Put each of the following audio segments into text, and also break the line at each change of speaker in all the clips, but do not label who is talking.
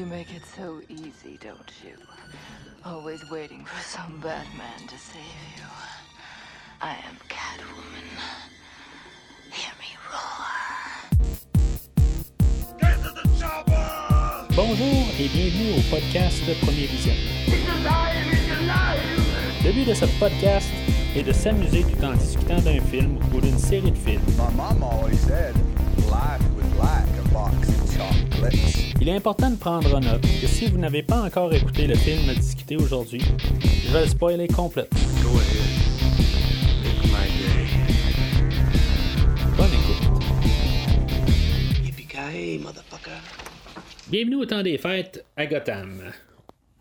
You make it so easy, don't you? Always waiting for some bad man to save you. I am Catwoman. Hear me roar.
Get to the chopper!
Bonjour et bienvenue au podcast Premier Vision. Le but de ce podcast est de s'amuser tout en discutant d'un film ou d'une série de films.
My mom always said life was like a box.
Il est important de prendre note que si vous n'avez pas encore écouté le film discuté aujourd'hui, je vais le spoiler complètement.
Go ahead. Make my day.
Bonne écoute. Bienvenue au temps des fêtes à Gotham.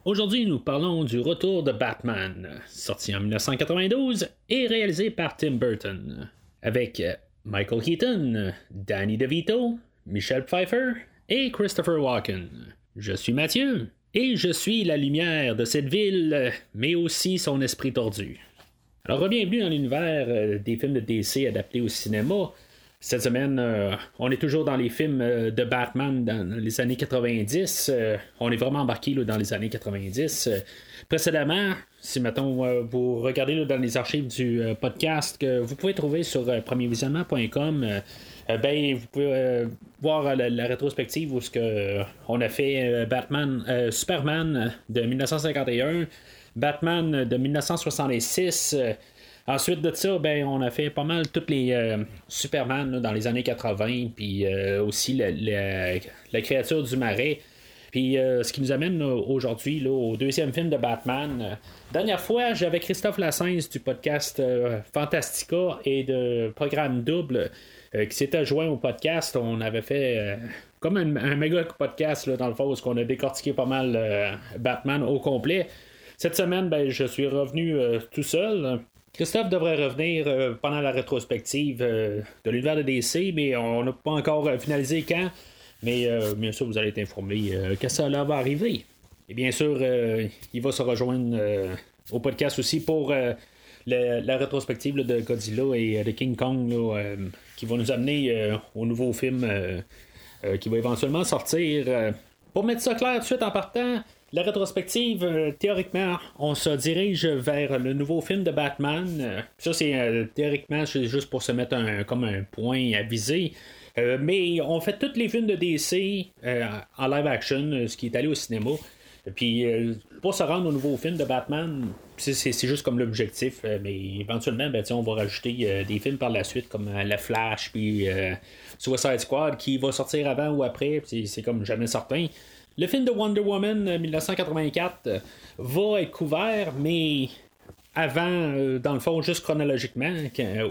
Aujourd'hui, nous parlons du retour de Batman, sorti en 1992 et réalisé par Tim Burton, avec Michael Keaton, Danny DeVito, Michelle Pfeiffer et Christopher Walken. Je suis Mathieu et je suis la lumière de cette ville, mais aussi son esprit tordu. Alors, bienvenue dans l'univers euh, des films de DC adaptés au cinéma. Cette semaine, euh, on est toujours dans les films euh, de Batman dans les années 90. Euh, on est vraiment embarqué là, dans les années 90. Euh, précédemment, si mettons vous regardez dans les archives du podcast que vous pouvez trouver sur premiervisionnement.com, ben vous pouvez euh, voir euh, la, rétrospective où ce que euh, on a fait euh, Batman, euh, Superman de 1951, Batman de 1966. euh, Ensuite de ça, ben, on a fait pas mal toutes les euh, Superman dans les années 80, puis euh, aussi la, la- créature du marais. Puis euh, ce qui nous amène aujourd'hui au deuxième film de Batman. Euh, dernière fois, j'avais Christophe Lassens du podcast euh, Fantastica et de Programme Double euh, qui s'était joint au podcast. On avait fait euh, comme un, un méga podcast là, dans le fond, où on a décortiqué pas mal euh, Batman au complet. Cette semaine, ben, je suis revenu euh, tout seul. Christophe devrait revenir euh, pendant la rétrospective euh, de l'univers de DC, mais on n'a pas encore euh, finalisé quand. Mais euh, bien sûr, vous allez être informé euh, que là va arriver. Et bien sûr, euh, il va se rejoindre euh, au podcast aussi pour euh, la rétrospective de Godzilla et euh, de King Kong là, euh, qui va nous amener euh, au nouveau film euh, euh, qui va éventuellement sortir. Pour mettre ça clair tout de suite en partant, la rétrospective, théoriquement, on se dirige vers le nouveau film de Batman. Ça, c'est théoriquement c'est juste pour se mettre un, comme un point à viser. Mais on fait tous les films de DC en live action, ce qui est allé au cinéma. Puis euh, pour se rendre au nouveau film de Batman, c'est, juste comme l'objectif. euh, mais éventuellement, ben, on va rajouter euh, des films par la suite comme euh, La Flash, puis Suicide Squad, qui va sortir avant ou après. C'est, comme jamais certain. Le film de Wonder Woman euh, 1984 euh, va être couvert, mais avant, dans le fond, juste chronologiquement,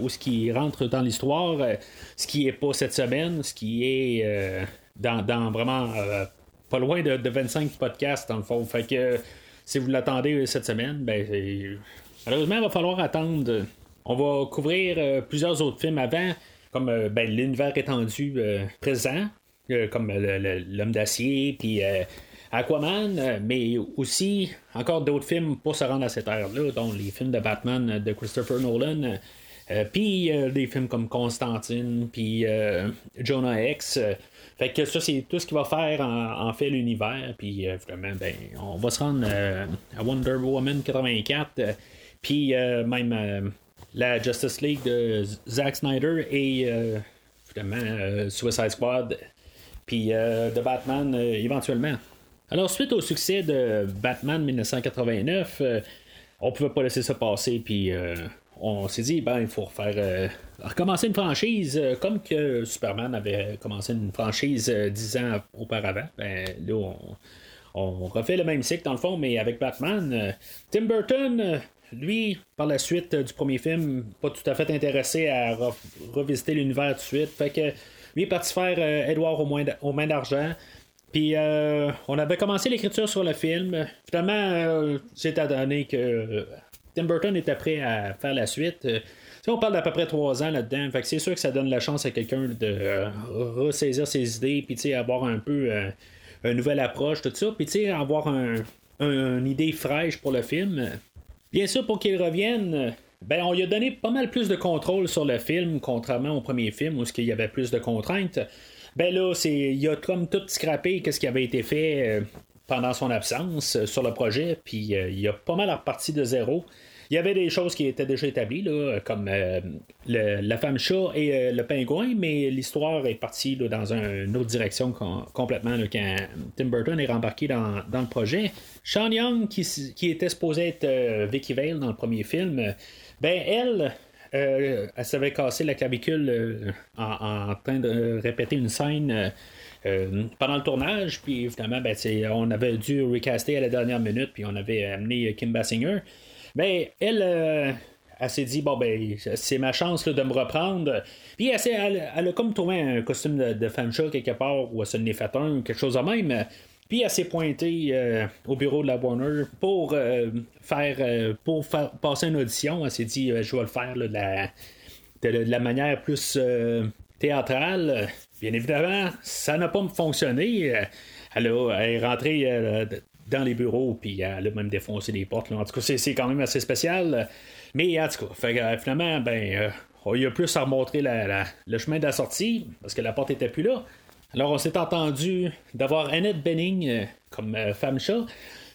où ce qui rentre dans l'histoire, ce qui est pas cette semaine, ce qui est dans, vraiment pas loin de, de 25 podcasts, dans le fond. Fait que si vous l'attendez euh, cette semaine, ben malheureusement, il va falloir attendre. On va couvrir euh, plusieurs autres films avant, comme euh, ben, l'univers étendu présent, comme l'homme d'acier, puis Aquaman, mais aussi encore d'autres films pour se rendre à cette ère-là, dont les films de Batman de Christopher Nolan, puis des films comme Constantine, puis Jonah X. fait que ça, c'est tout ce qui va faire en, fait l'univers, puis euh, vraiment, ben, on va se rendre euh, à Wonder Woman 84, euh, puis même la Justice League de Zack Snyder et euh, Suicide Squad puis de Batman éventuellement. Alors, suite au succès de Batman 1989, euh, on pouvait pas laisser ça passer, puis euh, on s'est dit, ben, il faut refaire, recommencer une franchise, euh, comme que Superman avait commencé une franchise euh, dix ans auparavant. Ben, là, on, refait le même cycle dans le fond, mais avec Batman. Euh, Tim Burton, lui, par la suite du premier film, pas tout à fait intéressé à re- revisiter l'univers tout de suite. Fait que lui est parti faire Edouard aux, mains d'argent. Puis euh, on avait commencé l'écriture sur le film. Finalement, c'est à donner que Tim Burton était prêt à faire la suite. Euh, on parle d'à peu près trois ans là-dedans, fait c'est sûr que ça donne la chance à quelqu'un de euh, ressaisir ses idées, puis avoir un peu euh, une nouvelle approche, tout ça, puis avoir un, un- une idée fraîche pour le film. Bien sûr, pour qu'il revienne, ben, on lui a donné pas mal plus de contrôle sur le film, contrairement au premier film où il y avait plus de contraintes. ben là, il y a comme tout scrappé qu'est-ce qui avait été fait pendant son absence sur le projet, puis il y a pas mal reparti de zéro. Il y avait des choses qui étaient déjà établies, là, comme euh, la femme chat et euh, le pingouin, mais l'histoire est partie dans une autre direction complètement quand Tim Burton est rembarqué dans, le projet. Sean Young, qui, était supposé être euh, Vicky Vale dans le premier film, ben elle, elle s'avait cassé la clavicule en, train de répéter une scène. pendant le tournage, puis évidemment, ben, on avait dû recaster à la dernière minute, puis on avait amené Kim Basinger. Elle, euh, elle s'est dit, bon, ben, c'est ma chance de me reprendre. Puis elle, elle, a comme trouvé un costume de, femme chat quelque part, ou elle se fait un, quelque chose de même. Puis elle s'est pointée euh, au bureau de la Warner pour euh, faire pour passer une audition. Elle s'est dit je vais le faire de, la, de, la, manière plus théâtrale. Bien évidemment, ça n'a pas fonctionné. Elle, est rentrée dans les bureaux, puis elle a même défoncé les portes. En tout cas, c'est quand même assez spécial. Mais en tout cas, euh, finalement, ben, euh, il y a plus à remontrer le chemin de la sortie, parce que la porte était plus là. Alors, on s'est entendu d'avoir Annette Benning euh, comme femme chat.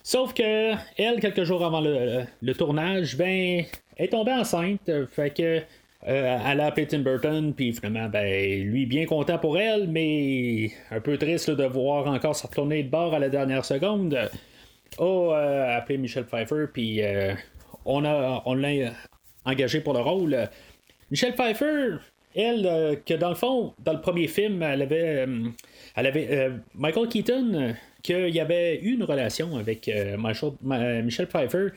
Sauf que, elle, quelques jours avant le, tournage, ben, est tombée enceinte. Fait que. Elle a appelé Tim Burton, puis finalement, ben, lui bien content pour elle, mais un peu triste de voir encore se retourner de bord à la dernière seconde a euh, appelé Michelle Pfeiffer, puis euh, on, a, on l'a engagé pour le rôle. Michelle Pfeiffer, elle, que dans le fond, dans le premier film, elle avait, elle avait Michael Keaton, qu'il y avait eu une relation avec Michelle Pfeiffer.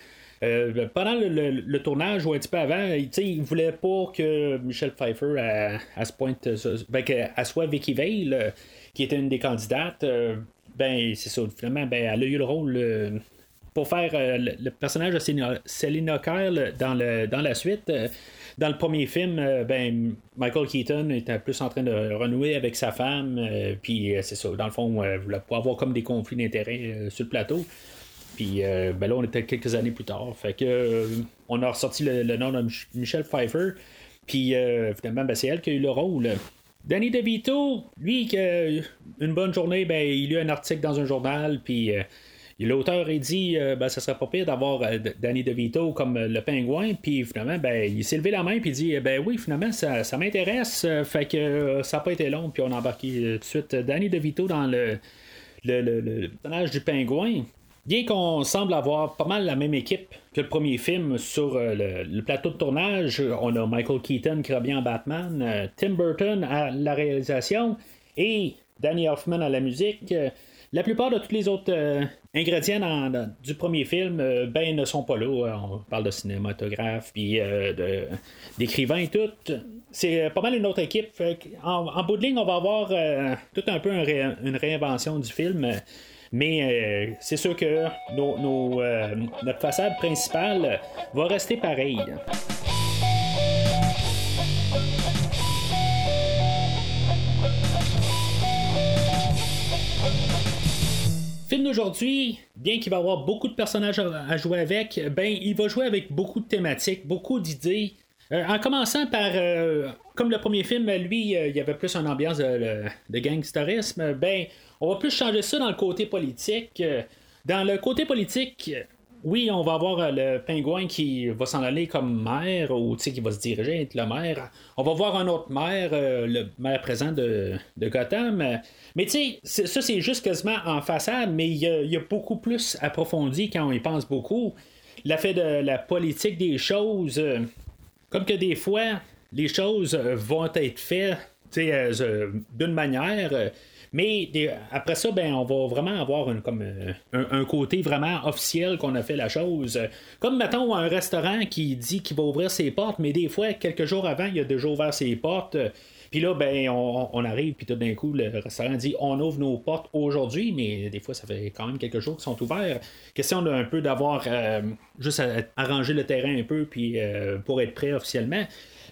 Pendant le, tournage ou un petit peu avant, il voulait pas que Michelle Pfeiffer à, ce point, ben, soit Vicky Vale, qui était une des candidates ben c'est ça, finalement, ben, elle a eu le rôle euh, pour faire euh, le, personnage de Selina Kyle dans, le, dans la suite. Euh, dans le premier film, ben, Michael Keaton était plus en train de renouer avec sa femme, puis c'est ça, dans le fond, il voulait pas avoir comme des conflits d'intérêts sur le plateau. Puis ben là, on était quelques années plus tard. Fait que on a ressorti le, nom de Michelle Pfeiffer. Puis finalement, ben, c'est elle qui a eu le rôle. Danny DeVito, lui, que une bonne journée, ben, il a eu un article dans un journal, puis euh, l'auteur a dit euh, ben, ça serait pas pire d'avoir euh, Danny DeVito comme le pingouin, puis finalement, ben, il s'est levé la main, puis il dit ben oui, finalement, ça, m'intéresse, fait que ça n'a pas été long, puis on a embarqué tout de suite Danny DeVito dans le, le, le personnage du pingouin. Bien qu'on semble avoir pas mal la même équipe que le premier film sur euh, le, plateau de tournage, on a Michael Keaton qui revient en Batman, euh, Tim Burton à la réalisation et Danny Hoffman à la musique. la plupart de tous les autres euh, ingrédients du premier film ben ne sont pas là. On parle de cinématographe, puis d'écrivain et tout. C'est pas mal une autre équipe. En, bout de ligne, on va avoir tout un peu une réinvention du film. Mais euh, c'est sûr que euh, notre façade principale va rester pareille. film d'aujourd'hui, bien qu'il va avoir beaucoup de personnages à, jouer avec, ben il va jouer avec beaucoup de thématiques, beaucoup d'idées. Euh, en commençant par, comme le premier film, lui, il y avait plus une ambiance de, de gangsterisme, ben on va plus changer ça dans le côté politique. Dans le côté politique, oui, on va avoir euh, le pingouin qui va s'en aller comme maire ou qui va se diriger être le maire. On va voir un autre maire, euh, le maire présent de, Gotham. Mais tu sais, ça c'est juste quasiment en façade, mais il y, a beaucoup plus approfondi quand on y pense beaucoup. La fait de la politique des choses, euh, comme que des fois, les choses vont être faites d'une manière mais après ça, ben, on va vraiment avoir comme, euh, un, côté vraiment officiel qu'on a fait la chose. Comme, mettons, un restaurant qui dit qu'il va ouvrir ses portes, mais des fois, quelques jours avant, il a déjà ouvert ses portes. Puis là, ben, on, arrive, puis tout d'un coup, le restaurant dit on ouvre nos portes aujourd'hui, mais des fois, ça fait quand même quelques jours qu'ils sont ouverts. Question d'un peu d'avoir euh, juste à arranger le terrain un peu, puis euh, pour être prêt officiellement.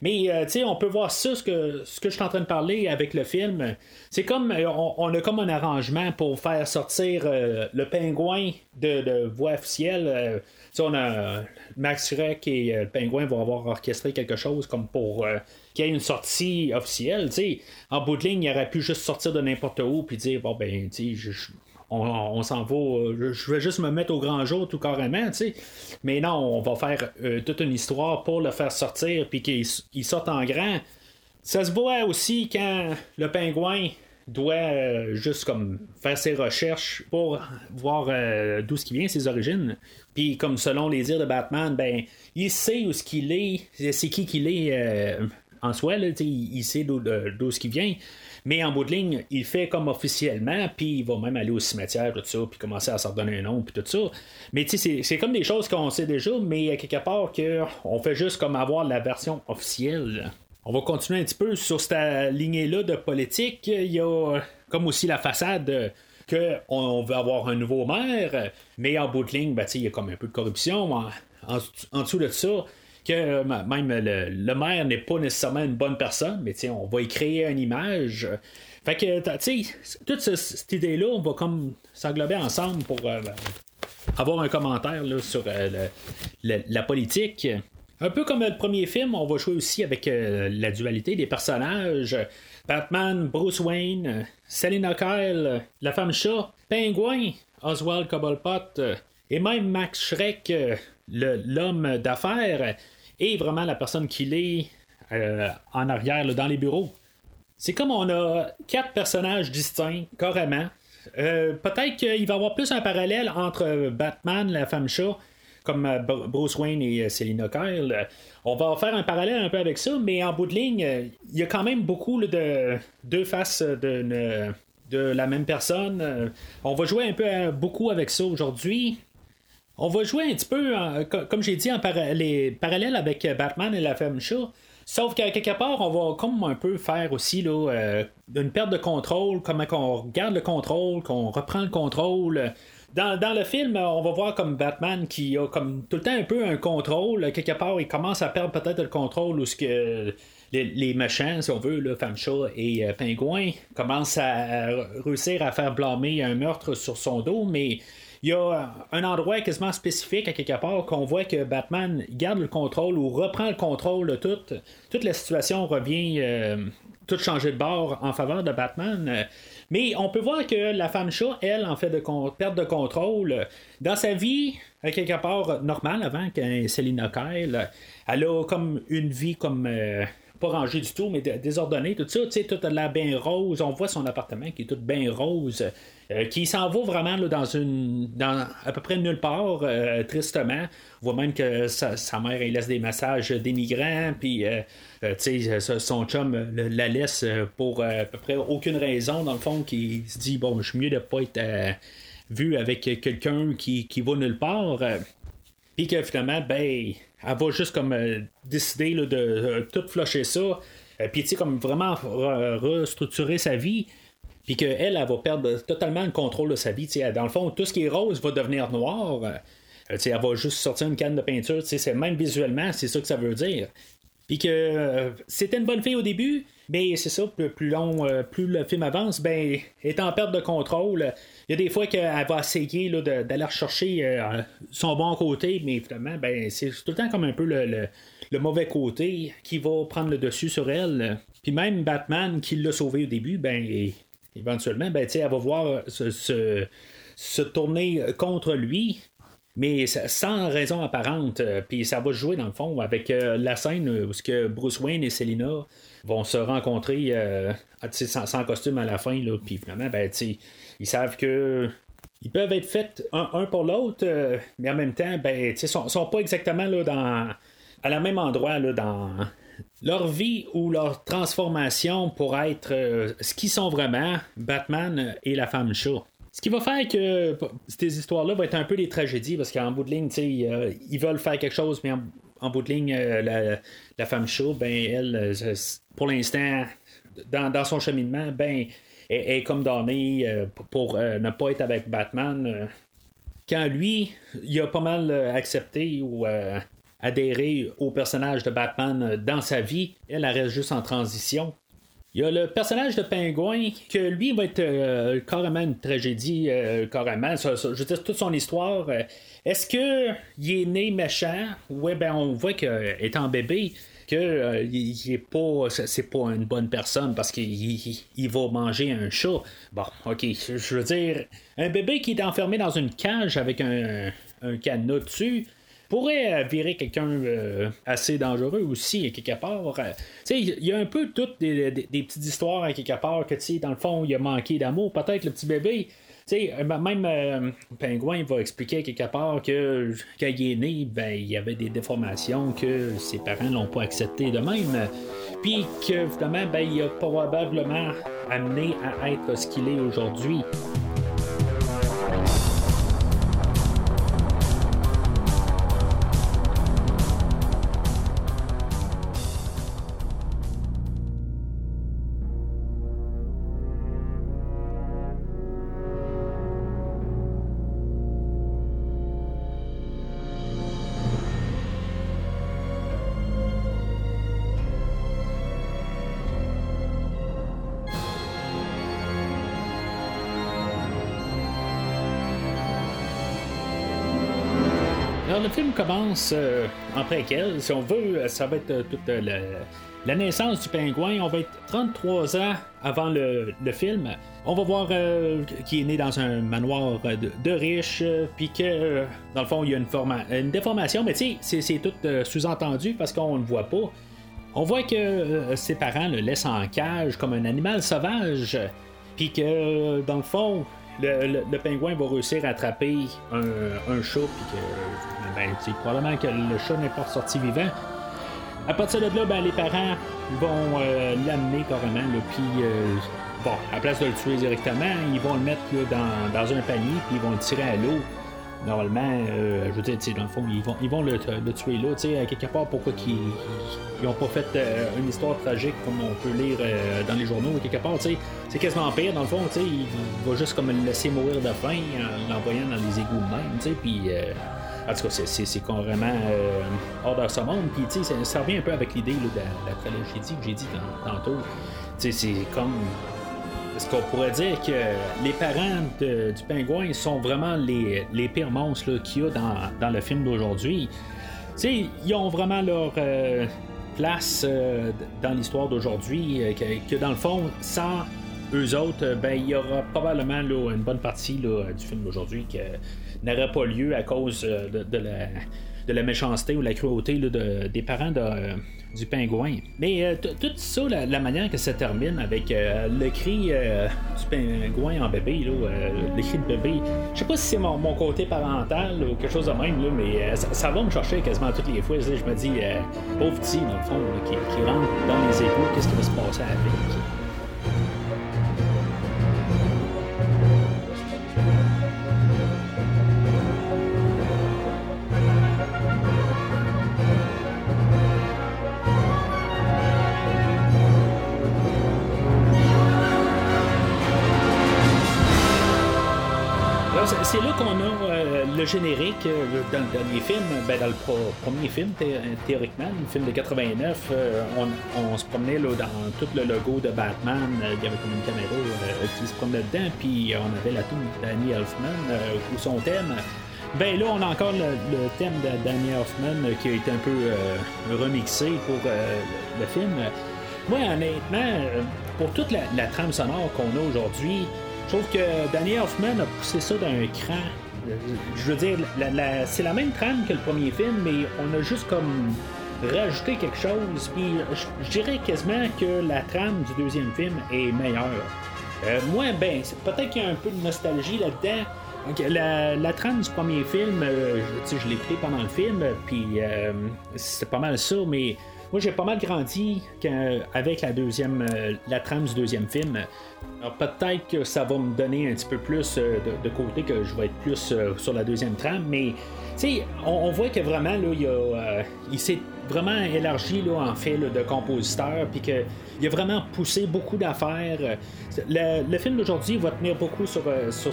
Mais euh, tu sais, on peut voir ça, ce que, ce que je suis en train de parler avec le film. C'est comme euh, on, a comme un arrangement pour faire sortir euh, le pingouin de, voix officielle. on a Max Schreck et le pingouin vont avoir orchestré quelque chose comme pour qu'il y ait une sortie officielle. sais En bout de ligne, il aurait pu juste sortir de n'importe où puis dire bon ben tu sais on, s'en va, euh, je vais juste me mettre au grand jour tout carrément, tu sais. Mais non, on va faire euh, toute une histoire pour le faire sortir puis qu'il sorte en grand. Ça se voit aussi quand le pingouin doit euh, juste comme faire ses recherches pour voir d'où ce qui vient, ses origines. Puis comme selon les dires de Batman, ben il sait où ce qu'il est, c'est qui qu'il est en soi, il, il sait d'où ce qui vient. Mais en bout de ligne, il fait comme officiellement, puis il va même aller au cimetière, tout ça, puis commencer à s'en donner un nom, puis tout ça. Mais tu sais, c'est comme des choses qu'on sait déjà, mais quelque part qu'on fait juste comme avoir la version officielle. On va continuer un petit peu sur cette lignée-là de politique. Il y a comme aussi la façade qu'on veut avoir un nouveau maire, mais en bout de ligne, ben, il y a comme un peu de corruption. en dessous de ça, que même le, maire n'est pas nécessairement une bonne personne, mais on va y créer une image. Fait que, tu sais, toute cette idée-là, on va comme s'englober ensemble pour euh, avoir un commentaire sur euh, la politique. Un peu comme le premier film, on va jouer aussi avec euh, la dualité des personnages. Batman, Bruce Wayne, Selina Kyle, la femme chat, Pingouin, Oswald Cobblepot et même Max Schreck, l'homme d'affaires et vraiment la personne qu'il est euh, en arrière dans les bureaux. C'est comme on a quatre personnages distincts, carrément. Euh, peut-être qu'il va y avoir plus un parallèle entre Batman, la femme chat, comme euh, Bruce Wayne et Selina Kyle. On va faire un parallèle un peu avec ça, mais en bout de ligne, il y a quand même beaucoup de deux faces de, la même personne. On va jouer un peu beaucoup avec ça aujourd'hui. On va jouer un petit peu, comme j'ai dit, en parallèle avec Batman et la femme chat. Sauf qu'à quelque part, on va comme un peu faire aussi là, euh, une perte de contrôle, comment on garde le contrôle, qu'on reprend le contrôle. Dans, le film, on va voir comme Batman qui a comme tout le temps un peu un contrôle. Quelque part, il commence à perdre peut-être le contrôle ou ce que les, les, méchants, si on veut, là, Femme Chat et euh, Pingouin, commencent à, réussir à faire blâmer un meurtre sur son dos, mais il y a un endroit quasiment spécifique à quelque part qu'on voit que Batman garde le contrôle ou reprend le contrôle de tout. Toute la situation revient euh, tout changer de bord en faveur de Batman. Mais on peut voir que la femme chat, elle, en fait de perte de contrôle. Dans sa vie, à quelque part normale avant qu'un Selina Kyle, elle a comme une vie comme. Euh, pas rangée du tout, mais désordonnée, tout ça, tu sais, tout a l'air bien rose. On voit son appartement qui est tout bien rose. Euh, qui s'en va vraiment dans une dans à peu près nulle part, euh, tristement. On voit même que sa, mère elle laisse des messages dénigrants, puis euh, son chum la laisse pour à peu près aucune raison, dans le fond, qui se dit bon, je suis mieux de pas être vu avec quelqu'un qui, qui va nulle part. Puis que finalement, ben, elle va juste comme décider de tout flusher ça. Puis, tu sais, comme vraiment restructurer sa vie. Puis qu'elle, elle va perdre totalement le contrôle de sa vie. dans le fond, tout ce qui est rose va devenir noir. Euh, elle va juste sortir une canne de peinture. C'est même visuellement, c'est ça que ça veut dire. Puis que euh, c'était une bonne fille au début, mais c'est ça, plus, long, euh, plus le film avance, ben, elle est en perte de contrôle. Il y a des fois qu'elle va essayer d'aller rechercher son bon côté, mais finalement, ben, c'est tout le temps comme un peu le, mauvais côté qui va prendre le dessus sur elle. Puis même Batman qui l'a sauvé au début, ben, éventuellement, ben, elle va voir se, se, tourner contre lui, mais sans raison apparente. Euh, puis ça va jouer dans le fond avec euh, la scène où Bruce Wayne et Selina vont se rencontrer euh, sans, costume à la fin. Là, puis finalement, ben, ils savent que ils peuvent être faits un, pour l'autre, mais en même temps, ben, ils sont, sont pas exactement là, dans, à la même endroit là, dans, leur vie ou leur transformation pour être euh, ce qu'ils sont vraiment, Batman et la femme chat. Ce qui va faire que ces histoires-là vont être un peu des tragédies parce qu'en bout de ligne, euh, ils veulent faire quelque chose, mais en, bout de ligne, euh, la, femme chat, ben, elle, pour l'instant, dans, son cheminement, ben, est, comme donnée pour ne pas être avec Batman. quand lui, il a pas mal accepté ou adhérer au personnage de Batman dans sa vie. Elle reste juste en transition. Il y a le personnage de Pingouin, que lui va être euh, carrément une tragédie, euh, carrément. je veux dire, toute son histoire. Euh, est-ce qu'il est né méchant? Oui, ben on voit qu'étant bébé, que il, est pas c'est pas une bonne personne parce qu'il va manger un chat. Bon, ok, je veux dire, un bébé qui est enfermé dans une cage avec un, un dessus, pourrait euh, virer quelqu'un euh, assez dangereux aussi, quelque part. Euh, il y a un peu toutes des, petites histoires, à quelque part, que dans le fond, il a manqué d'amour. Peut-être le petit bébé. même Pingouin va expliquer quelque part que quand il est né, ben, il y avait des déformations que ses parents n'ont pas acceptées de même. Puis que finalement, ben, il a probablement amené à être ce qu'il est aujourd'hui. Commence euh, en. Si on veut, ça va être euh, toute euh, la, naissance du pingouin. On va être 33 ans avant le, film. On va voir qu'il est né dans un manoir de, riches, puis que dans le fond, il y a une, une déformation, mais tu sais, c'est tout sous-entendu parce qu'on ne le voit pas. On voit que ses parents le laissent en cage comme un animal sauvage, puis que dans le fond, le, pingouin va réussir à attraper un, chat, puis que ben, probablement que le chat n'est pas sorti vivant. À partir de là, ben, les parents vont euh, l'amener carrément, puis euh, bon, à place de le tuer directement, ils vont le mettre dans, dans, un panier, puis ils vont le tirer à l'eau normalement, euh, je veux dire, dans le fond, ils vont, ils vont le, tuer là. Tu sais, quelque part, pourquoi ils n'ont pas fait euh, une histoire tragique comme on peut lire euh, dans les journaux, quelque part, tu sais, c'est quasiment pire, dans le fond, tu sais, il, va juste comme le laisser mourir de faim en l'envoyant dans les égouts même, tu sais, puis. en tout cas, c'est carrément hors de ce monde. Puis, tu sais, ça, revient un peu avec l'idée de la, tragédie que j'ai dit tantôt. Tu sais, c'est comme est-ce qu'on pourrait dire que les parents du pingouin sont vraiment les, pires monstres qu'il y a dans, le film d'aujourd'hui? Ils ont vraiment leur euh, place euh, dans l'histoire d'aujourd'hui, euh, que, dans le fond, sans eux autres, ben, il y aura probablement une bonne partie du film d'aujourd'hui qui n'aurait pas lieu à cause de la de la méchanceté ou la cruauté des parents euh, du pingouin. Mais euh, tout ça, la, manière que ça termine avec euh, le cri du pingouin en bébé, le cri de bébé, je sais pas si c'est mon, côté parental ou quelque chose de même, mais ça, va me chercher quasiment toutes les fois. Je me dis, pauvre petit, dans le fond, qui, qui rentre dans les égouts, qu'est-ce qui va se passer avec? Le générique euh, dans le dernier film, ben, dans le premier film, théoriquement, le film de 89, euh, on, se promenait là, dans tout le logo de Batman, il y avait comme une caméra qui se promenait dedans, puis on avait la tune de Danny Elfman ou son thème. Ben là, on a encore le, thème de Danny Elfman qui a été un peu remixé pour le film. Moi, honnêtement, pour toute la trame sonore qu'on a aujourd'hui, je trouve que Danny Hoffman a poussé ça d'un cran. Je veux dire, c'est la même trame que le premier film, mais on a juste comme rajouté quelque chose. Puis je, dirais quasiment que la trame du deuxième film est meilleure. Euh, moi, ben, peut-être qu'il y a un peu de nostalgie là-dedans. La, trame du premier film, euh, je, l'ai écouté pendant le film, puis euh, c'est pas mal ça, mais moi j'ai pas mal grandi avec la deuxième, la trame du deuxième film. Alors peut-être que ça va me donner un petit peu plus euh, de, côté, que je vais être plus euh, sur la deuxième trame, mais on, on voit que vraiment, là, il, euh, s'est vraiment élargi là, en fait de compositeur, puis qu'il a vraiment poussé beaucoup d'affaires. Le, film d'aujourd'hui va tenir beaucoup sur, sur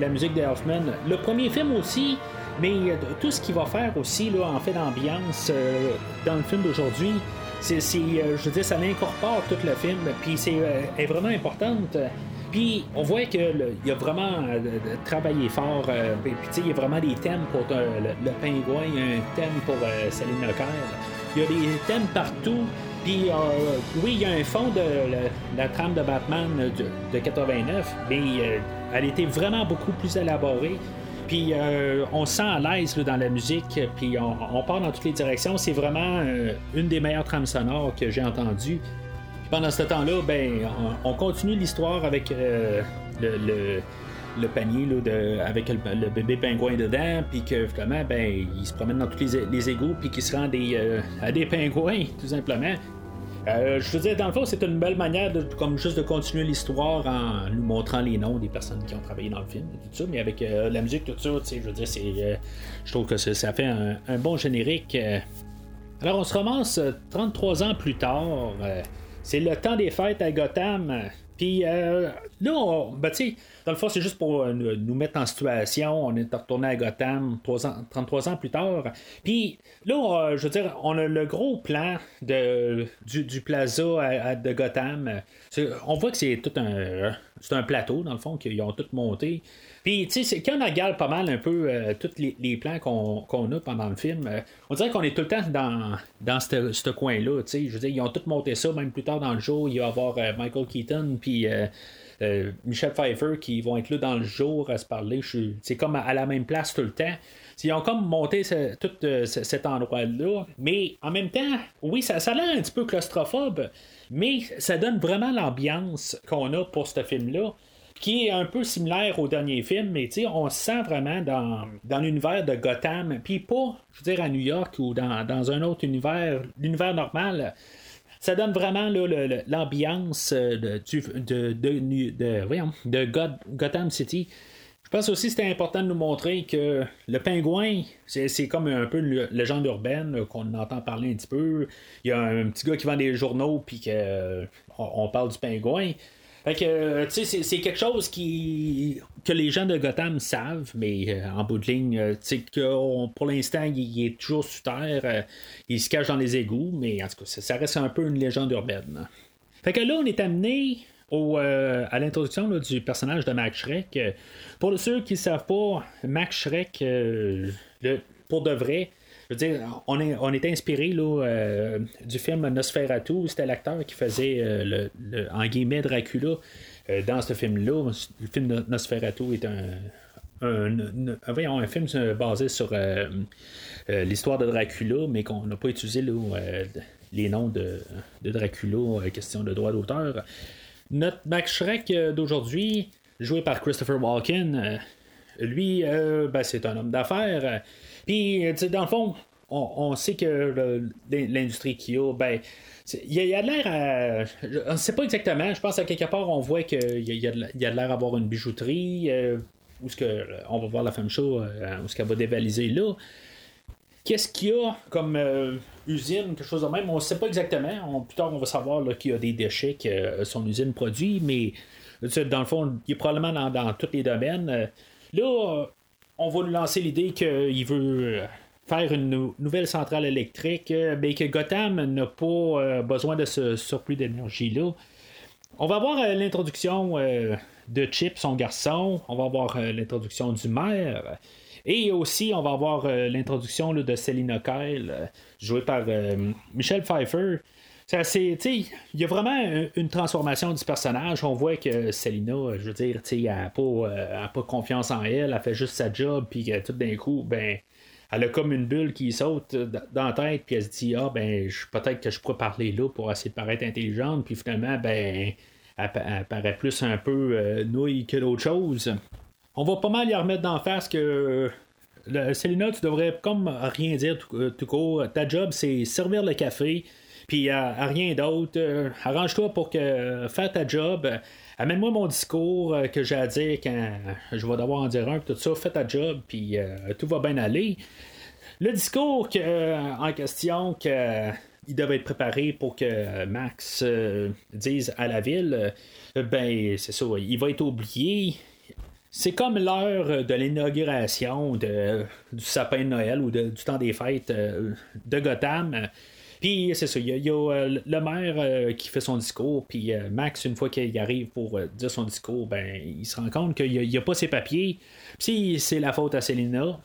la musique de Le premier film aussi, Mais tout ce qu'il va faire aussi, là, en fait, d'ambiance dans le film d'aujourd'hui, c'est, je veux dire, ça l'incorpore tout le film, puis c'est est vraiment importante. Puis on voit qu'il a vraiment travaillé fort. puis il y a vraiment des thèmes pour le, pingouin, il y a un thème pour Céline Leclerc. Il y a des thèmes partout. Puis, euh, oui, il y a un fond de la, trame de Batman de, 89, mais euh, elle était vraiment beaucoup plus élaborée. Puis euh, on se sent à l'aise dans la musique, puis on, part dans toutes les directions. C'est vraiment une des meilleures trames sonores que j'ai entendues. pendant ce temps-là, ben, on, continue l'histoire avec le, le, panier de, avec le, bébé pingouin dedans, puis que finalement, ben, il se promène dans tous les, les égouts, puis qu'il se rend à des pingouins, tout simplement. Euh, je veux dire, dans le fond, c'est une belle manière de, comme juste de continuer l'histoire en nous montrant les noms des personnes qui ont travaillé dans le film, tout ça, mais avec euh, la musique, tout ça, je veux dire, c'est, euh, je trouve que ça fait un, bon générique. Alors, on se commence 33 ans plus tard. c'est le temps des fêtes à Gotham. Puis là, ben, tu sais, dans le fond, c'est juste pour nous mettre en situation. On est retourné à Gotham 33 ans plus tard. Puis là, je veux dire, on a le gros plan de, du, plaza de Gotham. On voit que c'est tout un, c'est un plateau, dans le fond, qu'ils ont tout monté. Puis, tu sais, quand on regarde pas mal un peu euh, tous les, plans qu'on, a pendant le film, euh, on dirait qu'on est tout le temps dans, dans ce coin-là, tu sais. Je veux dire, ils ont tout monté ça, même plus tard dans le jour, il va y avoir euh, Michael Keaton, puis Michel Pfeiffer qui vont être là dans le jour à se parler. C'est comme à, la même place tout le temps. Ils ont comme monté tout cet endroit-là. Mais en même temps, oui, ça, ça a l'air un petit peu claustrophobe, mais ça donne vraiment l'ambiance qu'on a pour ce film-là qui est un peu similaire au dernier film, mais on se sent vraiment dans, dans l'univers de Gotham, puis pas, je veux dire, à New York ou dans, dans un autre univers, l'univers normal ça donne vraiment l'ambiance euh, de, de, de, de Gotham City. Je pense aussi que c'était important de nous montrer que le pingouin, c'est comme un peu une légende urbaine qu'on entend parler un petit peu. Il y a un petit gars qui vend des journaux, puis qu'on euh, on parle du pingouin. Fait que, euh, tu sais, c'est quelque chose qui que les gens de Gotham savent, mais euh, en bout de ligne, euh, que pour l'instant, il, est toujours sous terre, il se cache dans les égouts, mais en tout cas, ça, reste un peu une légende urbaine. Fait que là, on est amené au, à l'introduction du personnage de Max Shrek. Pour ceux qui ne savent pas, Max Shrek, le, pour de vrai, on est, inspiré euh, du film Nosferatu. C'était l'acteur qui faisait euh, le, Dracula euh, dans ce film-là. Le film Nosferatu est un, film basé sur l'histoire de Dracula, mais qu'on n'a pas utilisé les noms de, de Dracula, question de droit d'auteur. Notre Max Shrek d'aujourd'hui, joué par Christopher Walken, lui, ben, c'est un homme d'affaires. Puis, dans le fond, on, sait que l'industrie qui a, ben, il y a, de l'air à. On ne sait pas exactement. Je pense à quelque part, on voit qu'il y a, de l'air à avoir une bijouterie, euh, ce que, on va voir la femme show, euh, où ce qu'elle va dévaliser là. Qu'est-ce qu'il y a comme euh, usine, quelque chose de même? On ne sait pas exactement. plus tard, on va savoir qu'il y a des déchets que son usine produit, mais dans le fond, il est probablement dans, dans tous les domaines. Là, on va nous lancer l'idée qu'il veut faire une nouvelle centrale électrique, mais euh, ben, que Gotham n'a pas euh, besoin de ce surplus d'énergie-là. On va voir euh, l'introduction de Chip, son garçon. On va voir l'introduction du maire. Et aussi, on va avoir l'introduction de Selina Kyle, jouée par Michel Pfeiffer. Il y a vraiment une transformation du personnage. On voit que Selina, je veux dire, elle n'a pas, pas confiance en elle, elle fait juste sa job, puis tout d'un coup, ben, elle a comme une bulle qui saute dans la tête, puis elle se dit Ah, ben, peut-être que je pourrais parler là pour essayer de paraître intelligente, puis finalement, ben, elle, paraît plus un peu euh, nouille que d'autres chose. On va pas mal y remettre d'en face que. Le, Célina, tu devrais comme rien dire tout, euh, court. Ta job, c'est servir le café, puis à, rien d'autre. Euh, arrange-toi pour que faire ta job. Amène-moi mon discours que j'ai à dire quand je vais devoir en dire un, tout ça. Fais ta job, puis tout va bien aller. Le discours euh, en question qu'il euh, devait être préparé pour que Max euh, dise à la ville, ben c'est ça, il va être oublié. c'est comme l'heure de l'inauguration du sapin de Noël ou du temps des fêtes de Gotham. Puis c'est ça, il y a, le maire qui fait son discours, puis Max, une fois qu'il arrive pour dire son discours, ben il se rend compte qu'il n'y a, pas ses papiers. Puis c'est la faute à Selina.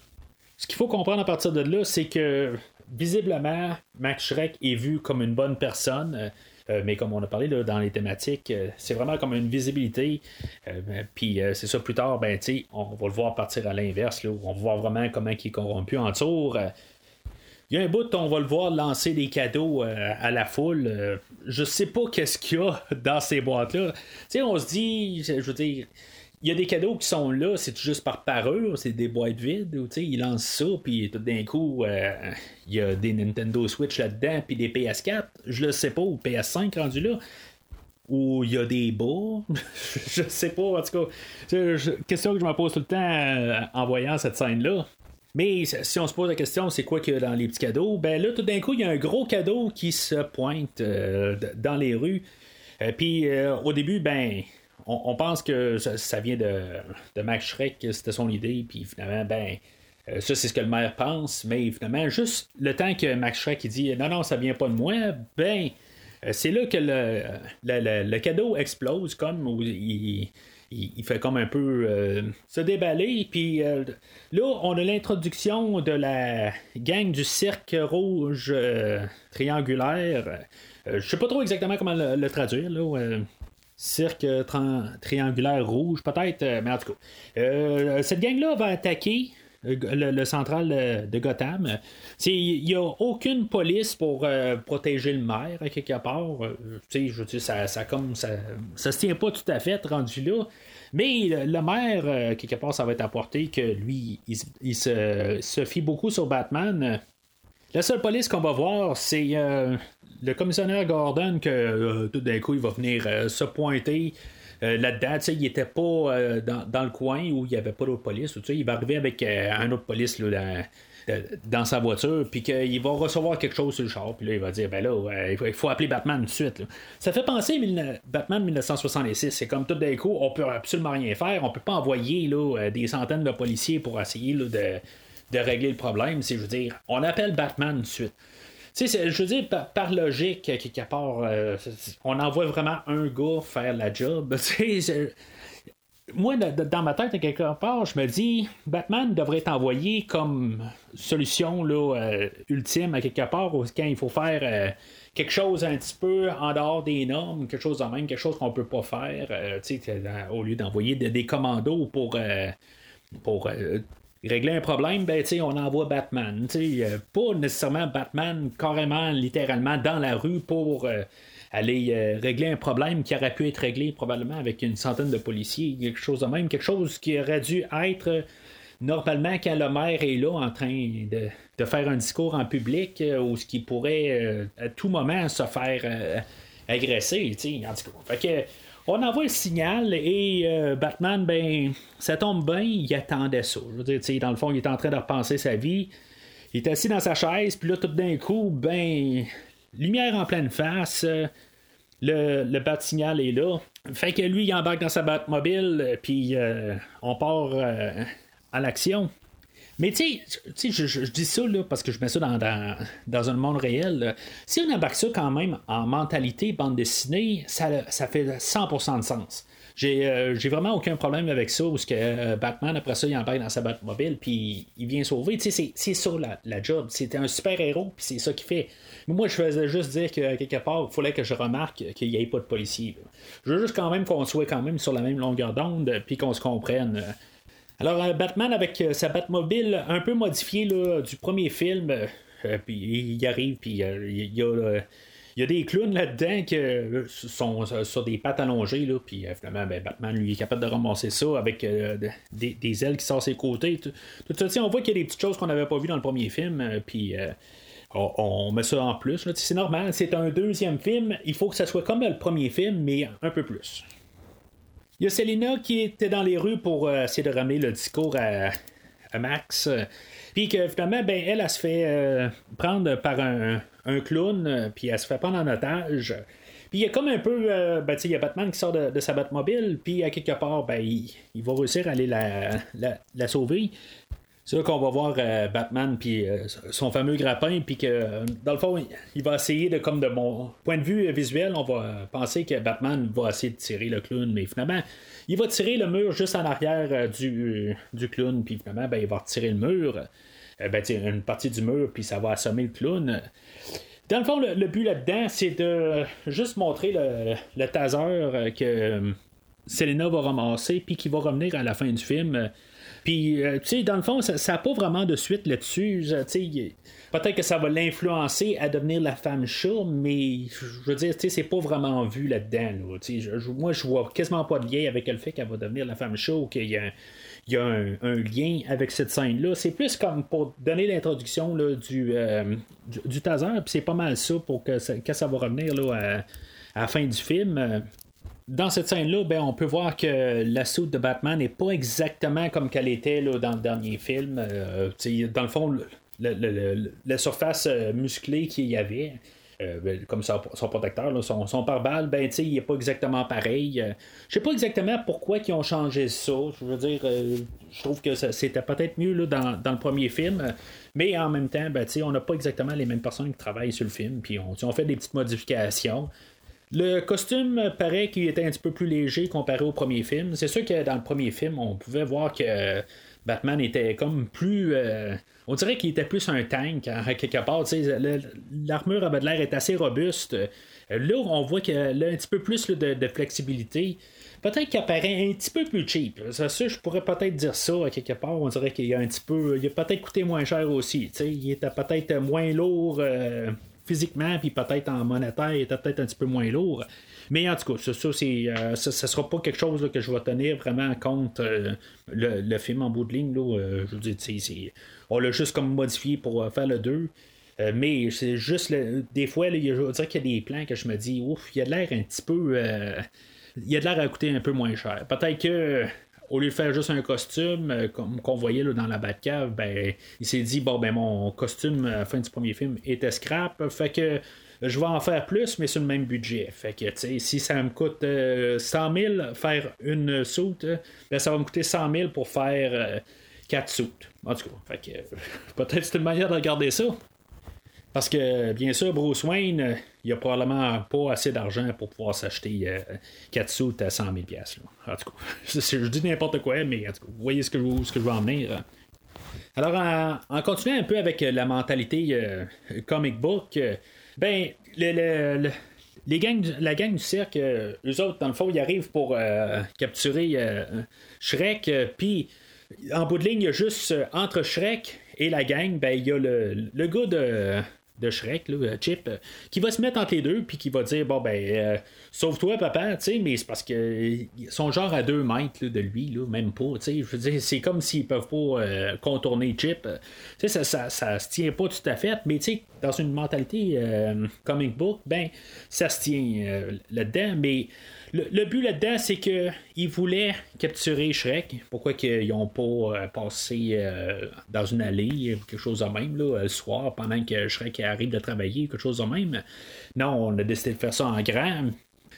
Ce qu'il faut comprendre à partir de là, c'est que visiblement, Max Shrek est vu comme une bonne personne. Euh, euh, mais comme on a parlé dans les thématiques, euh, c'est vraiment comme une visibilité. Puis c'est ça plus tard, ben, on va le voir partir à l'inverse. On va voir vraiment comment il est corrompu en tour. Il y a un bout, on va le voir lancer des cadeaux à la foule. je sais pas qu'est-ce qu'il y a dans ces boîtes-là. on se dit, je veux dire, il y a des cadeaux qui sont là, c'est juste par parure, c'est des boîtes vides, ou il lance ça, puis tout d'un coup, euh, il y a des Nintendo Switch là-dedans, puis des PS4, je le sais pas, ou PS5 rendu là, ou il y a des bas, je sais pas, en tout cas, question que je me pose tout le temps euh, en voyant cette scène-là. Mais si on se pose la question, c'est quoi qu'il y a dans les petits cadeaux? Ben là, tout d'un coup, il y a un gros cadeau qui se pointe euh, dans les rues. Puis au début, ben, on, pense que ça, vient de, de Max Schreck, c'était son idée, puis finalement, ben. Euh, ça, c'est ce que le maire pense, mais finalement, juste le temps que Max Schreck dit non, non, ça vient pas de moi, ben, euh, c'est là que le, le, cadeau explose, comme où il, fait comme un peu euh, se déballer. Puis là, on a l'introduction de la gang du cirque rouge triangulaire. je sais pas trop exactement comment le, le traduire. Là, cirque triangulaire rouge, peut-être, euh, mais en tout cas. Euh, cette gang-là va attaquer euh, le, central de Gotham. Il n'y a aucune police pour protéger le maire, à quelque part. je veux dire, ça, ça, ça, ça se tient pas tout à fait rendu là. Mais le, maire, quelque part, ça va être apporté que lui, il, se, se, fie beaucoup sur Batman. La seule police qu'on va voir, c'est le commissionnaire Gordon, que euh, tout d'un coup, il va venir euh, se pointer. Euh, là-dedans, il n'était pas dans, le coin où il n'y avait pas d'autre police. Il va arriver avec un autre police dans, sa voiture, puis qu'il va recevoir quelque chose sur le char, puis là, il va dire, ben là, il faut appeler Batman tout de suite. Ça fait penser à Batman 1966. C'est comme tout d'un coup, on peut absolument rien faire. On peut pas envoyer là, des centaines de policiers pour essayer de, de, régler le problème. Je veux dire, on appelle Batman tout de suite je veux dire, par, logique, quelque part, euh, on envoie vraiment un gars faire la job. moi, dans ma tête, quelque part, je me dis, Batman devrait être envoyé comme solution là, euh, ultime à quelque part, quand il faut faire euh, quelque chose un petit peu en dehors des normes, quelque chose de même, quelque chose qu'on peut pas faire, au lieu d'envoyer des commandos pour, pour régler un problème, ben, on envoie Batman. Euh, pas nécessairement Batman carrément, littéralement, dans la rue pour euh, aller euh, régler un problème qui aurait pu être réglé probablement avec une centaine de policiers, quelque chose de même, quelque chose qui aurait dû être normalement quand le maire est là en train de, faire un discours en public ou ce qui pourrait à tout moment se faire agresser. En tout cas. Fait que, on envoie le signal et euh, Batman, ben, ça tombe bien, il attendait ça. Dans le fond, il est en train de repenser sa vie. Il est assis dans sa chaise, puis là, tout d'un coup, ben, lumière en pleine face, euh, le, le bat-signal est là. Fait que lui, il embarque dans sa Batmobile, puis euh, on part à l'action. Mais tu sais, je, dis ça là, parce que je mets ça dans, dans, un monde réel. Si on embarque ça quand même en mentalité bande dessinée, ça, ça fait 100% de sens. Euh, j'ai vraiment aucun problème avec ça, parce que euh, Batman, après ça, il embarque dans sa Batmobile, puis il vient sauver. Tu sais, c'est ça la, job. C'était un super-héros, puis c'est ça qu'il fait. Mais moi, je faisais juste dire que quelque part, il fallait que je remarque qu'il n'y ait pas de policier. Je veux juste quand même qu'on soit quand même sur la même longueur d'onde, puis qu'on se comprenne. Alors, euh, Batman avec euh, sa Batmobile un peu modifiée du premier film, euh, puis il arrive, puis il y a. des clowns là-dedans qui sont sur des pattes allongées, là, puis finalement, ben, Batman, lui, est capable de ramasser ça avec des, ailes qui sortent ses côtés. Tout, ça, on voit qu'il y a des petites choses qu'on n'avait pas vues dans le premier film, puis on, met ça en plus. C'est normal, c'est un deuxième film, il faut que ça soit comme le premier film, mais un peu plus. Il y a Selina qui était dans les rues pour euh, essayer de ramener le discours à, Max. Puis que finalement, ben, elle, elle, se fait euh, prendre par un, clown, puis elle se fait prendre en otage. Puis il y a comme un peu, euh, ben, il y a Batman qui sort de, sa Batmobile, puis à quelque part, ben, il, va réussir à aller la, la sauver. C'est là qu'on va voir euh, Batman puis euh, son fameux grappin, puis que dans le fond, il va essayer de, comme de mon point de vue visuel, on va penser que Batman va essayer de tirer le clown, mais finalement, il va tirer le mur juste en arrière euh, du, du clown, puis finalement, ben, il va retirer le mur, ben, une partie du mur, puis ça va assommer le clown. Dans le fond, le, but là-dedans, c'est de juste montrer le, le taser que Selena va ramasser, puis qui va revenir à la fin du film puis, euh, tu sais, dans le fond, ça n'a pas vraiment de suite là-dessus. Peut-être que ça va l'influencer à devenir la femme chat, mais je veux dire, c'est pas vraiment vu là-dedans. moi, je vois quasiment pas de lien avec le fait qu'elle va devenir la femme chat ou qu'il y a, un, lien avec cette scène-là. C'est plus comme pour donner l'introduction du, euh, du, taser, puis c'est pas mal ça pour que ça, va revenir là, à, la fin du film dans cette scène-là, ben, on peut voir que la soute de Batman n'est pas exactement comme qu'elle était là, dans le dernier film. Euh, dans le fond, la surface euh, musclée qu'il y avait, euh, ben, comme son, protecteur, son, son pare-balles, ben, il n'est pas exactement pareil. je sais pas exactement pourquoi ils ont changé ça. Je veux dire, je trouve que c'était peut-être mieux là, dans, le premier film. Mais en même temps, ben, on n'a pas exactement les mêmes personnes qui travaillent sur le film. Puis on fait des petites modifications. Le costume paraît qu'il était un petit peu plus léger comparé au premier film. C'est sûr que dans le premier film, on pouvait voir que Batman était comme plus. Euh, on dirait qu'il était plus un tank, à quelque part. L'armure à l'air est assez robuste. Là, on voit qu'il a un petit peu plus de, flexibilité. Peut-être qu'il apparaît un petit peu plus cheap. Ça, je pourrais peut-être dire ça à quelque part. On dirait qu'il a un petit peu. Il a peut-être coûté moins cher aussi. Il était peut-être moins lourd. Euh, physiquement, puis peut-être en monétaire, il était peut-être un petit peu moins lourd. Mais en tout cas, ça, ça, euh, ça, sera pas quelque chose que je vais tenir vraiment compte euh, le, film en bout de ligne. Là, euh, je veux dire, on l'a juste comme modifié pour faire le 2. mais c'est juste des fois, a, je dire qu'il y a des plans que je me dis, ouf, il y a de l'air un petit peu. il y a de l'air à coûter un peu moins cher. Peut-être que au lieu de faire juste un costume, euh, comme qu'on voyait là, dans la Batcave, ben, il s'est dit bon ben mon costume à la fin du premier film était scrap, fait que je vais en faire plus, mais sur le même budget. Fait que, tu sais, si ça me coûte 100 euh, 000 faire une soute, ben, ça va me coûter 100 000 pour faire 4 euh, soutes. En tout cas, fait que, peut-être c'est une manière de regarder ça. Parce que, bien sûr, Bruce Wayne, il a probablement pas assez d'argent pour pouvoir s'acheter 4 sous à 100 000 En tout cas, je, dis n'importe quoi, mais en tout cas, vous voyez ce que je, ce que je veux en venir. Alors, en, continuant un peu avec la mentalité euh, comic book, euh, ben, les gangs, la gang du cirque, euh, eux autres, dans le fond, ils arrivent pour capturer Shrek, puis en bout de ligne, il y a juste entre Shrek et la gang, ben, il y a le, le gars de de Shrek, là, Chip, euh, qui va se mettre entre les deux, puis qui va dire Bon, ben, euh, sauve-toi, papa, tu sais, mais c'est parce que son genre à deux mètres de lui, là, même pas, tu sais, je veux dire, c'est comme s'ils peuvent pas euh, contourner Chip. Tu sais, ça, ça, ça, se tient pas tout à fait, mais tu sais, dans une mentalité comic book, ben, ça se tient là-dedans, mais le, but là-dedans, c'est qu'ils voulaient capturer Shrek. Pourquoi qu'ils n'ont pas euh, passé euh, dans une allée, quelque chose de même, là, le soir, pendant que Shrek arrive de travailler, quelque chose de même? Non, on a décidé de faire ça en grand.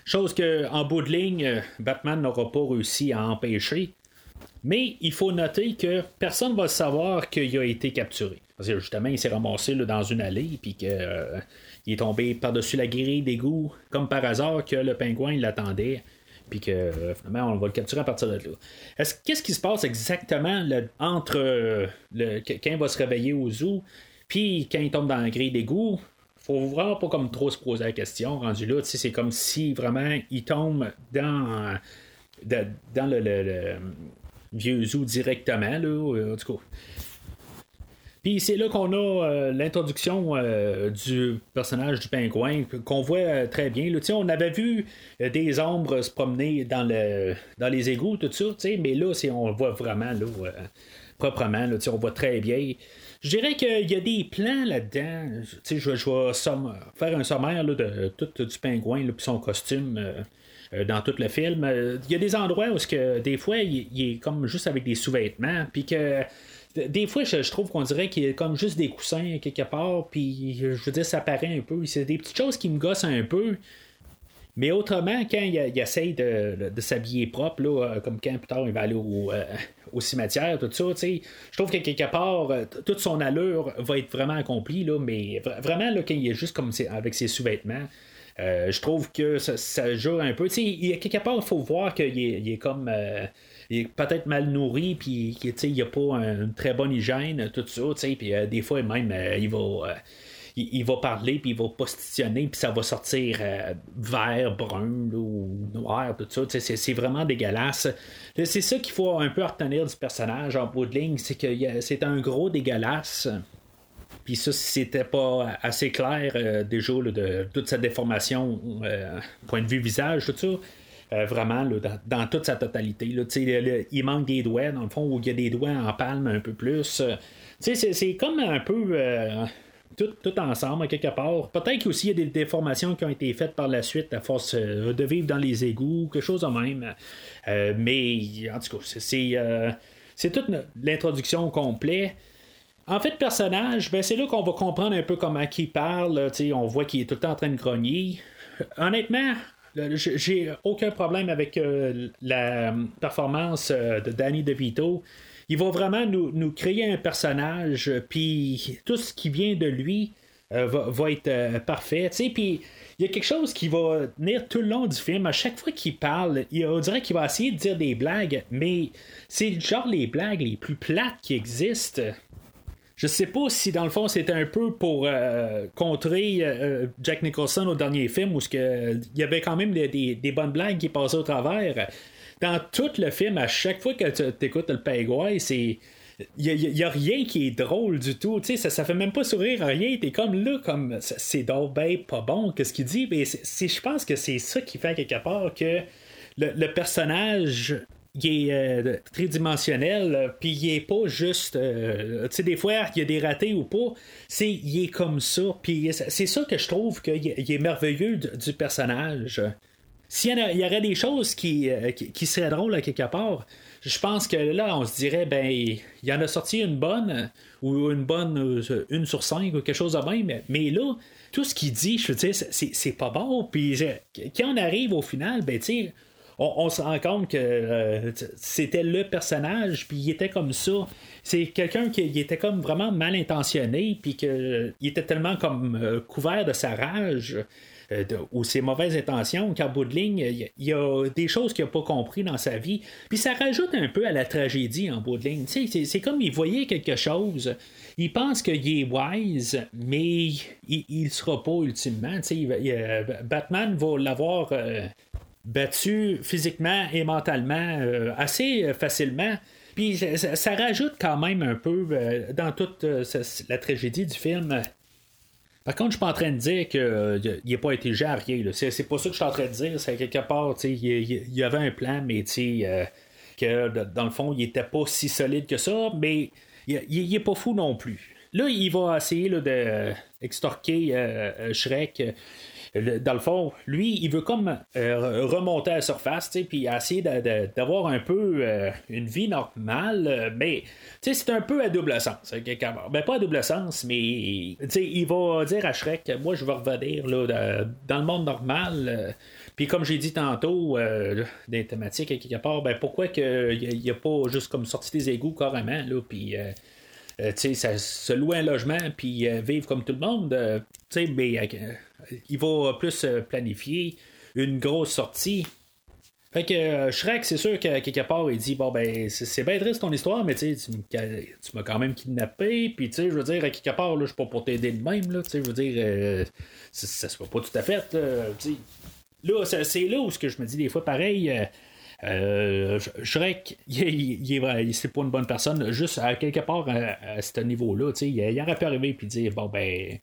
Chose qu'en bout de ligne, Batman n'aura pas réussi à empêcher. Mais il faut noter que personne ne va savoir qu'il a été capturé. Parce que justement, il s'est ramassé dans une allée, puis que. Euh, est tombé par-dessus la grille d'égout, comme par hasard que le pingouin l'attendait, puis que euh, finalement on va le capturer à partir de là. Est-ce, qu'est-ce qui se passe exactement entre euh, quand il va se réveiller au zoo, puis quand il tombe dans la grille d'égout? Faut vraiment pas comme trop se poser la question rendu là. C'est comme si vraiment il tombe dans, dans le, vieux zoo directement. Là, en tout cas, puis c'est là qu'on a euh, l'introduction euh, du personnage du pingouin qu'on voit euh, très bien. Là. On avait vu des ombres se promener dans, le, dans les égouts, tout ça, mais là, on le voit vraiment là, proprement. Là, on voit très bien. Je dirais qu'il y a des plans là-dedans. Je, vais faire un sommaire de tout du pingouin et son costume. Dans tout le film. Il y a des endroits où que, des fois il, il, est comme juste avec des sous-vêtements, puis que des fois, je, trouve qu'on dirait qu'il a comme juste des coussins quelque part, puis je veux dire, ça paraît un peu. C'est des petites choses qui me gossent un peu. Mais autrement, quand il, essaye de, s'habiller propre, là, comme quand plus tard il va aller au, au cimetière, tout ça, je trouve que quelque part, toute son allure va être vraiment accomplie, là, mais vraiment, là, quand il est juste comme avec ses sous-vêtements, je trouve que ça, joue un peu. Il y a quelque part, il faut voir qu'il est, est, comme il est peut-être mal nourri, puis il n'y a pas une très bonne hygiène, tout ça, puis euh, des fois même, euh, il va. Euh, il, va parler, puis il va positionner, puis ça va sortir vert, brun ou noir, tout ça. C'est, vraiment dégueulasse. C'est ça qu'il faut un peu retenir du personnage en bout de ligne, c'est que c'est un gros dégueulasse. Puis ça, c'était pas assez clair déjà de toute sa déformation, point de vue visage, tout ça. Euh, vraiment dans, toute sa totalité. Il manque des doigts, dans le fond, où il y a des doigts en palme un peu plus. Euh, c'est comme un peu. Euh, tout, tout, ensemble, quelque part. Peut-être qu'il y a des déformations qui ont été faites par la suite à force de vivre dans les égouts, quelque chose de même. mais en tout cas, c'est, c'est toute l'introduction complète. En fait, personnage, ben, c'est là qu'on va comprendre un peu comment il parle. on voit qu'il est tout le temps en train de grogner. Honnêtement, j'ai aucun problème avec euh, la performance euh, de Danny DeVito. Il va vraiment nous, créer un personnage, puis tout ce qui vient de lui euh, va, être parfait. Puis il y a quelque chose qui va tenir tout le long du film. À chaque fois qu'il parle, on dirait qu'il va essayer de dire des blagues, mais c'est genre les blagues les plus plates qui existent. Je sais pas si dans le fond c'était un peu pour euh, contrer euh, Jack Nicholson au dernier film où il y avait quand même des, bonnes blagues qui passaient au travers. Dans tout le film, à chaque fois que tu écoutes le Pagway, c'est. Il n'y a, rien qui est drôle du tout. Ça, ça fait même pas sourire à rien. T'es comme là, comme c'est donc ben pas bon, qu'est-ce qu'il dit? Mais je pense que c'est ça qui fait quelque part que le personnage il est euh, tridimensionnel, euh, puis il est pas juste. Euh, tu sais, des fois, il y a des ratés ou pas. C'est, il est comme ça. Puis c'est ça que je trouve qu'il est merveilleux du, personnage. S'il y, y, aurait des choses qui, qui, seraient drôles à quelque part, je pense que là, on se dirait, ben, il y en a sorti une bonne, ou une bonne, une sur cinq, ou quelque chose de même. Mais là, tout ce qu'il dit, je veux dire, c'est pas bon. Puis quand on arrive au final, ben, tu sais, on, se rend compte que euh, c'était le personnage, puis il était comme ça. C'est quelqu'un qui était comme vraiment mal intentionné, puis qu'il était tellement comme euh, couvert de sa rage. Euh, ou ses mauvaises intentions, qu'en bout de ligne, il y, a des choses qu'il n'a pas compris dans sa vie. Puis ça rajoute un peu à la tragédie en bout de ligne. C'est comme il voyait quelque chose. Il pense qu'il est wise, mais il ne sera pas ultimement. Batman va l'avoir battu physiquement et mentalement euh, assez facilement. Puis ça, rajoute quand même un peu euh, dans toute euh, la tragédie du film. Par contre, je suis pas en train de dire qu'il n'a pas été à rien. C'est, pas ça que je suis en train de dire. C'est quelque part, il y, avait un plan, mais que dans le fond, il était pas si solide que ça, mais il, est pas fou non plus. Là, il va essayer de extorquer Shrek dans le fond, lui, il veut comme euh, remonter à la surface, puis essayer d'avoir un peu euh, une vie normale, euh, mais c'est un peu à double sens. Ben, pas à double sens, mais il va dire à Shrek, moi, je vais revenir dans le monde normal. puis comme j'ai dit tantôt, des thématiques quelque part, ben pourquoi qu'il n'y a, pas juste comme sorti des égouts carrément, là, puis ça, se louer un logement, puis vivre comme tout le monde, il va plus euh, planifier une grosse sortie. Fait que euh, Shrek, c'est sûr qu'à quelque part, il dit Bon, ben, c'est bien triste ton histoire, mais tu m'as quand même kidnappé. Puis, tu sais, je veux dire, à quelque part, là, je suis pas pour t'aider de même. Tu sais, je veux dire, euh, ça se voit pas tout à fait. là, c'est là où je me dis des fois pareil. Shrek, il, il, pas une bonne personne, juste à quelque part à, ce niveau-là, il, il aurait pu arriver et dire bon ben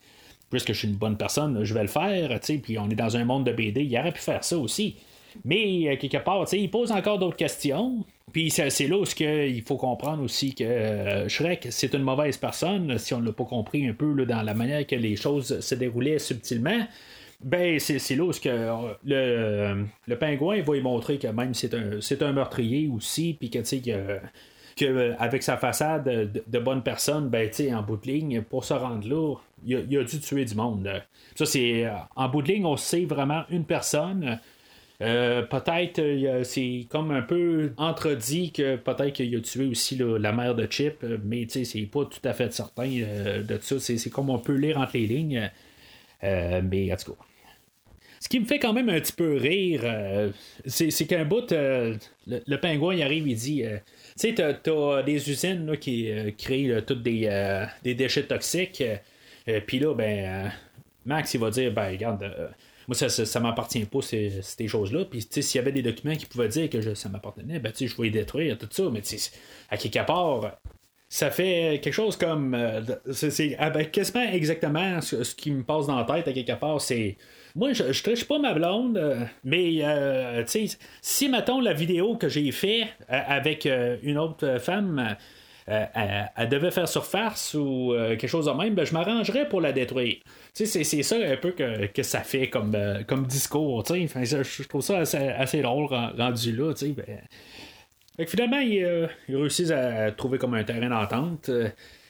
puisque je suis une bonne personne, je vais le faire, puis on est dans un monde de BD, il aurait pu faire ça aussi. Mais euh, quelque part, il pose encore d'autres questions. Puis c'est là où il faut comprendre aussi que euh, Shrek, c'est une mauvaise personne, si on ne l'a pas compris un peu dans la manière que les choses se déroulaient subtilement. Ben, c'est là où que, euh, le, le, pingouin va y montrer que même c'est un, un meurtrier aussi, puis que, tu sais, qu'avec sa façade de, de bonne personne, ben, en bout de ligne, pour se rendre là, il a, dû tuer du monde. Ça, c'est. En bout de ligne, on sait vraiment une personne. Euh, peut-être c'est comme un peu entredit que peut-être qu'il a tué aussi la mère de Chip, mais c'est pas tout à fait certain de ça. C'est comme on peut lire entre les lignes. mais en tout. Ce qui me fait quand même un petit peu rire, c'est qu'un bout, le, pingouin arrive, il dit tu sais, t'as, des usines qui euh, créent tous des, euh, des, déchets toxiques. Euh, puis là, ben, Max, il va dire, ben, regarde, moi, ça, ça, m'appartient pas, ces, ces choses-là. Puis, s'il y avait des documents qui pouvaient dire que ça m'appartenait, ben, tu je vais les détruire, tout ça. Mais, tu à quelque part, ça fait quelque chose comme. c'est, ah, ben, quasiment exactement ce, ce, qui me passe dans la tête, à quelque part, c'est moi, je, je triche pas ma blonde, euh, mais euh, si, mettons, la vidéo que j'ai fait euh, avec une autre femme, elle, devait faire surface ou quelque chose de même, ben, je m'arrangerais pour la détruire. C'est, c'est ça un peu que, que ça fait comme, comme discours. Enfin, je, trouve ça assez, drôle rendu là. Ben. finalement, il, il réussit à trouver comme un terrain d'entente.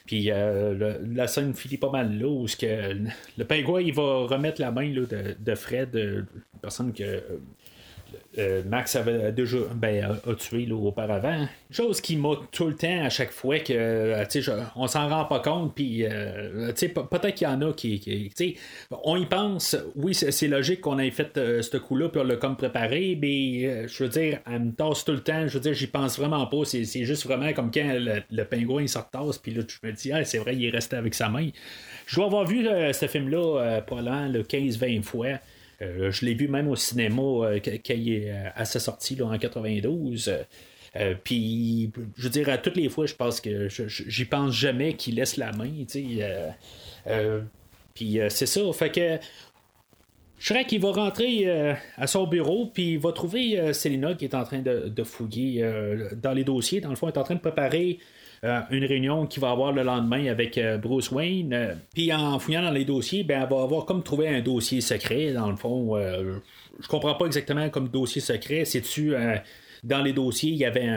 Puis euh, la scène finit pas mal là où que le pingouin il va remettre la main là, de, Fred, euh, personne que euh, Max avait déjà ben, tué là, auparavant. Chose qui m'a tout le temps à chaque fois que euh, je, on s'en rend pas compte. Puis euh, peut-être qu'il y en a qui. qui on y pense, oui, c'est logique qu'on ait fait ce coup-là, puis on l'a comme préparé, mais je veux dire, elle me tasse tout le temps. Je veux dire, j'y pense vraiment pas. C'est juste vraiment comme quand le, pingouin il se retasse, puis là, je me dis, ah, c'est vrai, il est resté avec sa main. Je dois avoir vu ce film-là probablement 15-20 fois. Euh, je l'ai vu même au cinéma euh, euh, à sa sortie là, en 92. puis, je veux dire, à toutes les fois, je pense que j'y pense jamais qu'il laisse la main. puis c'est ça. Fait que Shrek, il va rentrer à son bureau, puis il va trouver Selina qui est en train de, de fouiller dans les dossiers. Dans le fond, elle est en train de préparer euh, une réunion qui va avoir le lendemain avec euh, Bruce Wayne. Euh, puis en fouillant dans les dossiers, ben, elle va avoir comme trouvé un dossier secret. Dans le fond, je comprends pas exactement comme dossier secret. C'est-tu dans les dossiers, il y avait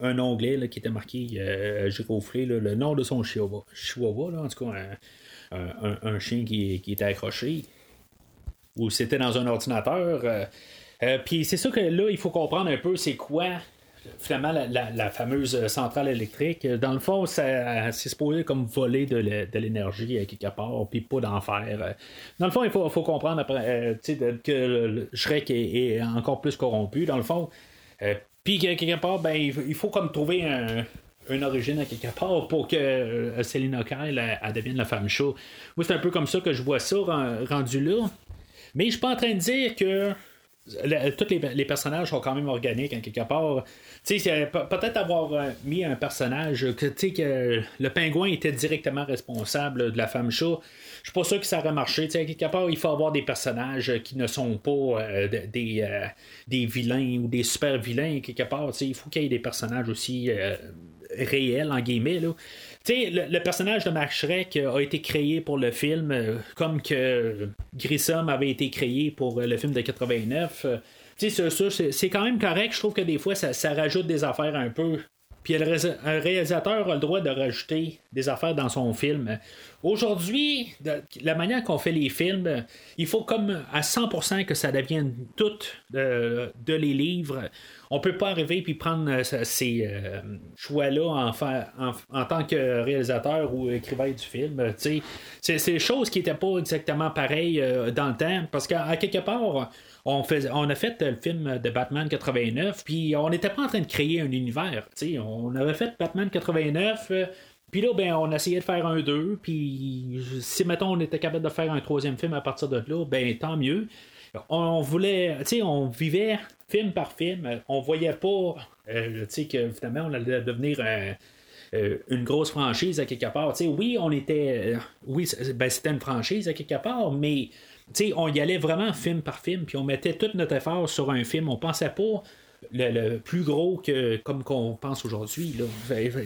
un, onglet qui était marqué euh, giroflé, le nom de son chihuahua, chihuahua en tout cas un, chien qui, qui, était accroché, ou c'était dans un ordinateur. Puis c'est ça que là, il faut comprendre un peu c'est quoi finalement, la, fameuse centrale électrique, dans le fond, c'est supposé comme voler de l'énergie à quelque part, puis pas d'en faire. Dans le fond, il faut, comprendre euh, que Shrek est, encore plus corrompu, dans le fond. Euh, puis quelque part, ben, il faut comme trouver une origine à quelque part pour que euh, Selina Kyle elle, devienne la femme chaud. Moi, c'est un peu comme ça que je vois ça rendu là. Mais je suis pas en train de dire que tous les, personnages sont quand même organiques en quelque part. Peut-être avoir euh, mis un personnage que, que le pingouin était directement responsable de la femme chat. Je suis pas sûr que ça aurait marché. à quelque part, il faut avoir des personnages qui ne sont pas euh, des, euh, des vilains ou des super vilains. Quelque part, il faut qu'il y ait des personnages aussi réels, en guillemets. Là. Le, le, personnage de Max Shrek a été créé pour le film, comme que Grissom avait été créé pour le film de 89 c'est quand même correct. Je trouve que des fois, ça, rajoute des affaires un peu. Puis un réalisateur a le droit de rajouter des affaires dans son film. Aujourd'hui, la manière qu'on fait les films, il faut comme à 100% que ça devienne tout de, les livres. On peut pas arriver puis prendre euh, ces euh, choix-là en, en, tant que réalisateur ou écrivain du film. C'est des choses qui n'étaient pas exactement pareilles euh, dans le temps. Parce qu'à quelque part, on, on a fait le film de Batman 89, puis on n'était pas en train de créer un univers. On avait fait Batman 89. Euh, puis là, ben, on essayait de faire un 2, puis si, mettons, on était capable de faire un troisième film à partir de là, ben, tant mieux. On voulait, tu sais, on vivait film par film, on voyait pas, euh, tu sais, que finalement, on allait devenir euh, une grosse franchise à quelque part. Tu sais, oui, on était, oui, ben, c'était une franchise à quelque part, mais on y allait vraiment film par film, puis on mettait tout notre effort sur un film. On pensait pas le, plus gros que comme qu'on pense aujourd'hui.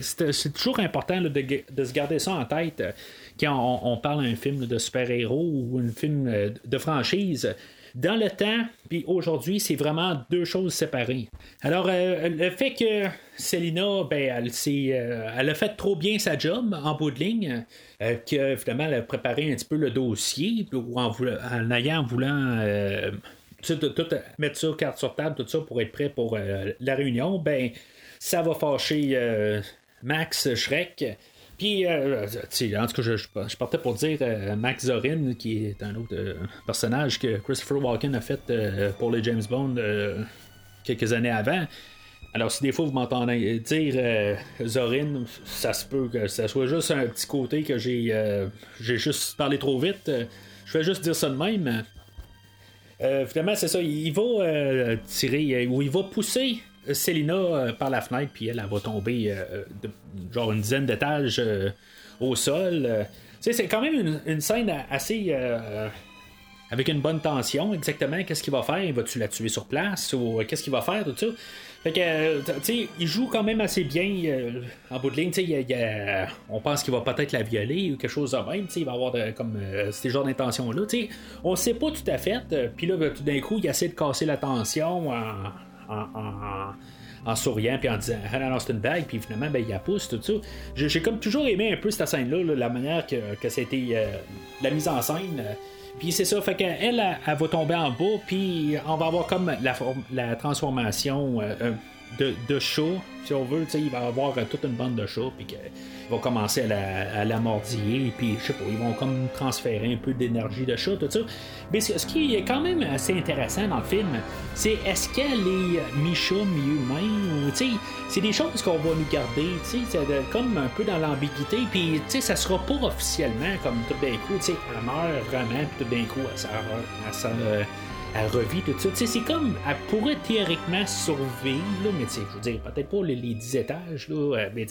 C'est toujours important de, se garder ça en tête euh, quand on, parle d'un film de super-héros ou un film euh, de franchise. dans le temps, puis aujourd'hui, c'est vraiment deux choses séparées. Alors, euh, le fait que Selina, ben, elle, euh, elle, a fait trop bien sa job en bout de ligne, euh, que finalement, elle a préparé un petit peu le dossier, en, en ayant voulant tout, mettre ça carte sur table, tout ça pour être prêt pour la réunion, ben, ça va fâcher Max Shrek. Puis, euh, en tout cas, je, partais pour dire euh, Max Zorin, qui est un autre euh, personnage que Christopher Walken a fait pour les James Bond quelques années avant. Alors, si des fois vous m'entendez dire Zorin, ça se peut que ça soit juste un petit côté que j'ai j'ai juste parlé trop vite. je vais juste dire ça de même. Finalement, c'est ça. Il va tirer ou il va pousser Selina euh, par la fenêtre, puis elle, va tomber euh, genre une dizaine d'étages euh, au sol. c'est quand même une, scène assez. avec une bonne tension, exactement. Qu'est-ce qu'il va faire? Va-tu la tuer sur place Ou qu'est-ce qu'il va faire Tout ça? Fait que, tu sais, il joue quand même assez bien en bout de ligne. on pense qu'il va peut-être la violer ou quelque chose de même. Il va avoir comme ces genres d'intentions-là. On sait pas tout à fait. Puis là, tout d'un coup, il essaie de casser la tension en en, souriant puis en disant ah non, c'est une bague puis finalement ben, il la pousse tout ça j'ai comme toujours aimé un peu cette scène là, la manière que, que c'était euh, la mise en scène puis c'est ça, fait qu'elle, elle, va tomber en bas, puis on va avoir comme la, la transformation euh, euh, de, de si on veut, il va avoir toute une bande de chats, puis qu'il va commencer à la, mordiller, puis je sais pas, ils vont comme transférer un peu d'énergie de chat, tout ça. Mais ce, qui est quand même assez intéressant dans le film, c'est est-ce qu'elle est mi-chat, mi-humain, ou tu sais, c'est des choses qu'on va nous garder, comme un peu dans l'ambiguïté, puis ça sera pas officiellement comme tout d'un coup, tu sais, elle meurt vraiment, puis tout d'un coup, elle, elle, elle, elle revit tout ça. C'est comme, elle pourrait théoriquement survivre, là, mais je veux dire, peut-être pas les, 10 étages, là, euh, mais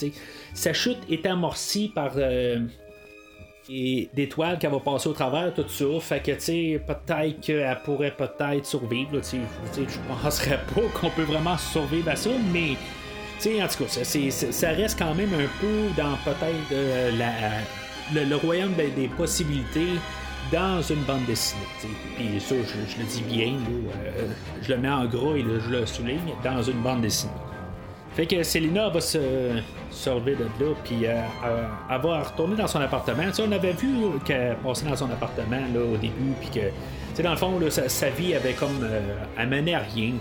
sa chute est amorcie par euh, des toiles qu'elle va passer au travers, tout ça. Fait que, tu sais, peut-être qu'elle pourrait peut-être survivre, tu sais, je penserais pas qu'on peut vraiment survivre à ça, mais. sais, en tout cas, ça, ça, reste quand même un peu dans peut-être euh, le, royaume des possibilités dans une bande dessinée. Puis ça, je, le dis bien, euh, je le mets en gros et je le souligne, dans une bande dessinée. Fait que Selina va se, sauver de là, puis euh, elle, va retourner dans son appartement. on avait vu qu'elle passait dans son appartement là, au début, puis que, dans le fond, sa, vie avait comme. Euh, elle menait à rien,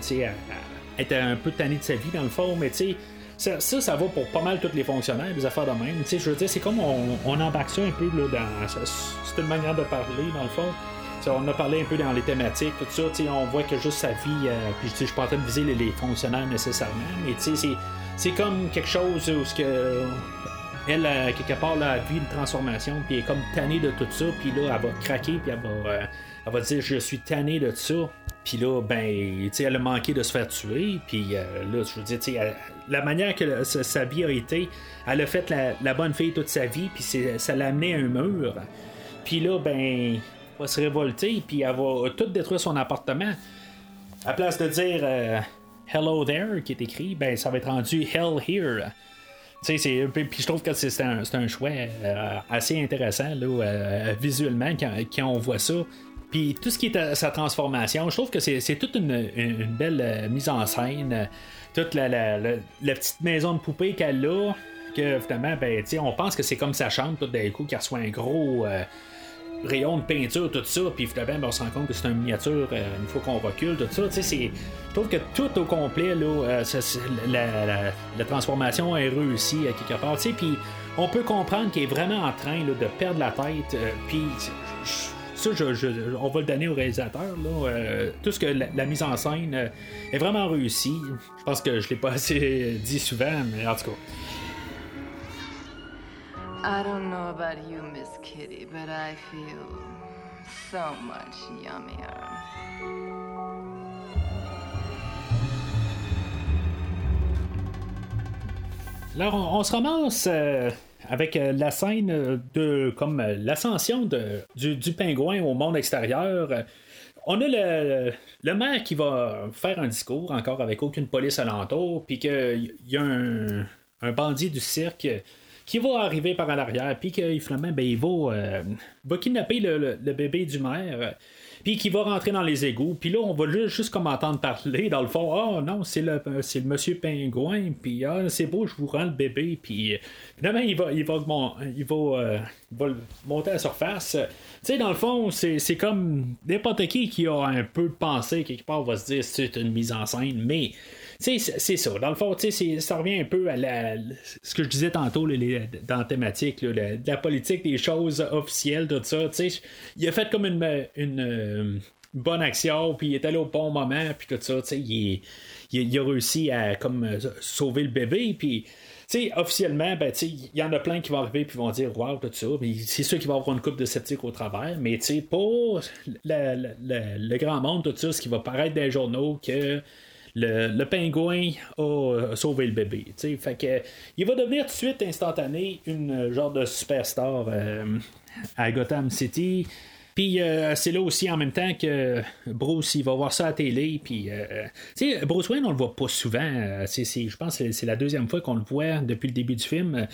était un peu tannée de sa vie, dans le fond, mais tu sais ça, ça, va pour pas mal tous les fonctionnaires, les affaires de même. je veux dire, c'est comme on, on embarque ça un peu là, dans. C'est une manière de parler, dans le fond. on a parlé un peu dans les thématiques, tout ça. On voit que juste sa vie. Euh, puis je suis pas en train de viser les, fonctionnaires nécessairement, mais c'est comme quelque chose où ce que. Elle, euh, quelque part, là, a vu une transformation, puis elle est comme tannée de tout ça, puis là, elle va craquer, puis elle va, euh, elle va dire Je suis tannée de tout ça. Puis là, ben, tu elle a manqué de se faire tuer. Puis là, je veux dire, tu la manière que sa, vie a été, elle a fait la, bonne fille toute sa vie, puis ça l'a amené à un mur. Puis là, ben, elle va se révolter, puis elle va tout détruire son appartement. À place de dire euh, Hello there, qui est écrit, ben, ça va être rendu Hell here. Puis je trouve que c'est un, un, choix euh, assez intéressant euh, visuellement quand, on voit ça. Puis tout ce qui est sa transformation, je trouve que c'est toute une, belle mise en scène toute la, la, petite maison de poupée qu'elle a, que finalement, ben, on pense que c'est comme sa chambre, tout d'un coup, qu'elle reçoit un gros euh, rayon de peinture, tout ça, puis finalement, ben, on se rend compte que c'est une miniature euh, une fois qu'on recule, tout ça. C'est, je trouve que tout au complet, là, euh, la, transformation est réussie à quelque part, puis on peut comprendre qu'il est vraiment en train de perdre la tête, puis ça, on va le donner au réalisateur. Euh, tout ce que la, mise en scène euh, est vraiment réussie. Je pense que je l'ai pas assez dit souvent, mais en tout cas. I don't know about you, Miss Kitty, but I feel so much yummier. Alors, on, se ramasse euh, avec euh, la scène euh, de comme euh, l'ascension du, pingouin au monde extérieur. On a le, maire qui va faire un discours encore avec aucune police alentour, puis qu'il y a un, bandit du cirque qui va arriver par en arrière, puis que ben, il va, va kidnapper le, bébé du maire puis qui va rentrer dans les égouts. Puis là, on va juste, juste comme entendre parler, dans le fond, oh non, c'est le, c'est le monsieur pingouin, puis ah, c'est beau, je vous rends le bébé, puis finalement, il va, il va, il va, euh, il va monter à la surface. Tu sais, dans le fond, c'est, c'est comme n'importe qui qui a un peu pensé, quelque part, va se dire c'est une mise en scène, mais c'est ça. Dans le fond, ça revient un peu à ce que je disais tantôt dans la thématique, la, politique des choses officielles, tout ça. Il a fait comme une, une, euh, bonne action, puis il est allé au bon moment, puis tout ça. Il, il, a réussi à comme sauver le bébé, puis. officiellement, ben, il y en a plein qui vont arriver et vont dire Wow, tout ça. C'est sûr qu'il va y avoir une coupe de sceptiques au travers. Mais pour le grand monde, tout ça, ce qui va paraître dans les journaux que le, pingouin a sauvé le bébé. Fait que, il va devenir tout de suite instantané une genre de superstar euh, à Gotham City. Puis euh, c'est là aussi en même temps que Bruce il va voir ça à la télé. Puis euh, Bruce Wayne on le voit pas souvent. je pense que c'est la deuxième fois qu'on le voit depuis le début du film.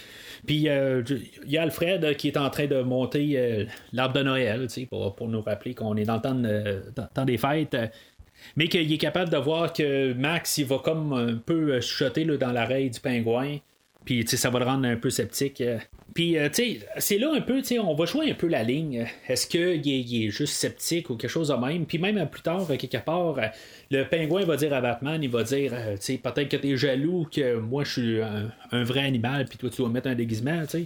Puis il y a Alfred qui est en train de monter l'arbre de Noël pour, pour nous rappeler qu'on est dans le temps, dans, temps des fêtes mais qu'il est capable de voir que Max, il va comme un peu chuchoter là, dans l'oreille du pingouin. Puis, ça va le rendre un peu sceptique. Puis, euh, tu sais, c'est là un peu, tu sais, on va jouer un peu la ligne. Est-ce qu'il est, est, juste sceptique ou quelque chose de même? Puis, même plus tard, quelque part, le pingouin va dire à Batman, il va dire, euh, tu sais, peut-être que t'es jaloux que moi, je suis un, vrai animal, puis toi, tu vas mettre un déguisement, tu sais.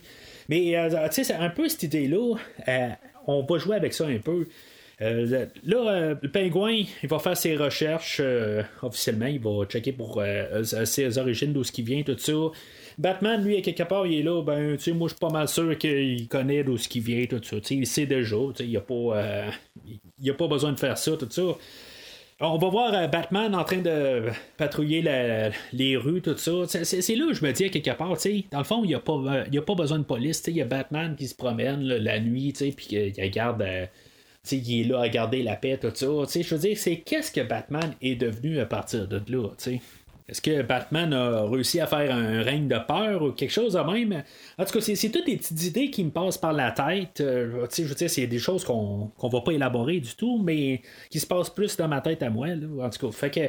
Mais, euh, tu sais, c'est un peu cette idée-là. on va jouer avec ça un peu. Euh, là, euh, le pingouin, il va faire ses recherches euh, officiellement. Il va checker pour ses origines, d'où ce qui vient, tout ça. Batman, lui, à quelque part, il est là. Ben, tu sais, moi, je suis pas mal sûr qu'il connaît d'où ce qui vient, tout ça. il sait déjà. Il a pas, il a pas besoin de faire ça, tout ça. On va voir Batman en train de patrouiller les rues, tout ça. C'est là où je me dis à quelque part, dans le fond, il n'y a, pas, a pas besoin de police. Il y a Batman qui se promène la nuit, puis qu'il regarde il est là à garder la paix, tout ça. Je veux dire, c'est qu'est-ce que Batman est devenu à partir de là, Est-ce que Batman a réussi à faire un règne de peur ou quelque chose de même? En tout cas, c'est, toutes des petites idées qui me passent par la tête. Euh, je veux dire, c'est des choses qu'on ne va pas élaborer du tout, mais qui se passent plus dans ma tête à moi. en tout cas, fait que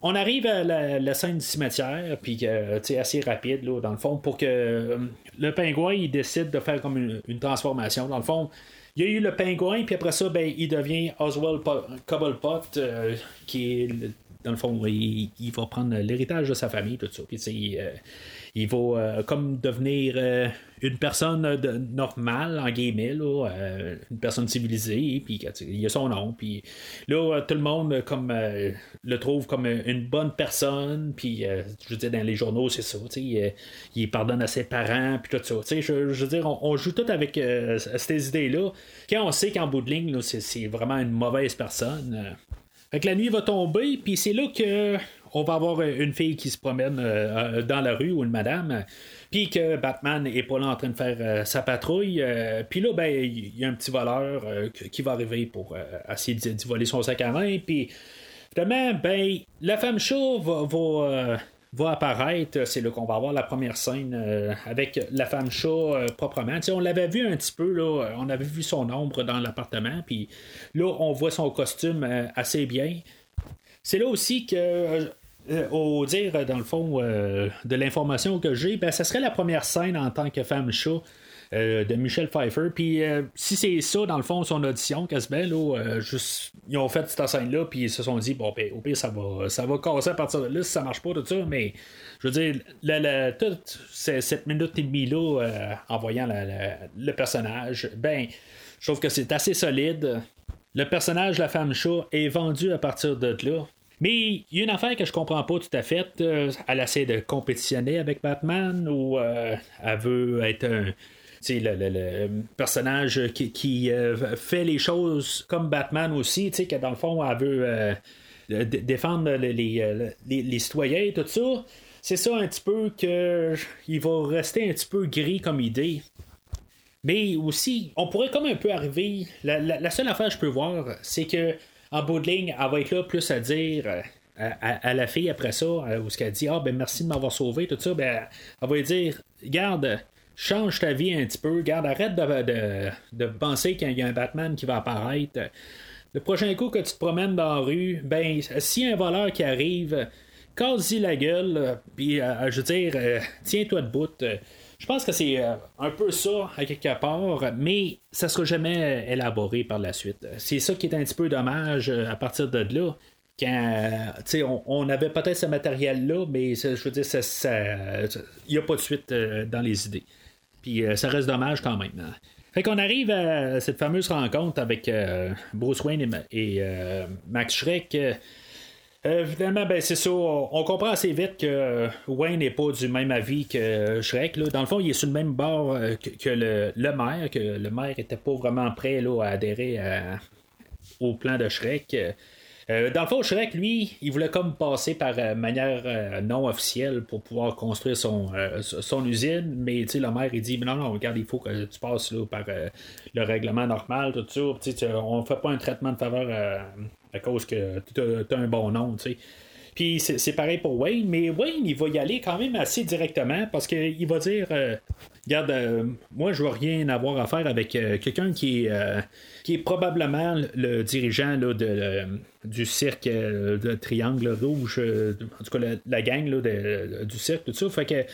on arrive à la, scène du cimetière, puis c'est assez rapide, là, dans le fond, pour que euh, le pingouin il décide de faire comme une transformation. Dans le fond, il y a eu le pingouin, puis après ça, ben, il devient Oswald Cobblepot, euh, qui est, dans le fond, il, va prendre l'héritage de sa famille, tout ça. Puis, euh, il va euh, comme devenir une personne de, normale, en guillemets, euh, une personne civilisée, puis il a son nom, puis là, tout le monde comme le trouve comme une bonne personne, puis je veux dire, dans les journaux, c'est ça, il, pardonne à ses parents, puis tout ça. Je, je veux dire, on, joue tout avec ces idées-là, quand on sait qu'en bout de ligne, c'est vraiment une mauvaise personne. Fait que la nuit va tomber, puis c'est là que on va avoir une fille qui se promène euh, euh, dans la rue ou une madame, puis que Batman est pas là en train de faire euh, sa patrouille. puis là, ben, il y a un petit voleur qui va arriver pour essayer de, voler son sac à main. Puis finalement, ben, la femme chat va, apparaître. C'est là qu'on va avoir la première scène avec la femme chat proprement. on l'avait vu un petit peu, là, on avait vu son ombre dans l'appartement, puis là, on voit son costume assez bien. C'est là aussi que euh, au dire, dans le fond, euh, de l'information que j'ai, ben, ça serait la première scène en tant que femme chat. Euh, de Michelle Pfeiffer. Puis si c'est ça, dans le fond, son audition, quasiment, là, juste, ils ont fait cette scène-là, puis ils se sont dit, bon, ben, au pire, ça va, ça va casser à partir de là si ça marche pas, tout ça. Mais je veux dire, la, toute cette minute et demie-là, en voyant le personnage, ben, je trouve que c'est assez solide. Le personnage, la femme chat, est vendu à partir de là. Mais il y a une affaire que je comprends pas tout à fait. Euh, elle essaie de compétitionner avec Batman ou euh, elle veut être un. Le, le, personnage qui, euh, fait les choses comme Batman aussi, que dans le fond, elle veut défendre les, citoyens et tout ça. C'est ça un petit peu que il va rester un petit peu gris comme idée. Mais aussi, on pourrait comme un peu arriver. La seule affaire que je peux voir, c'est que en bout de ligne, elle va être là plus à dire euh, à, la fille après ça, euh, où ce qu'elle dit Ah, ben merci de m'avoir sauvé, tout ça, ben, elle va lui dire Garde, change ta vie un petit peu. Garde, arrête de, penser qu'il y a un Batman qui va apparaître. Le prochain coup que tu te promènes dans la rue, ben, a un voleur qui arrive, casse-y la gueule, puis euh, je veux dire, euh, tiens-toi debout. Je pense que c'est euh, un peu ça à quelque part, mais ça sera jamais élaboré par la suite. C'est ça qui est un petit peu dommage à partir de là. Quand on, avait peut-être ce matériel-là, mais je veux dire, il n'y a pas de suite dans les idées. Puis ça reste dommage quand même. Hein. Fait qu'on arrive à cette fameuse rencontre avec euh, Bruce Wayne et, euh, Max Schreck. Euh, finalement, ben, c'est ça. On, comprend assez vite que Wayne n'est pas du même avis que Shrek. Dans le fond, il est sur le même bord que, le, maire, que le maire était pas vraiment prêt là, à adhérer au plan de Shrek. Euh, dans le fond, Shrek, lui, il voulait comme passer par euh, manière euh, non officielle pour pouvoir construire son, son usine, mais le maire, il dit non, non, regarde, il faut que tu passes là, par le règlement normal, tout ça. on ne fait pas un traitement de faveur à cause que tu as, un bon nom. sais. Puis c'est pareil pour Wayne, mais Wayne, il va y aller quand même assez directement parce qu'il va dire Regarde, euh, moi, je veux rien avoir à faire avec euh, quelqu'un qui, est, euh, qui est probablement le dirigeant là, de, du cirque de Triangle Rouge, en tout cas la, gang là, du cirque, tout ça. Fait que.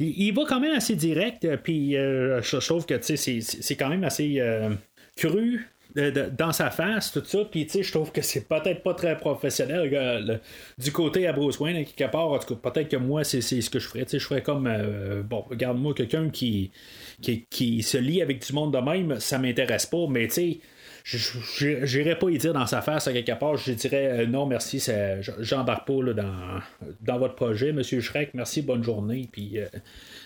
Il, va quand même assez direct, puis je trouve que c'est quand même assez cru dans sa face, tout ça. Puis, tu sais, je trouve que c'est peut-être pas très professionnel du côté à Bruce Wayne, quelque part. En tout cas, peut-être que moi, c'est ce que je ferais. Tu sais, je ferais comme, euh, bon, regarde-moi, quelqu'un qui, qui, se lie avec du monde de même, ça m'intéresse pas, mais tu sais, j'irais pas y dire dans sa face à quelque part, je dirais euh, non merci, j'embarque pas dans, dans votre projet, Monsieur Shrek, merci, bonne journée, puis euh,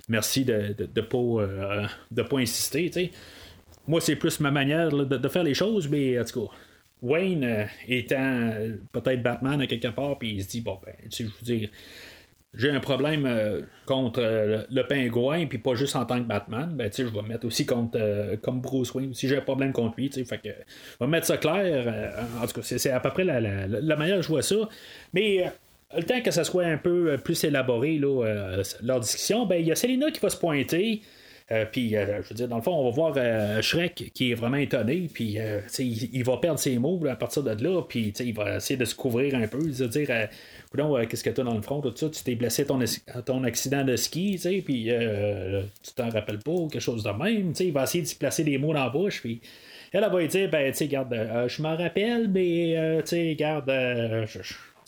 merci de, de, de pas, de pas insister, sais moi, c'est plus ma manière de, faire les choses, mais en tout cas, Wayne euh, étant euh, peut-être Batman à quelque part, puis il se dit, bon, ben, tu sais, je veux dire, j'ai un problème euh, contre le pingouin, puis pas juste en tant que Batman, ben, je vais me mettre aussi contre, comme Bruce Wayne, si j'ai un problème contre lui, fait que, je vais mettre ça clair, en tout cas, c'est, à peu près la, manière dont je vois ça, mais... le temps que ça soit un peu plus élaboré, leur discussion, ben, il y a Selina qui va se pointer. Euh, puis, euh, je veux dire, dans le fond, on va voir euh, Shrek qui est vraiment étonné, puis il, il, va perdre ses mots à partir de là, puis il va essayer de se couvrir un peu, va dire qu'est-ce que tu as dans le front, tout ça, tu t'es blessé à ton, accident de ski, puis tu t'en rappelles pas, quelque chose de même, il va essayer de se placer des mots dans la bouche, puis elle, va lui dire, ben, tu sais, garde, je m'en rappelle, mais, tu sais, garde,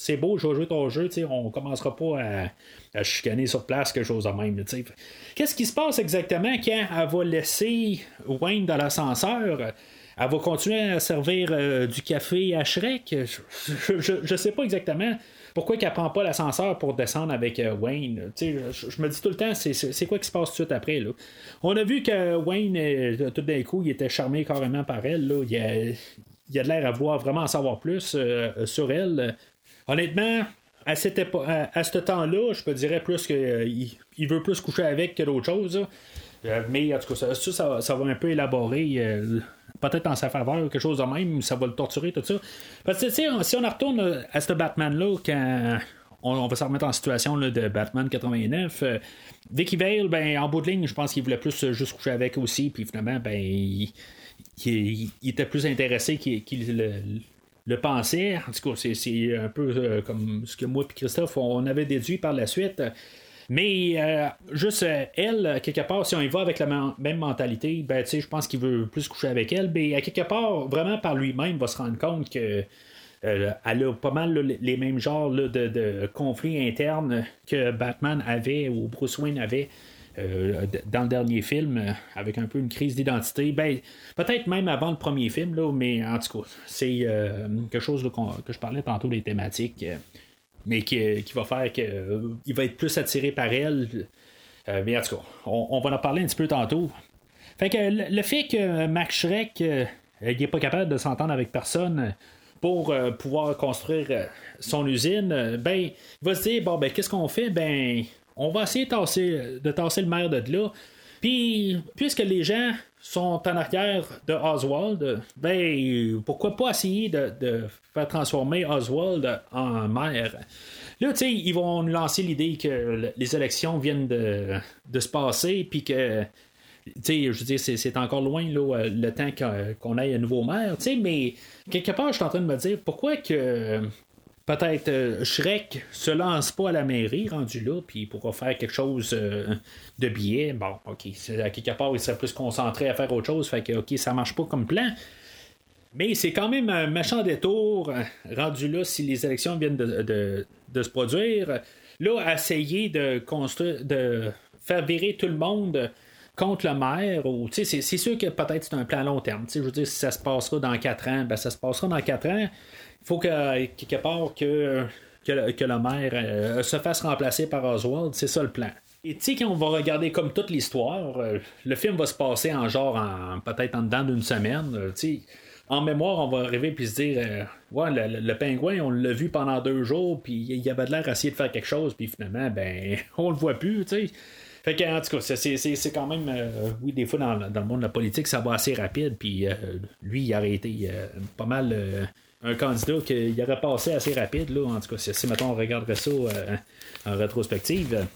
c'est beau, je vais jouer ton jeu, on commencera pas à, chicaner sur place, quelque chose de même. Qu'est-ce qui se passe exactement quand elle va laisser Wayne dans l'ascenseur? Elle va continuer à servir euh, du café à Shrek? Je, ne sais pas exactement pourquoi qu'elle prend pas l'ascenseur pour descendre avec euh, Wayne. Je, me dis tout le temps, c'est quoi qui se passe tout de suite après. Là? On a vu que Wayne, euh, tout d'un coup, il était charmé carrément par elle. Là. Il, a, il a l'air à vouloir vraiment en savoir plus sur elle. Honnêtement, à, cette ce temps-là, je peux dirais plus qu'il euh, veut plus coucher avec que d'autres choses. Euh, mais en tout cas, ça, ça, va un peu élaborer, euh, peut-être en sa faveur, quelque chose de même, ça va le torturer, tout ça. Parce que si on retourne à ce Batman-là, quand on, va se remettre en situation de Batman 89, Vicky Vale, ben, en bout de ligne, je pense qu'il voulait plus juste coucher avec aussi, puis finalement, ben, il, était plus intéressé qu'il le pensait. En tout cas, c'est un peu euh, comme ce que moi et Christophe, on avait déduit par la suite. Mais euh, juste euh, elle, quelque part, si on y va avec la même mentalité, ben, je pense qu'il veut plus coucher avec elle. Mais à quelque part, vraiment par lui-même, va se rendre compte que elle a pas mal les mêmes genres de, conflits internes que Batman avait ou Bruce Wayne avait. Euh, dans le dernier film, euh, avec un peu une crise d'identité. Ben, peut-être même avant le premier film, là, mais en tout cas, c'est euh, quelque chose que je parlais tantôt des thématiques, mais qui, va faire qu'il va être plus attiré par elle. mais en tout cas, on, va en parler un petit peu tantôt. Fait que le, fait que Max Schreck n'est pas capable de s'entendre avec personne pour pouvoir construire son usine, ben, il va se dire bon ben qu'est-ce qu'on fait? Ben on va essayer de tasser, le maire de là. Puis, puisque les gens sont en arrière de Oswald, ben, pourquoi pas essayer de, faire transformer Oswald en maire? Là, tu sais, ils vont nous lancer l'idée que les élections viennent de, se passer, puis que je veux dire, c'est encore loin le temps qu'on ait un nouveau maire, mais quelque part, je suis en train de me dire pourquoi que peut-être euh, Shrek se lance pas à la mairie rendu là, puis il pourra faire quelque chose euh, de billet. Bon, ok, à quelque part, il serait plus concentré à faire autre chose, fait que ok, ça marche pas comme plan. Mais c'est quand même un méchant détour euh, rendu là si les élections viennent de, se produire. Là, essayer de construire, de faire virer tout le monde contre le maire, ou c'est, sûr que peut-être c'est un plan long terme. Je veux dire, si ça se passera dans 4 ans, ben ça se passera dans 4 ans. Faut que quelque part que, que, le, maire euh, se fasse remplacer par Oswald, c'est ça le plan. Et tu sais, quand on va regarder comme toute l'histoire, euh, le film va se passer en genre en, peut-être en dedans d'une semaine. Euh, en mémoire, on va arriver puis se dire Ouais, le, pingouin, on l'a vu pendant deux jours, puis il y avait l'air à essayer de faire quelque chose, puis finalement, ben, on le voit plus, tu sais. Fait que, en tout cas, c'est quand même. oui, des fois, dans, le monde de la politique, ça va assez rapide. Puis lui, il a été pas mal un candidat qui aurait passé assez rapide, là, en tout cas, si, mettons, on regarderait ça euh, en rétrospective.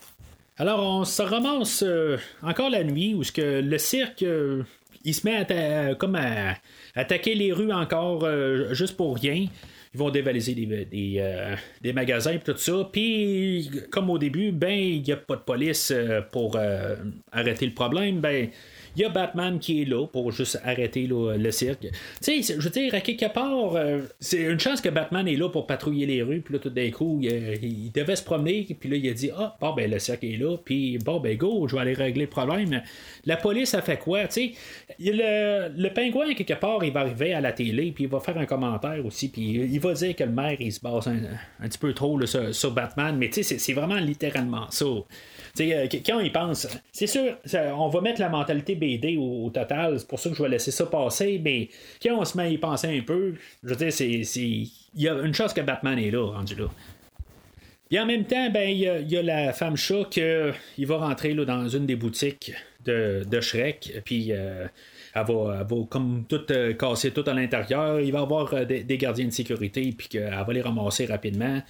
Alors, on se ramasse euh, encore la nuit où ce que le cirque, euh, il se met à, comme à, attaquer les rues encore juste pour rien. Ils vont dévaliser des, des, magasins et tout ça. Puis, comme au début, ben, il n'y a pas de police pour arrêter le problème. Ben, il y a Batman qui est là pour juste arrêter le cirque. Tu sais, je veux dire, à quelque part, euh, c'est une chance que Batman est là pour patrouiller les rues, puis là, tout d'un coup, il, devait se promener, puis là, il a dit Ah, bon, ben, le cirque est là, puis bon, ben, go, je vais aller régler le problème. La police a fait quoi, tu sais? Le, le pingouin, quelque part, il va arriver à la télé, puis il va faire un commentaire aussi, puis il va dire que le maire, il se base un, petit peu trop sur, Batman, mais tu sais, c'est vraiment littéralement ça. Euh, quand il pense, c'est sûr, on va mettre la mentalité BD au, total, c'est pour ça que je vais laisser ça passer, mais quand on se met à y penser un peu, je veux dire, il y a une chose que Batman est là, rendu là. Et en même temps, ben, il y, a la femme chat qui va rentrer dans une des boutiques de, Shrek, puis euh, elle, va, comme tout euh, casser tout à l'intérieur. Il va y avoir des, des, gardiens de sécurité, puis qu'elle va les ramasser rapidement.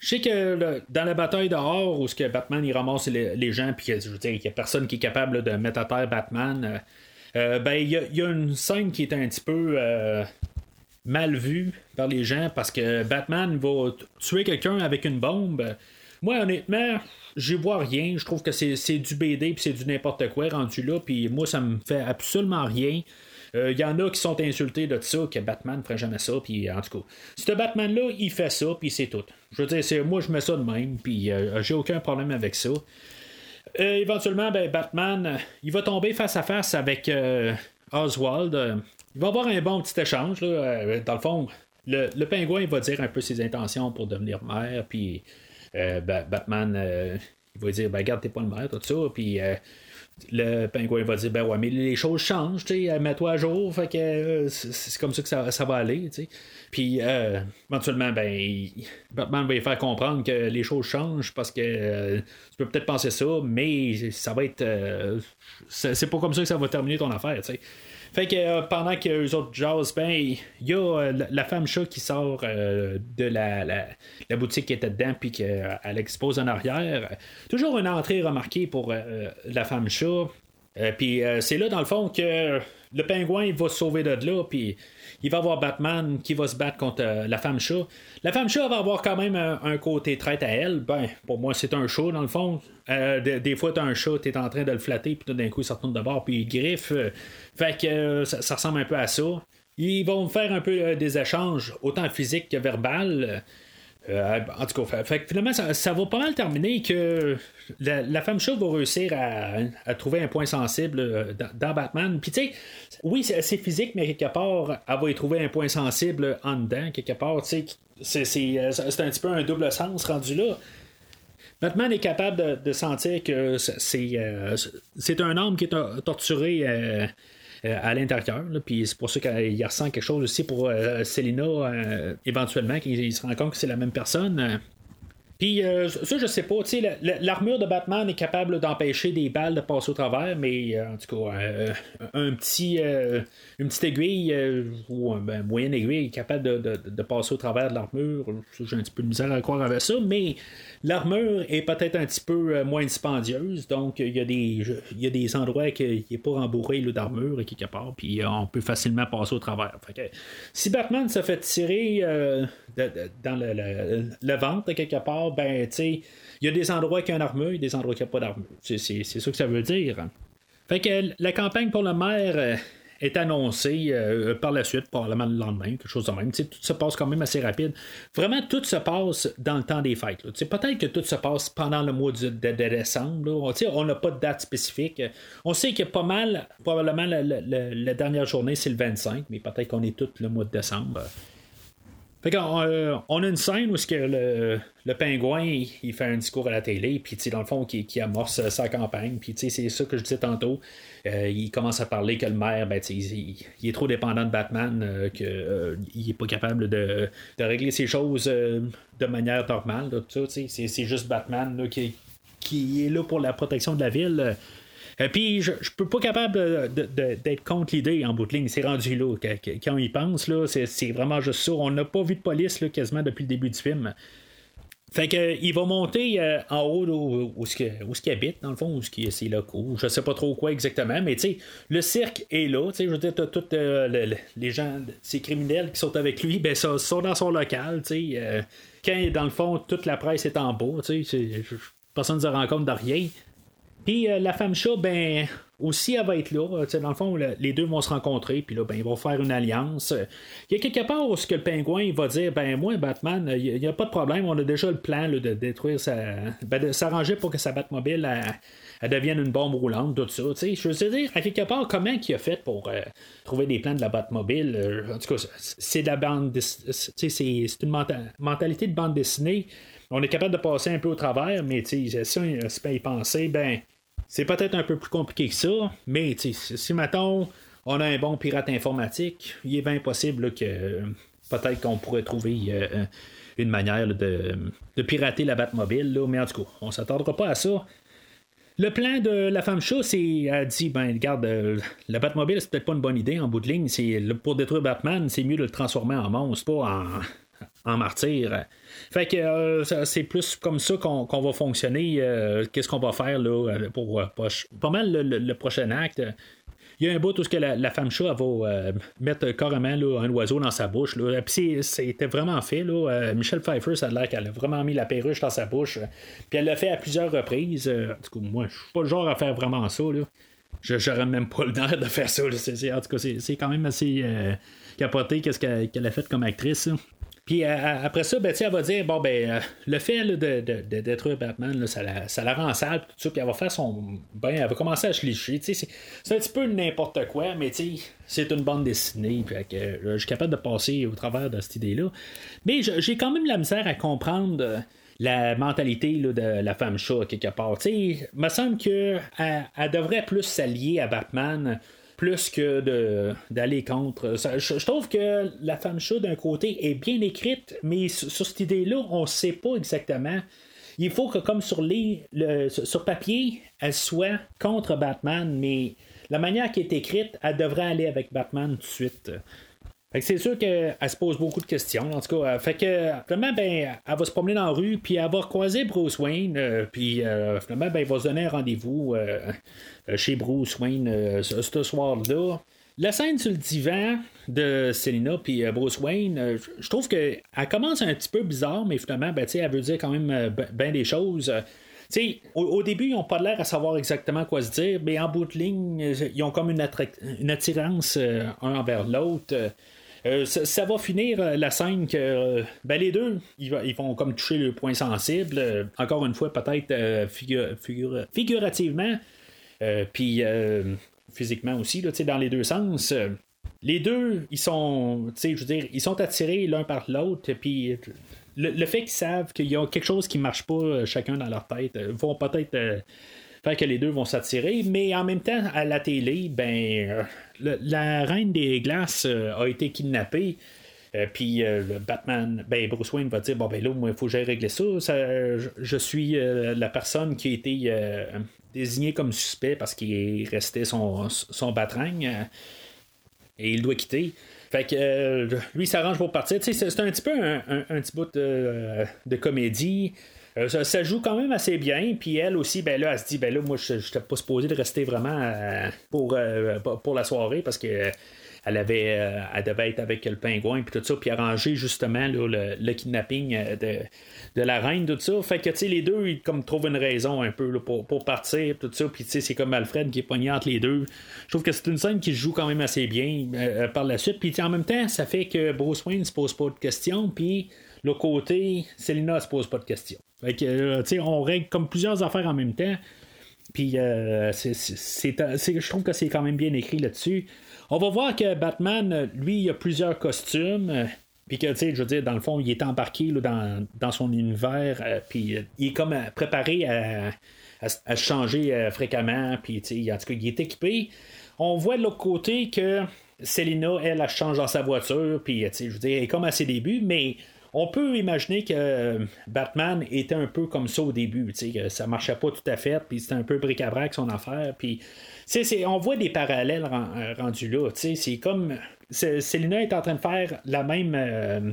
Je sais que dans la bataille dehors, où ce que Batman il ramasse les, gens, puis je veux dire, il n'y a personne qui est capable de mettre à terre Batman, euh, euh, ben il y, a une scène qui est un petit peu euh, mal vue par les gens parce que Batman va tuer quelqu'un avec une bombe. Moi, honnêtement, j'y vois rien. Je trouve que c'est du BD puis c'est du n'importe quoi rendu là. Puis moi, ça me fait absolument rien. Il euh, y en a qui sont insultés de ça, que Batman ne ferait jamais ça, puis en tout cas, ce Batman-là, il fait ça, puis c'est tout. Je veux dire, moi, je mets ça de même, puis euh, j'ai aucun problème avec ça. Euh, éventuellement, ben, Batman, il va tomber face à face avec Oswald. il va avoir un bon petit échange. dans le fond, le, le, pingouin va dire un peu ses intentions pour devenir maire, puis Batman, il va dire ben, Garde, t'es pas le maire, tout ça, puis le pingouin va dire ben ouais mais les choses changent tu sais mets-toi à jour fait que euh, c'est comme ça que ça, va aller tu sais. Puis euh, éventuellement ben Batman va lui faire comprendre que les choses changent parce que euh, tu peux peut-être penser ça mais ça va être c'est pas comme ça que ça va terminer ton affaire tu sais fait que euh, pendant que les autres jazz, ben, il y a euh, la, femme chat qui sort euh, de la, la, boutique qui était dedans, puis qu'elle expose en arrière. Toujours une entrée remarquée pour la femme chat. puis c'est là, dans le fond, que le pingouin va se sauver de là, puis il va avoir Batman qui va se battre contre la femme chat. La femme chat va avoir quand même un, côté traite à elle. Ben, pour moi, c'est un chat, dans le fond. des, fois, t'as un chat, t'es en train de le flatter, puis tout d'un coup, il se retourne de bord, puis il griffe. Fait que euh, ça, ressemble un peu à ça. Ils vont faire un peu euh, des échanges, autant physiques que verbal. Euh, en tout cas, fait, finalement, ça, va pas mal terminer que la, femme chauve va réussir à, trouver un point sensible dans, Batman. Puis tu sais, oui, c'est physique, mais quelque part, elle va y trouver un point sensible en dedans. Quelque part, tu sais, c'est un petit peu un double sens rendu là. Batman est capable de, sentir que c'est un homme qui est torturé euh, à l'intérieur. Puis c'est pour ça qu'il ressent quelque chose aussi pour euh, Selina euh, éventuellement, qu'il se rend compte que c'est la même personne. Puis euh, ça, je sais pas. tu sais, L'armure de Batman est capable d'empêcher des balles de passer au travers, mais euh, en tout cas, euh, un petit, une petite aiguille ou ben, une moyenne aiguille est capable de, passer au travers de l'armure. J'ai un petit peu de misère à croire avec ça, mais l'armure est peut-être un petit peu moins dispendieuse. Donc, il y, a des, des endroits qui n'est pas rembourré d'armure quelque part, puis on peut facilement passer au travers. si Batman se fait tirer dans le, le ventre quelque part, ben, il y a des endroits qui ont une armure, a des endroits qui n'ont pas d'armure. C'est, ça que ça veut dire. Fait que la campagne pour le maire euh, est annoncée euh, par la suite, probablement le lendemain, quelque chose de même. tout se passe quand même assez rapide. Vraiment, tout se passe dans le temps des fêtes. Peut-être que tout se passe pendant le mois de, décembre. On n'a pas de date spécifique. On sait a pas mal, probablement la, dernière journée, c'est le 25, mais peut-être qu'on est tout le mois de décembre. Fait euh, on a une scène où le, le pingouin il, fait un discours à la télé, puis dans le fond, qui, amorce sa campagne. Puis c'est ça que je disais tantôt. Euh, il commence à parler que le maire, ben, il, est trop dépendant de Batman, euh, qu'il n'est pas capable de, régler ces choses de manière normale. C'est juste Batman qui, qui est là pour la protection de la ville. Euh, puis je, je peux pas capable d'être contre l'idée en bout de ligne. C'est rendu là. Quand y pense, c'est, vraiment juste ça. On n'a pas vu de police quasiment depuis le début du film. Fait que il va monter euh, en haut où, ce qu'il habite, dans le fond, où ce qui est ses locaux. Je sais pas trop quoi exactement, mais tu sais, le cirque est là. Je veux dire, tous euh, les gens, ces criminels qui sont avec lui, ben ça, sont dans son local. Tu sais, quand dans le fond, toute la presse est en bas, tu sais, personne ne se rend compte de rien. Puis euh, la femme chat, ben, aussi, elle va être là. dans le fond, les deux vont se rencontrer, puis là, ben, ils vont faire une alliance. Il y a quelque part où ce que le pingouin va dire ben, moi, Batman, il n'y a, pas de problème, on a déjà le plan de détruire sa. Ben, de s'arranger pour que sa Batmobile elle, devienne une bombe roulante, tout ça. Je veux dire, à quelque part, comment il a fait pour euh, trouver des plans de la Batmobile euh, En tout cas, c'est de la bande. C'est une mentalité de bande dessinée. On est capable de passer un peu au travers, mais si on se peut y penser, ben c'est peut-être un peu plus compliqué que ça, mais si maintenant on a un bon pirate informatique, il est bien possible que peut-être qu'on pourrait trouver euh, une manière de, pirater la Batmobile, mais en tout cas, on s'attendra pas à ça. Le plan de la femme chat, c'est elle dit ben regarde, euh, la Batmobile c'est peut-être pas une bonne idée en bout de ligne. C'est pour détruire Batman, c'est mieux de le transformer en monstre, pas en, en martyr. Fait que euh, c'est plus comme ça qu'on va fonctionner. Euh, qu'est-ce qu'on va faire là, euh, pour pas mal le, prochain acte. Il y a un bout où que la, femme chat va mettre carrément un oiseau dans sa bouche. Là. Puis c'était vraiment fait. Là. Michelle Pfeiffer, ça a l'air qu'elle a vraiment mis la perruche dans sa bouche. Puis elle l'a fait à plusieurs reprises. en tout cas, moi, je suis pas le genre à faire vraiment ça. Là. J'aurais même pas le nerf de faire ça. en tout cas, c'est quand même assez capoté qu'est-ce qu'elle a fait comme actrice. Puis après ça, ben, elle va dire bon ben euh, le fait de, détruire Batman, ça, la, rend sale, tout ça, puis elle va faire son ben, elle va commencer à se. C'est, un petit peu n'importe quoi, mais c'est une bande dessinée. Puis je suis capable de passer au travers de cette idée-là. Mais j'ai quand même la misère à comprendre euh, la mentalité de la femme chat quelque part. Il me semble qu'elle elle devrait plus s'allier à Batman plus que d'aller contre. je, trouve que la femme chat, d'un côté, est bien écrite, mais sur, cette idée-là, on ne sait pas exactement. Il faut que, comme sur, les, sur papier, elle soit contre Batman, mais la manière qui est écrite, elle devrait aller avec Batman tout de suite c'est sûr qu'elle se pose beaucoup de questions. En tout cas, fait que finalement, ben, elle va se promener dans la rue, puis elle va croiser Bruce Wayne, euh, puis euh, finalement, ben, il va se donner un rendez-vous euh, chez Bruce Wayne ce, soir-là. La scène sur le divan de Selina puis Bruce Wayne, je trouve qu'elle commence un petit peu bizarre, mais finalement, ben, elle veut dire quand même bien des choses. Au, au, début, ils n'ont pas l'air à savoir exactement quoi se dire, mais en bout de ligne, ils ont comme une, une attirance un envers l'autre. Euh, ça, va finir euh, la scène que euh, ben, les deux, ils, vont comme toucher le point sensible. encore une fois, peut-être figurativement, puis physiquement aussi, dans les deux sens. les deux, ils sont, je veux dire, ils sont attirés l'un par l'autre, puis le, fait qu'ils savent qu'il y a quelque chose qui marche pas chacun dans leur tête, vont peut-être faire que les deux vont s'attirer, mais en même temps, à la télé, ben, la reine des glaces euh, a été kidnappée. puis Batman, ben Bruce Wayne va dire bon ben là, moi, il faut que j'aille régler ça. je, suis la personne qui a été désignée comme suspect parce qu'il restait son, son batragne et il doit quitter. Fait que euh, lui, s'arrange pour partir. C'est un petit peu un, petit bout de comédie. Euh, ça, joue quand même assez bien. Puis elle aussi, ben là, elle se dit, ben là, moi, je n'étais pas supposé de rester vraiment euh, pour, pour la soirée parce que elle avait euh, elle devait être avec le pingouin puis tout ça puis arranger justement le, kidnapping euh, de, la reine tout ça. Fait que tu sais les deux ils comme trouvent une raison un peu pour, partir tout ça. Puis tu sais c'est comme Alfred qui est pogné entre les deux. Je trouve que c'est une scène qui joue quand même assez bien euh, par la suite. Puis en même temps ça fait que Bruce Wayne se pose pas de questions puis le côté Selina se pose pas de questions fait que sais on règle comme plusieurs affaires en même temps puis c'est, je trouve que c'est quand même bien écrit là-dessus. On va voir que Batman, lui, il a plusieurs costumes. Euh, puis que, je veux dire, dans le fond, il est embarqué dans, son univers. Euh, puis euh, il est comme préparé à, à, changer fréquemment. Puis, en tout cas, il est équipé. On voit de l'autre côté que Selina, elle, elle change dans sa voiture. Puis, je veux dire, elle est comme à ses débuts. Mais on peut imaginer que Batman était un peu comme ça au début, que ça marchait pas tout à fait, puis c'était un peu bric-à-brac son affaire, puis on voit des parallèles euh, rendus là. C'est comme. Selina est en train de faire la même euh,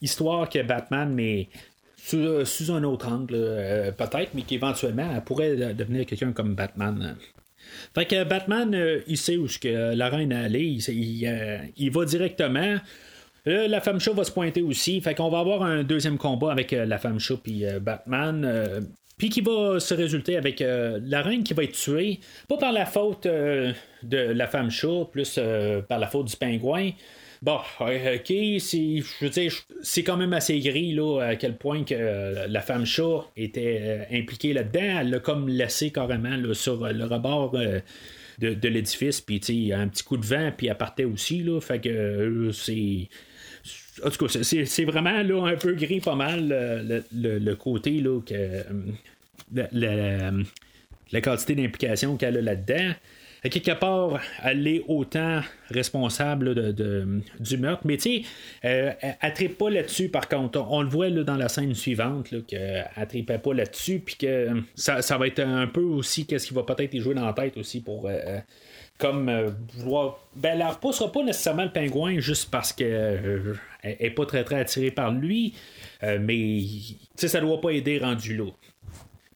histoire que Batman, mais sous, euh, un autre angle, peut-être, mais qu'éventuellement, elle pourrait devenir quelqu'un comme Batman. Fait que Batman, il sait où la reine est allée, il, va directement. La femme chat va se pointer aussi. Fait qu'on va avoir un deuxième combat avec la femme chat puis Batman. Puis qui va se résulter avec euh, la reine qui va être tuée, pas par la faute euh, de la femme chat, plus euh, par la faute du pingouin. Bon, ok, c'est, je veux dire, c'est quand même assez gris là, à quel point que la femme chat était impliquée là-dedans. Elle l'a comme laissé carrément sur le rebord de, l'édifice, puis un petit coup de vent, puis elle partait aussi. Là, fait que c'est en tout cas, c'est vraiment là, un peu gris pas mal le, côté là, que la, quantité d'implication qu'elle a là-dedans. Quelque part, elle est autant responsable du meurtre. Mais tu sais, euh, elle ne pas là-dessus, par contre. On, le voit là, dans la scène suivante, qu'elle ne tripait pas là-dessus, puis que ça, va être un peu aussi qu'est-ce qui va peut-être y jouer dans la tête aussi pour. Euh, comme euh, vouloir. Ben, elle ne repoussera pas nécessairement le pingouin juste parce qu'elle n'est pas très très attirée par lui, mais ça ne doit pas aider rendu là.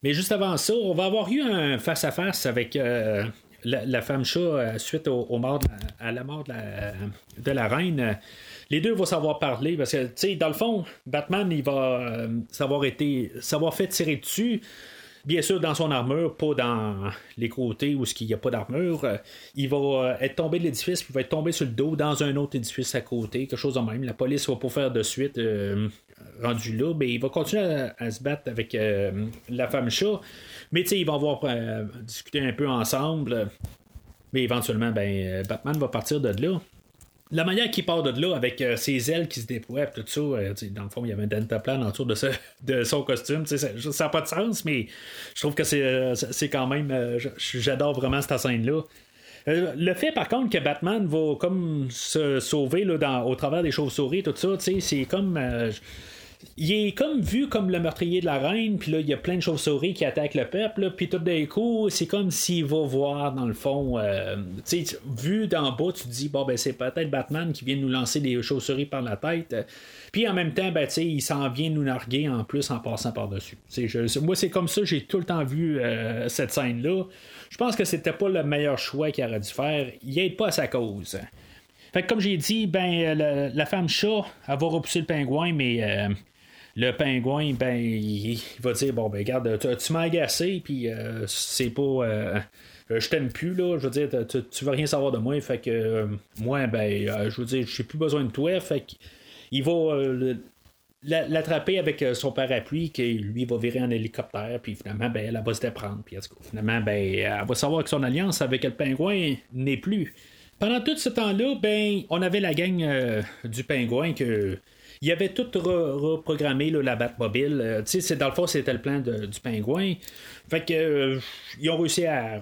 Mais juste avant ça, on va avoir eu un face-à-face avec euh, la, femme chat euh, suite au, mort à la mort de la, reine. Les deux vont savoir parler parce que, tu sais, dans le fond, Batman, il va euh, savoir, été, savoir fait tirer dessus. Bien sûr, dans son armure, pas dans les côtés où il n'y a pas d'armure. Il va être tombé de l'édifice, puis il va être tombé sur le dos dans un autre édifice à côté, quelque chose de même. La police va pas faire de suite rendu là, ben, il va continuer à, se battre avec euh, la femme chat. Mais tu sais, ils vont avoir euh, discuté un peu ensemble. Mais éventuellement, ben, Batman va partir de là. La manière qu'il part de là avec euh, ses ailes qui se déploient, tout ça, dans le fond, il y avait un deltaplan autour de, de son costume. Ça n'a pas de sens, mais je trouve que c'est quand même. J'adore vraiment cette scène-là. le fait par contre que Batman va comme se sauver là, au travers des chauves-souris, tout ça, c'est comme il est comme vu comme le meurtrier de la reine, puis là, il y a plein de chauves-souris qui attaquent le peuple, puis tout d'un coup, c'est comme s'il va voir, dans le fond, euh, tu sais, vu d'en bas, tu te dis, bon, ben, c'est peut-être Batman qui vient nous lancer des chauves-souris par la tête. Puis en même temps, ben, tu sais, il s'en vient nous narguer en plus en passant par-dessus. moi, c'est comme ça, j'ai tout le temps vu euh, cette scène-là. Je pense que c'était pas le meilleur choix qu'il aurait dû faire. Il aide pas à sa cause. Fait que comme j'ai dit, ben la, femme chat, elle va repousser le pingouin, mais euh, le pingouin, ben il, va dire bon ben regarde, tu, m'as agacé, puis euh, c'est pas. Euh, je t'aime plus, là. Je veux dire, tu, tu veux rien savoir de moi. Fait que moi, ben, je veux dire, j'ai plus besoin de toi. Fait qu'il va l'attraper avec son parapluie, qui lui va virer en hélicoptère, puis finalement, ben, elle va se déprendre. Puis finalement, ben, elle va savoir que son alliance avec le pingouin n'est plus. Pendant tout ce temps-là, ben, on avait la gang euh, du pingouin que il avait tout reprogrammé la Batmobile. sais, dans le fond, c'était le plan du pingouin. Fait que ils ont réussi à,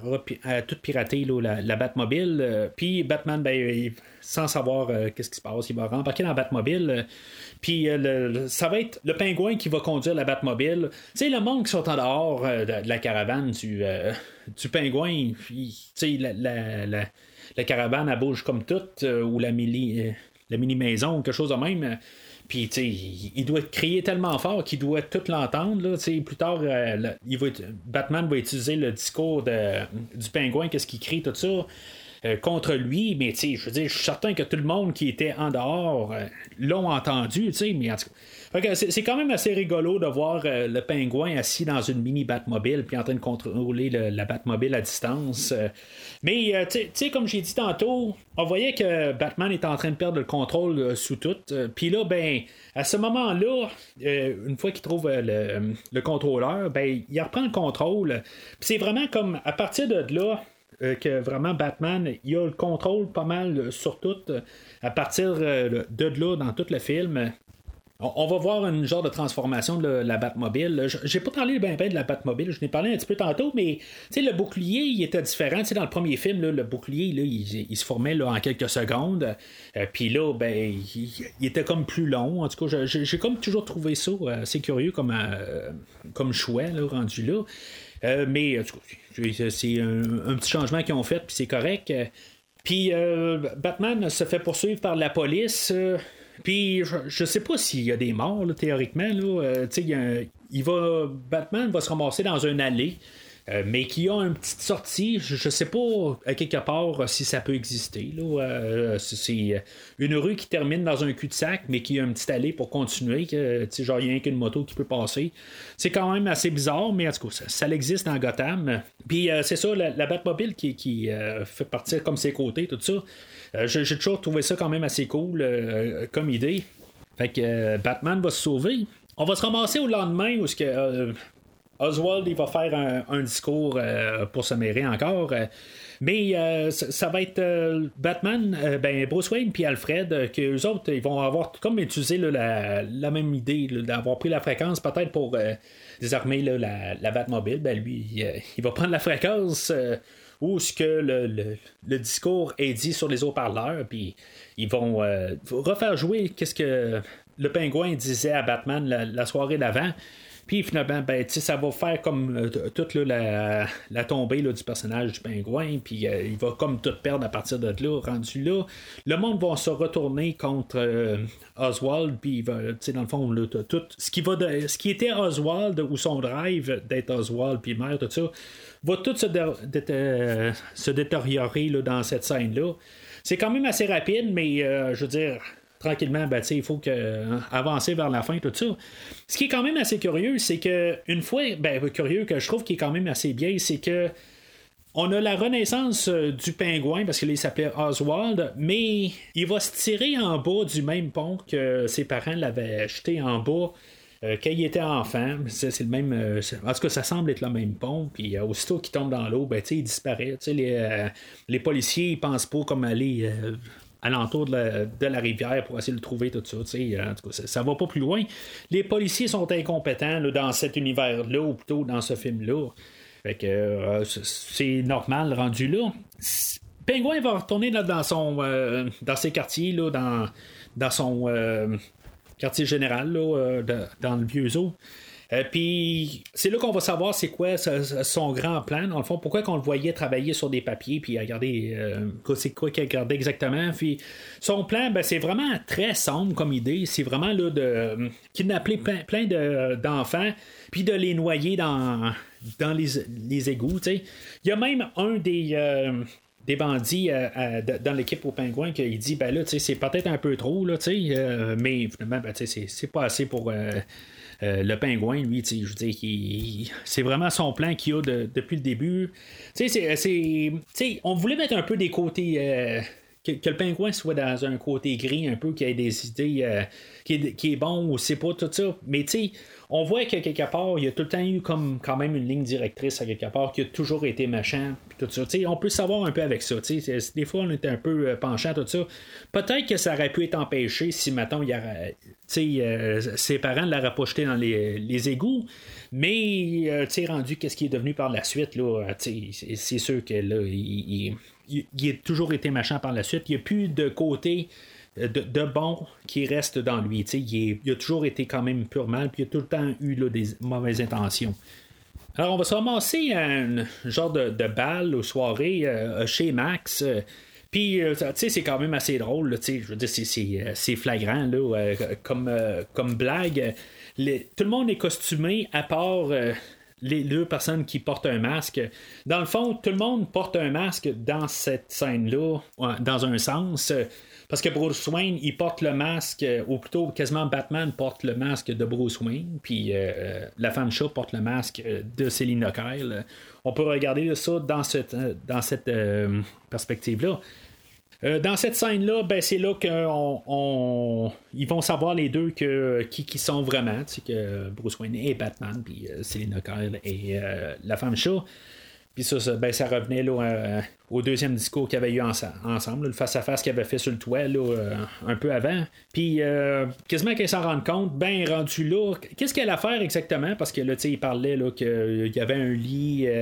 tout pirater la, la, Batmobile. Puis Batman, ben, sans savoir qu'est-ce qui se passe, il va rembarquer dans la Batmobile. Puis ça va être le pingouin qui va conduire la Batmobile. Tu sais, le monde qui sont en dehors de, la caravane du, du pingouin, tu sais, la la caravane, elle bouge comme toute, euh, ou la mini, euh, la mini-maison, ou quelque chose de même. Puis, tu sais, il doit crier tellement fort qu'il doit tout l'entendre. Plus tard, euh, il va, Batman va utiliser le discours du pingouin, qu'est-ce qu'il crie, tout ça. contre lui, mais je veux dire, je suis certain que tout le monde qui était en dehors l'ont entendu, mais en tout cas, c'est quand même assez rigolo de voir euh, le pingouin assis dans une mini Batmobile puis en train de contrôler la Batmobile à distance. Euh. mais euh, tu sais, comme j'ai dit tantôt, on voyait que Batman est en train de perdre le contrôle sous tout. Puis là, ben, à ce moment-là, une fois qu'il trouve le, contrôleur, ben, il reprend le contrôle. C'est vraiment comme à partir de là que vraiment Batman, il a le contrôle pas mal sur tout. À partir de là, dans tout le film, on va voir une genre de transformation de la Batmobile. J'ai pas parlé bien ben de la Batmobile, je n'ai parlé un petit peu tantôt, mais le bouclier il était différent. dans le premier film, le bouclier il, se formait là, en quelques secondes. Euh, puis là, ben, il, était comme plus long. En tout cas, j'ai comme toujours trouvé ça euh, assez curieux comme, euh, comme choix rendu là. mais c'est un, petit changement qu'ils ont fait, puis c'est correct. Puis Batman se fait poursuivre par la police. Puis je, sais pas s'il y a des morts, théoriquement. Là, euh, il, va, Batman va se ramasser dans un allée. Euh, mais qui a une petite sortie, je, ne sais pas à quelque part si ça peut exister. Euh, c'est une rue qui termine dans un cul-de-sac, mais qui a une petite allée pour continuer. Que, genre, il n'y a qu'une moto qui peut passer. C'est quand même assez bizarre, mais en tout cas, ça, existe dans Gotham. Puis c'est ça, la, Batmobile qui, fait partir comme ses côtés, tout ça. Euh, j'ai toujours trouvé ça quand même assez cool euh, comme idée. Fait que euh, Batman va se sauver. On va se ramasser au lendemain où ce que Oswald il va faire un, discours pour se mêler encore. mais ça, va être Batman, ben Bruce Wayne puis Alfred, que les autres ils vont avoir comme utilisé la, même idée d'avoir pris la fréquence peut-être pour désarmer la, Batmobile. Ben lui, il va prendre la fréquence où ce que le, discours est dit sur les haut-parleurs, puis ils vont euh, refaire jouer qu'est-ce que le pingouin disait à Batman la soirée d'avant. Puis finalement, ben, ça va faire comme euh, toute la, tombée du personnage du pingouin. Puis euh, il va comme tout perdre à partir de là, rendu là. Le monde va se retourner contre euh, Oswald. Puis il va, dans le fond, tout, ce, qui va ce qui était Oswald ou son drive d'être Oswald, puis mère, tout ça, va tout se, se détériorer dans cette scène-là. C'est quand même assez rapide, mais je veux dire tranquillement, ben, il faut que, hein, avancer vers la fin, tout ça. Ce qui est quand même assez curieux, c'est que une fois, ben, curieux que je trouve qui est quand même assez bien, c'est que on a la renaissance euh, du pingouin parce qu'il s'appelait Oswald, mais il va se tirer en bas du même pont que ses parents l'avaient jeté en bas. Euh, quand il était enfant, c'est le même. Euh, en tout cas, ça semble être le même pont. Puis aussitôt qu'il tombe dans l'eau, ben, il disparaît. Les, les policiers, ils pensent pas comme aller alentour de la, rivière pour essayer de le trouver, tout ça. En tout cas, ça, va pas plus loin. Les policiers sont incompétents dans cet univers-là, ou plutôt dans ce film-là. Fait que euh, c'est normal rendu là. Pingouin va retourner dans son euh, dans ses quartiers, là, dans, dans son euh, quartier général, là, dans le vieux zoo. Euh, puis c'est là qu'on va savoir c'est quoi son grand plan. Dans le fond, pourquoi qu'on le voyait travailler sur des papiers, puis regarder euh, c'est quoi qu'il regardait exactement. Puis son plan, ben, c'est vraiment très sombre comme idée. C'est vraiment là de euh, kidnapper plein, plein d'enfants, puis de les noyer dans, dans les, les égouts. Il y a même un des des bandits dans l'équipe au pingouin qui dit ben là c'est peut-être un peu trop là, mais finalement ben, c'est pas assez pour euh, le pingouin, lui, je veux dire, c'est vraiment son plan qu'il a depuis le début. on voulait mettre un peu des côtés. Euh, que, le pingouin soit dans un côté gris un peu, qui ait des idées, euh, qui, est, qui, est, bon ou c'est pas tout ça. Mais tu sais, on voit que quelque part, il y a tout le temps eu comme quand même une ligne directrice à quelque part qui a toujours été machin, tout ça. on peut savoir un peu avec ça. Des fois, on était un peu euh, penchant, tout ça. Peut-être que ça aurait pu être empêché si, maintenant il euh, ses parents l'auraient pas dans les, égouts. Mais, euh, tu rendu qu'est-ce qui est devenu par la suite, là, c'est sûr que là, a toujours été machin par la suite. Il n'y a plus de côté de, bon qui reste dans lui. Il, il, a toujours été quand même pur mal, puis il a tout le temps eu des mauvaises intentions. Alors, on va se ramasser à un genre de, de bal ou soirée euh, chez Max. Euh, puis, euh, tu sais, c'est quand même assez drôle, je veux dire, c'est flagrant, là, comme, comme blague. tout le monde est costumé à part les deux personnes qui portent un masque. Dans le fond, tout le monde porte un masque dans cette scène-là, dans un sens. Parce que Bruce Wayne, il porte le masque, euh, ou plutôt quasiment Batman porte le masque de Bruce Wayne, puis euh, euh, la femme chat porte le masque de Selina Kyle. On peut regarder ça dans cette, dans cette perspective-là. dans cette scène-là, ben, c'est là qu'ils on, ils vont savoir les deux que, qui, qui sont vraiment, que Bruce Wayne est Batman, puis Selina Kyle et la femme chat. Puis ça, ça, ben, ça revenait là, au deuxième discours qu'il y avait eu ensemble, le face-à-face qu'il avait fait sur le toit là, euh, un peu avant. Puis euh, quasiment qu'elle s'en rende compte, ben rendu là, qu'est-ce qu'elle a à faire exactement? Parce que là, il parlait qu'il y avait un lit.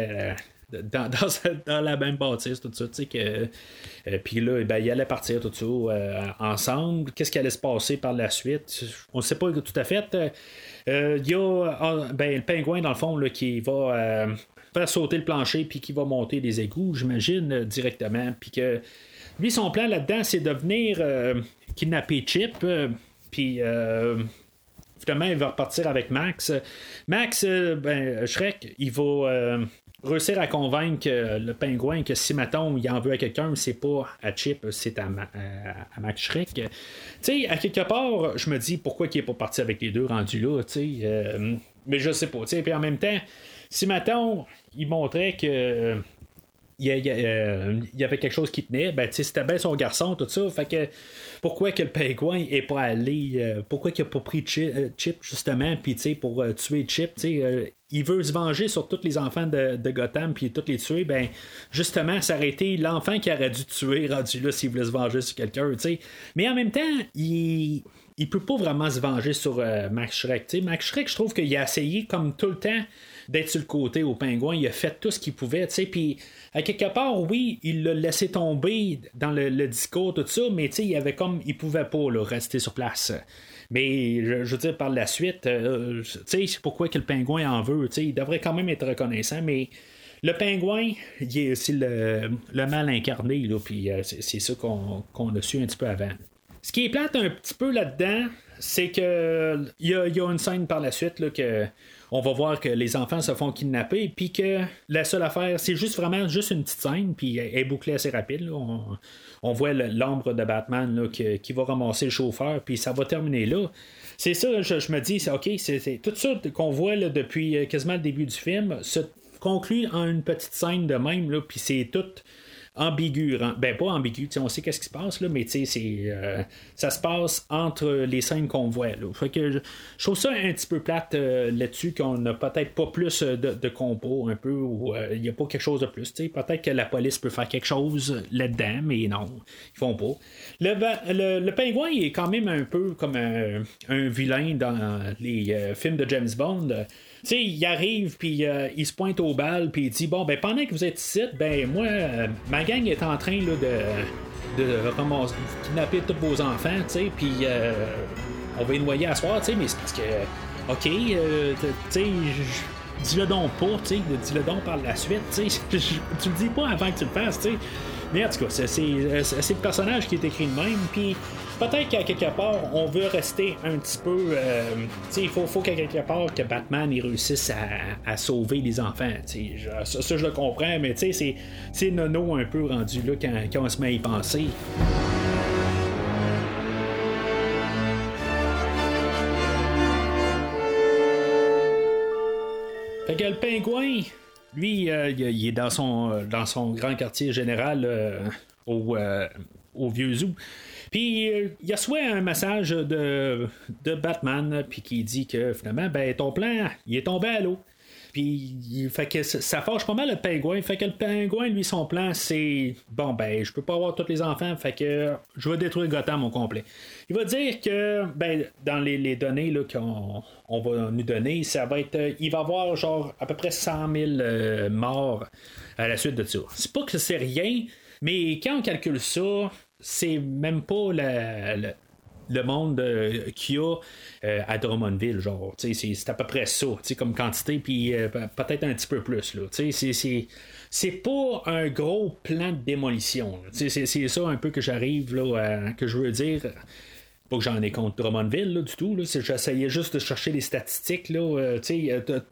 Dans, la même bâtisse, tout ça, tu sais, que. puis là, ben, il allait partir tout ça ensemble. Qu'est-ce qui allait se passer par la suite? On ne sait pas tout à fait. Il y a ben, le pingouin, dans le fond, là, qui va faire sauter le plancher puis qui va monter des égouts, j'imagine, euh, directement. Puis que lui, son plan là-dedans, c'est de venir euh, kidnapper Chip. Euh, puis finalement, il va repartir avec Max. Max, ben, Shrek, il va réussir à convaincre le pingouin que si, mettons, il en veut à quelqu'un, c'est pas à Chip, c'est à, Max Shrek. Tu sais, à quelque part, je me dis pourquoi il est pas parti avec les deux rendus là, tu sais. mais je sais pas, tu sais. Puis en même temps, si, mettons, il montrait que euh, il y, avait quelque chose qui tenait, ben, c'était bien son garçon, tout ça. Fait que pourquoi que le pingouin est pas allé, euh, pourquoi qu'il a pas pris euh, Chip, justement, puis pour tuer Chip, il veut se venger sur tous les enfants de, Gotham, puis tous les tuer, ben, justement, été l'enfant qui aurait dû tuer, rendu là, s'il voulait se venger sur quelqu'un, Mais en même temps, il il peut pas vraiment se venger sur Max Shrek. Max Shrek, je trouve qu'il a essayé comme tout le temps d'être sur le côté au pingouin. Il a fait tout ce qu'il pouvait. Puis, à quelque part, oui, il l'a laissé tomber dans le, discours, tout ça, mais il avait comme. Il pouvait pas rester sur place. Mais je, veux dire, par la suite, euh, sais, c'est pourquoi que le pingouin en veut. Il devrait quand même être reconnaissant, mais. Le pingouin, c'est le, mal incarné, là, puis euh, c'est, ça qu'on, a su un petit peu avant. Ce qui est plate un petit peu là-dedans, c'est que il y, a, une scène par la suite là, que on va voir que les enfants se font kidnapper, puis que la seule affaire, c'est juste vraiment juste une petite scène, puis elle est bouclée assez rapide. On, voit l'ombre de Batman qui, va ramasser le chauffeur, puis ça va terminer là. C'est ça, je, me dis, c'est ok, c'est tout ça qu'on voit depuis euh, quasiment le début du film se conclut en une petite scène de même, puis c'est tout ambigu. Ben, pas ambigu, on sait qu'est-ce qui se passe, là, mais c'est, euh, ça se passe entre les scènes qu'on voit. Là. Fait que je, trouve ça un petit peu plate euh, là-dessus, qu'on n'a peut-être pas plus de, de compos un peu, ou euh, il n'y a pas quelque chose de plus. Peut-être que la police peut faire quelque chose là-dedans, mais non, ils font pas. Le, le, pingouin est quand même un peu comme un vilain dans les films de James Bond sais, il arrive, puis euh, il se pointe au bal, puis il dit Bon, ben pendant que vous êtes ici, ben moi, euh, ma gang est en train là, de, de ramasser, kidnapper tous vos enfants, tu sais, puis euh, on va les noyer à soir, tu sais, mais c'est parce que, ok, tu sais, dis-le donc pas, tu sais, dis-le donc par la suite, tu tu le dis pas avant que tu le fasses, tu sais. Mais en tout cas, c'est le personnage qui est écrit de même, puis peut-être qu'à quelque part, on veut rester un petit peu. Euh, il faut, qu'à quelque part que Batman réussisse à, sauver les enfants. Ça, je le comprends, mais c'est nono un peu rendu là quand, quand on se met à y penser. Fait que le pingouin, lui, euh, il est dans son, dans son grand quartier général euh, au, au vieux zoo. Puis il a soit un message de, Batman, puis qui dit que finalement, ben, ton plan, il est tombé à l'eau. Puis, fait que ça fâche pas mal le pingouin. Fait que le pingouin, lui, son plan, c'est bon, ben, je peux pas avoir tous les enfants, fait que je vais détruire Gotham au complet. Il va dire que, ben, dans les, données là, qu'on on va nous donner, ça va être. Il va avoir, genre, à peu près 100 000 euh, morts à la suite de ça. C'est pas que c'est rien, mais quand on calcule ça, c'est même pas le monde euh, qu'il y a euh, à Drummondville, genre, c'est à peu près ça, comme quantité, puis euh, peut-être un petit peu plus, là, c'est pas un gros plan de démolition, c'est ça un peu que j'arrive, là, que je veux dire, pas que j'en ai contre Drummondville là, du tout. J'essayais juste de chercher les statistiques. Il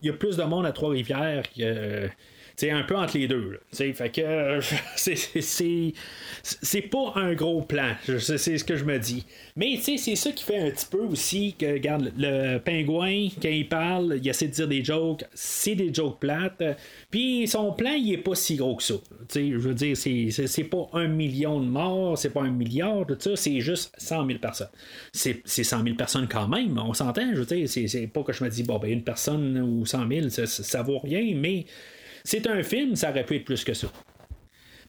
y, a plus de monde à Trois-Rivières que, c'est un peu entre les deux. Fait que c'est pas un gros plan. C'est ce que je me dis. Mais c'est ça qui fait un petit peu aussi que, regarde, le pingouin, quand il parle, il essaie de dire des jokes, c'est des jokes plates. Puis son plan, il est pas si gros que ça. je veux dire, c'est pas un million de morts, c'est pas un milliard, tout ça, c'est juste 100 000 personnes. C'est 100 000 personnes quand même, on s'entend, je veux dire, c'est pas que je me dis, bon, ben une personne ou 100 000, ça, ça vaut rien, mais c'est un film, ça aurait pu être plus que ça.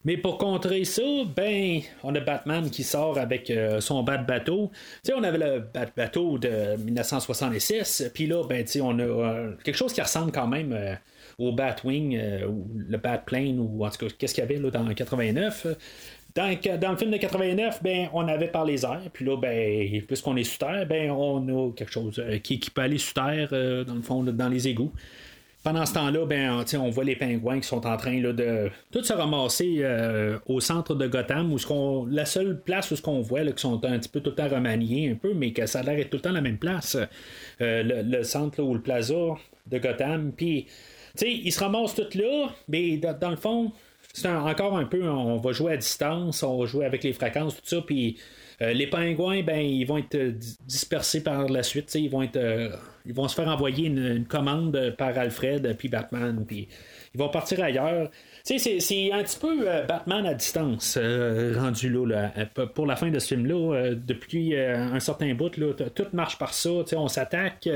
Mais pour contrer ça, ben, on a Batman qui sort avec euh, son bat bateau. Tu sais, on avait le bat bateau de 1966, puis là, ben, tu sais, on a euh, quelque chose qui ressemble quand même euh, au Batwing ou le Batplane ou en tout cas, qu'est-ce qu'il y avait là dans 89. Dans, le film de 89, ben, on avait par les airs, puis là, ben, puisqu'on est sous terre, ben, on a quelque chose qui, qui, peut aller sous terre, dans le fond, dans les égouts. Pendant ce temps-là, ben, on voit les pingouins qui sont en train là, de tout se ramasser euh, au centre de Gotham, où qu'on, la seule place où ce qu'on voit, là, qui sont un petit peu tout le temps remaniés, un peu, mais que ça a l'air tout le temps la même place, euh, le, centre ou le plaza de Gotham. Puis, ils se ramassent tout là, mais dans, le fond, c'est encore un peu, on va jouer à distance, on va jouer avec les fréquences, tout ça, puis euh, les pingouins, ben, ils vont être euh, dispersés par la suite. Ils vont être, euh, ils vont se faire envoyer une, commande par Alfred puis Batman, puis ils vont partir ailleurs. C'est, c'est un petit peu Batman à distance rendu là, pour la fin de ce film-là. depuis un certain bout, tout marche par ça. On s'attaque,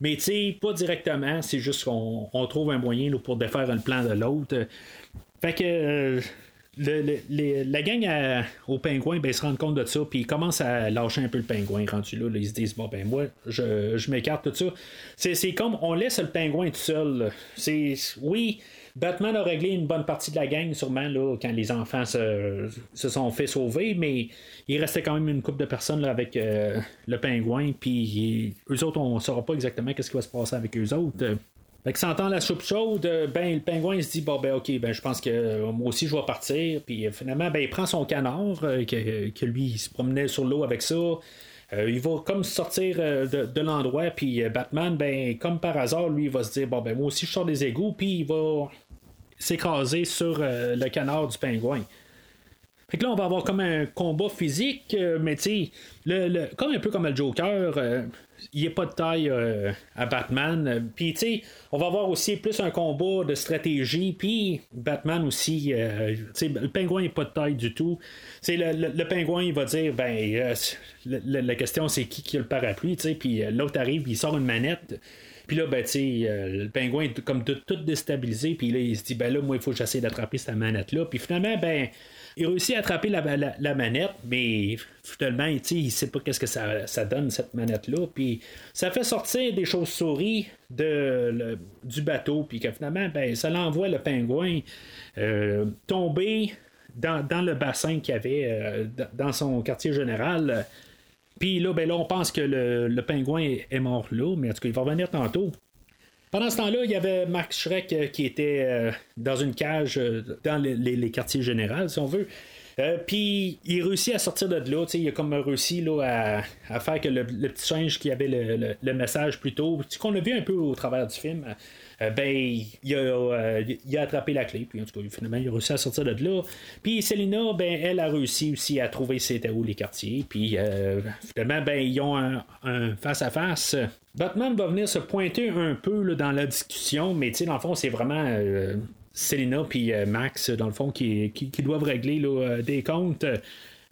mais pas directement. C'est juste qu'on on trouve un moyen pour défaire le plan de l'autre. Fait que la gang au pingouin ben, ils se rendent compte de ça, puis ils commencent à lâcher un peu le pingouin rendu là. ils se disent Bon, ben moi, je, je m'écarte tout ça. C'est, comme on laisse le pingouin tout seul. Oui, Batman a réglé une bonne partie de la gang, sûrement, là, quand les enfants se, se sont fait sauver, mais il restait quand même une couple de personnes là, avec euh, le pingouin, puis eux autres, on ne saura pas exactement qu'est-ce qui va se passer avec eux autres. Fait que sentant la soupe chaude, euh, ben le pingouin se dit bon ben ok ben je pense que euh, moi aussi je vais partir. Puis euh, finalement ben il prend son canard que, lui il se promenait sur l'eau avec ça. il va comme sortir de, l'endroit puis Batman ben comme par hasard lui il va se dire bon ben moi aussi je sors des égouts puis il va s'écraser sur le canard du pingouin. Fait que là, on va avoir comme un combat physique, mais tu sais, comme un peu comme le Joker, il a pas de taille euh, à Batman. Puis, tu sais, on va avoir aussi plus un combat de stratégie. Puis, Batman aussi, euh, tu le pingouin n'est pas de taille du tout. Le, le, le, pingouin, il va dire, ben, euh, la question, c'est qui qui a le parapluie, tu sais. Puis, l'autre arrive, il sort une manette. Puis là, ben, sais, le pingouin est comme tout, tout déstabilisé. Puis là, il se dit, ben là, moi, il faut que j'essaie d'attraper cette manette-là. Puis finalement, ben, il réussit à attraper la, manette, mais finalement, il ne sait pas qu'est-ce que ça, donne, cette manette-là. Puis ça fait sortir des chauves-souris du bateau, puis que finalement, ben, ça l'envoie le pingouin euh, tomber dans, le bassin qu'il avait euh, dans son quartier général. Puis là, ben là, on pense que le, pingouin est mort là, mais en tout cas, il va revenir tantôt. Pendant ce temps-là, il y avait Max Schreck euh, qui était euh, dans une cage euh, dans les, quartiers généraux, si on veut. puis il réussit à sortir de là, il a comme réussi là, à, faire que le, petit singe qui avait le, message plus tôt, qu'on a vu un peu au travers du film, euh, ben, euh, il a, attrapé la clé, puis en tout cas, finalement, il a réussi à sortir de là. Puis Selina, ben, elle a réussi aussi à trouver c'était où les quartiers, puis euh, finalement, ben, ils ont un face-à-face. Batman va venir se pointer un peu dans la discussion, mais dans le fond, c'est vraiment. Selina puis Max, dans le fond, qui, qui, doivent régler des comptes.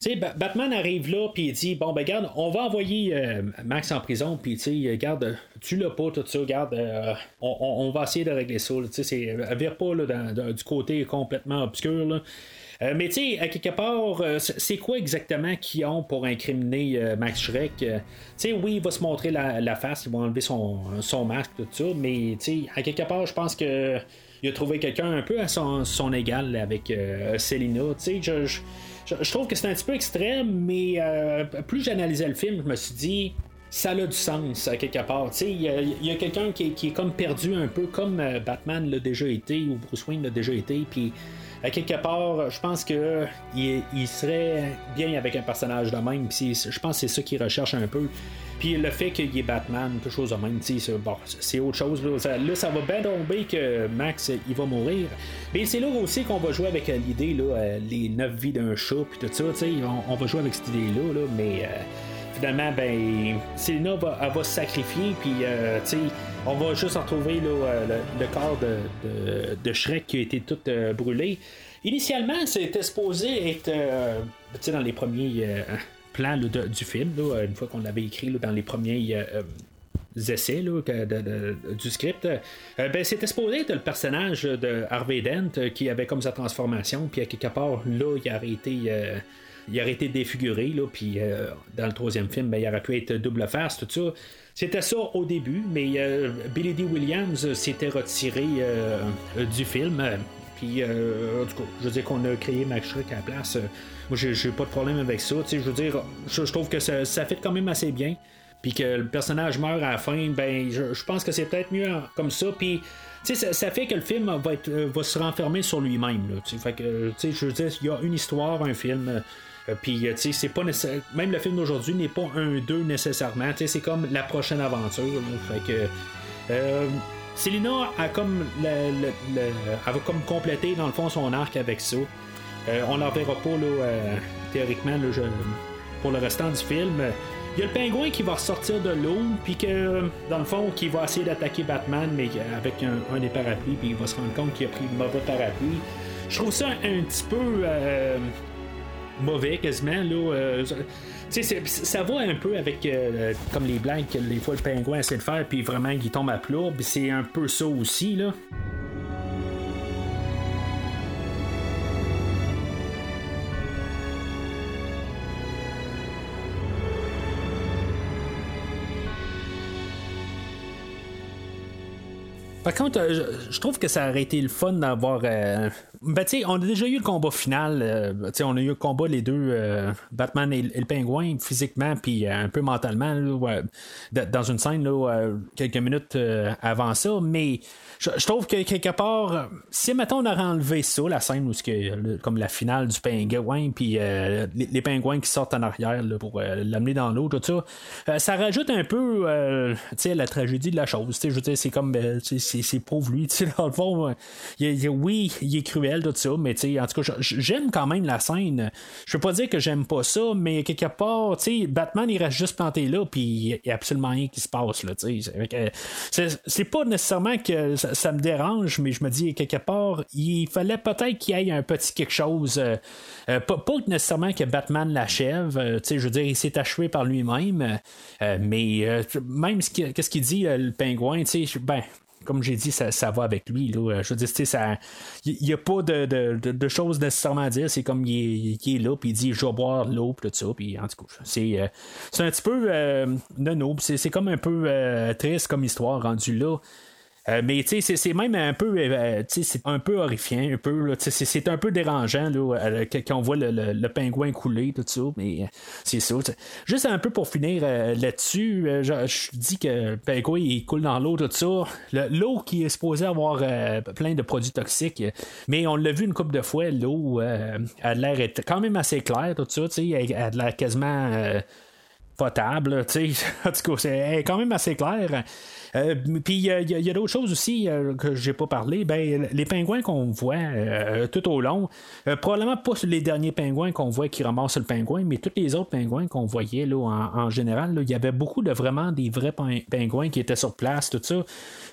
Sais, Batman arrive là, puis il dit Bon, ben, garde, on va envoyer euh, Max en prison, puis, tu sais, garde, tu l'as pas, tout ça, garde, euh, on, va essayer de régler ça, tu sais, vire pas là, du côté complètement obscur, là. Euh, mais tu sais, à quelque part, c'est quoi exactement qu'ils ont pour incriminer Max Shrek? tu sais, oui, il va se montrer la, face, il va enlever son, son masque, tout ça, mais tu sais, à quelque part, je pense que il a trouvé quelqu'un un peu à son, égal avec Selina. Tu sais, je, trouve que c'est un petit peu extrême, mais euh, plus j'analysais le film, je me suis dit, ça a du sens à quelque part. Il y a, quelqu'un qui, est comme perdu un peu, comme euh, Batman l'a déjà été, ou Bruce Wayne l'a déjà été, puis à quelque part, je pense que il, serait bien avec un personnage de même. je pense que c'est ça qu'il recherche un peu. Puis le fait qu'il est Batman, quelque chose de même, c'est, c'est autre chose. Là ça, va bien tomber que Max il va mourir. Mais c'est là aussi qu'on va jouer avec euh, l'idée, là, euh, les neuf vies d'un chat, puis tout ça. On, on va jouer avec cette idée-là, là, mais. Euh, finalement, ben, Selena va, elle va se sacrifier, puis on va juste retrouver là, le, corps de, de, Shrek qui a été tout brûlé. Initialement, c'était supposé être dans les premiers plan du film, une fois qu'on l'avait écrit dans les premiers euh, euh, essais du script, euh, ben, c'était supposé être le personnage de Harvey Dent qui avait comme sa transformation, puis à quelque part, là, il aurait été. Il aurait été défiguré, là, puis dans le troisième film, ben, il aurait pu être double face, tout ça. C'était ça au début, mais Billy D. Williams s'était retiré du film. Puis, en tout cas, je veux dire qu'on a créé Max à la place. Moi, j'ai pas de problème avec ça. Je veux dire, je, trouve que ça, fait quand même assez bien. Puis que le personnage meurt à la fin, ben, je, pense que c'est peut-être mieux comme ça. Puis, ça, ça fait que le film va, euh, se renfermer sur lui-même. Que, je veux dire, il y a une histoire, un film. Euh, puis, c'est pas Même le film d'aujourd'hui n'est pas un 2 nécessairement. C'est comme la prochaine aventure. Fait que. Euh, a comme, le, va comme compléter dans le fond son arc avec ça. Euh, on n'en verra pas, là, euh, théoriquement, pour le restant du film. Il y a le pingouin qui va ressortir de l'eau, puis que, dans le fond, qui va essayer d'attaquer Batman, mais avec un, des parapluies, puis il va se rendre compte qu'il a pris le mauvais parapluie. Je trouve ça un petit peu euh, mauvais, quasiment. Là, ça va un peu avec comme les blagues que des fois le pingouin essaie de faire, puis vraiment il tombe à plat. C'est un peu ça aussi. là. Par contre, euh, je, trouve que ça aurait été le fun d'avoir. Euh, ben, tu sais, on a déjà eu le combat final. Euh, tu sais, on a eu le combat, les deux, Batman et, le pingouin, physiquement, puis un peu mentalement, dans une scène, là, quelques minutes avant ça. Mais je, trouve que quelque part, si maintenant on aurait enlevé ça, la scène où que, comme la finale du pingouin, puis euh, les, pingouins qui sortent en arrière pour euh, l'amener dans l'eau, tout ça, euh, ça rajoute un peu la tragédie de la chose. Je veux dire, c'est comme c'est pauvre lui, dans le fond, oui, il est cruel, tout ça, mais en tout cas, j'aime quand même la scène. Je peux pas dire que j'aime pas ça, mais quelque part, Batman il reste juste planté là, puis il n'y a absolument rien qui se passe. C'est pas nécessairement que me dérange, mais je me dis quelque part, il fallait peut-être qu'il y ait un petit quelque chose. Euh, euh, pas, nécessairement que Batman l'achève. Euh, je veux dire, il s'est achevé par lui-même. mais même ce qu'est-ce qu'il dit, le pingouin, ben, comme j'ai dit, ça, va avec lui. Je veux dire, il n'y a pas de, choses nécessairement à dire. C'est comme il est, là, puis il dit je vais boire l'eau, puis tout ça. Puis en tout cas, c'est, un petit peu non, c'est, comme un peu triste comme histoire rendu là. Euh, mais c'est même un peu, euh, c'est un peu horrifiant, un peu, c'est un peu dérangeant euh, quand on voit le, pingouin couler, tout ça, mais c'est ça. Juste un peu pour finir là-dessus, je, dis que le pingouin il coule dans l'eau, tout ça. L'eau qui est supposée avoir plein de produits toxiques, mais on l'a vu une couple de fois, l'eau a l'air quand même assez claire, tout ça, elle a l'air quasiment potable. tu sais. En tout cas, c'est quand même assez clair. Euh, puis il y a, d'autres choses aussi euh, que j'ai pas parlé. Ben, les pingouins qu'on voit euh, tout au long, probablement pas les derniers pingouins qu'on voit qui ramassent le pingouin, mais tous les autres pingouins qu'on voyait là, en, général, il y avait beaucoup de vraiment des vrais pingouins qui étaient sur place, tout ça.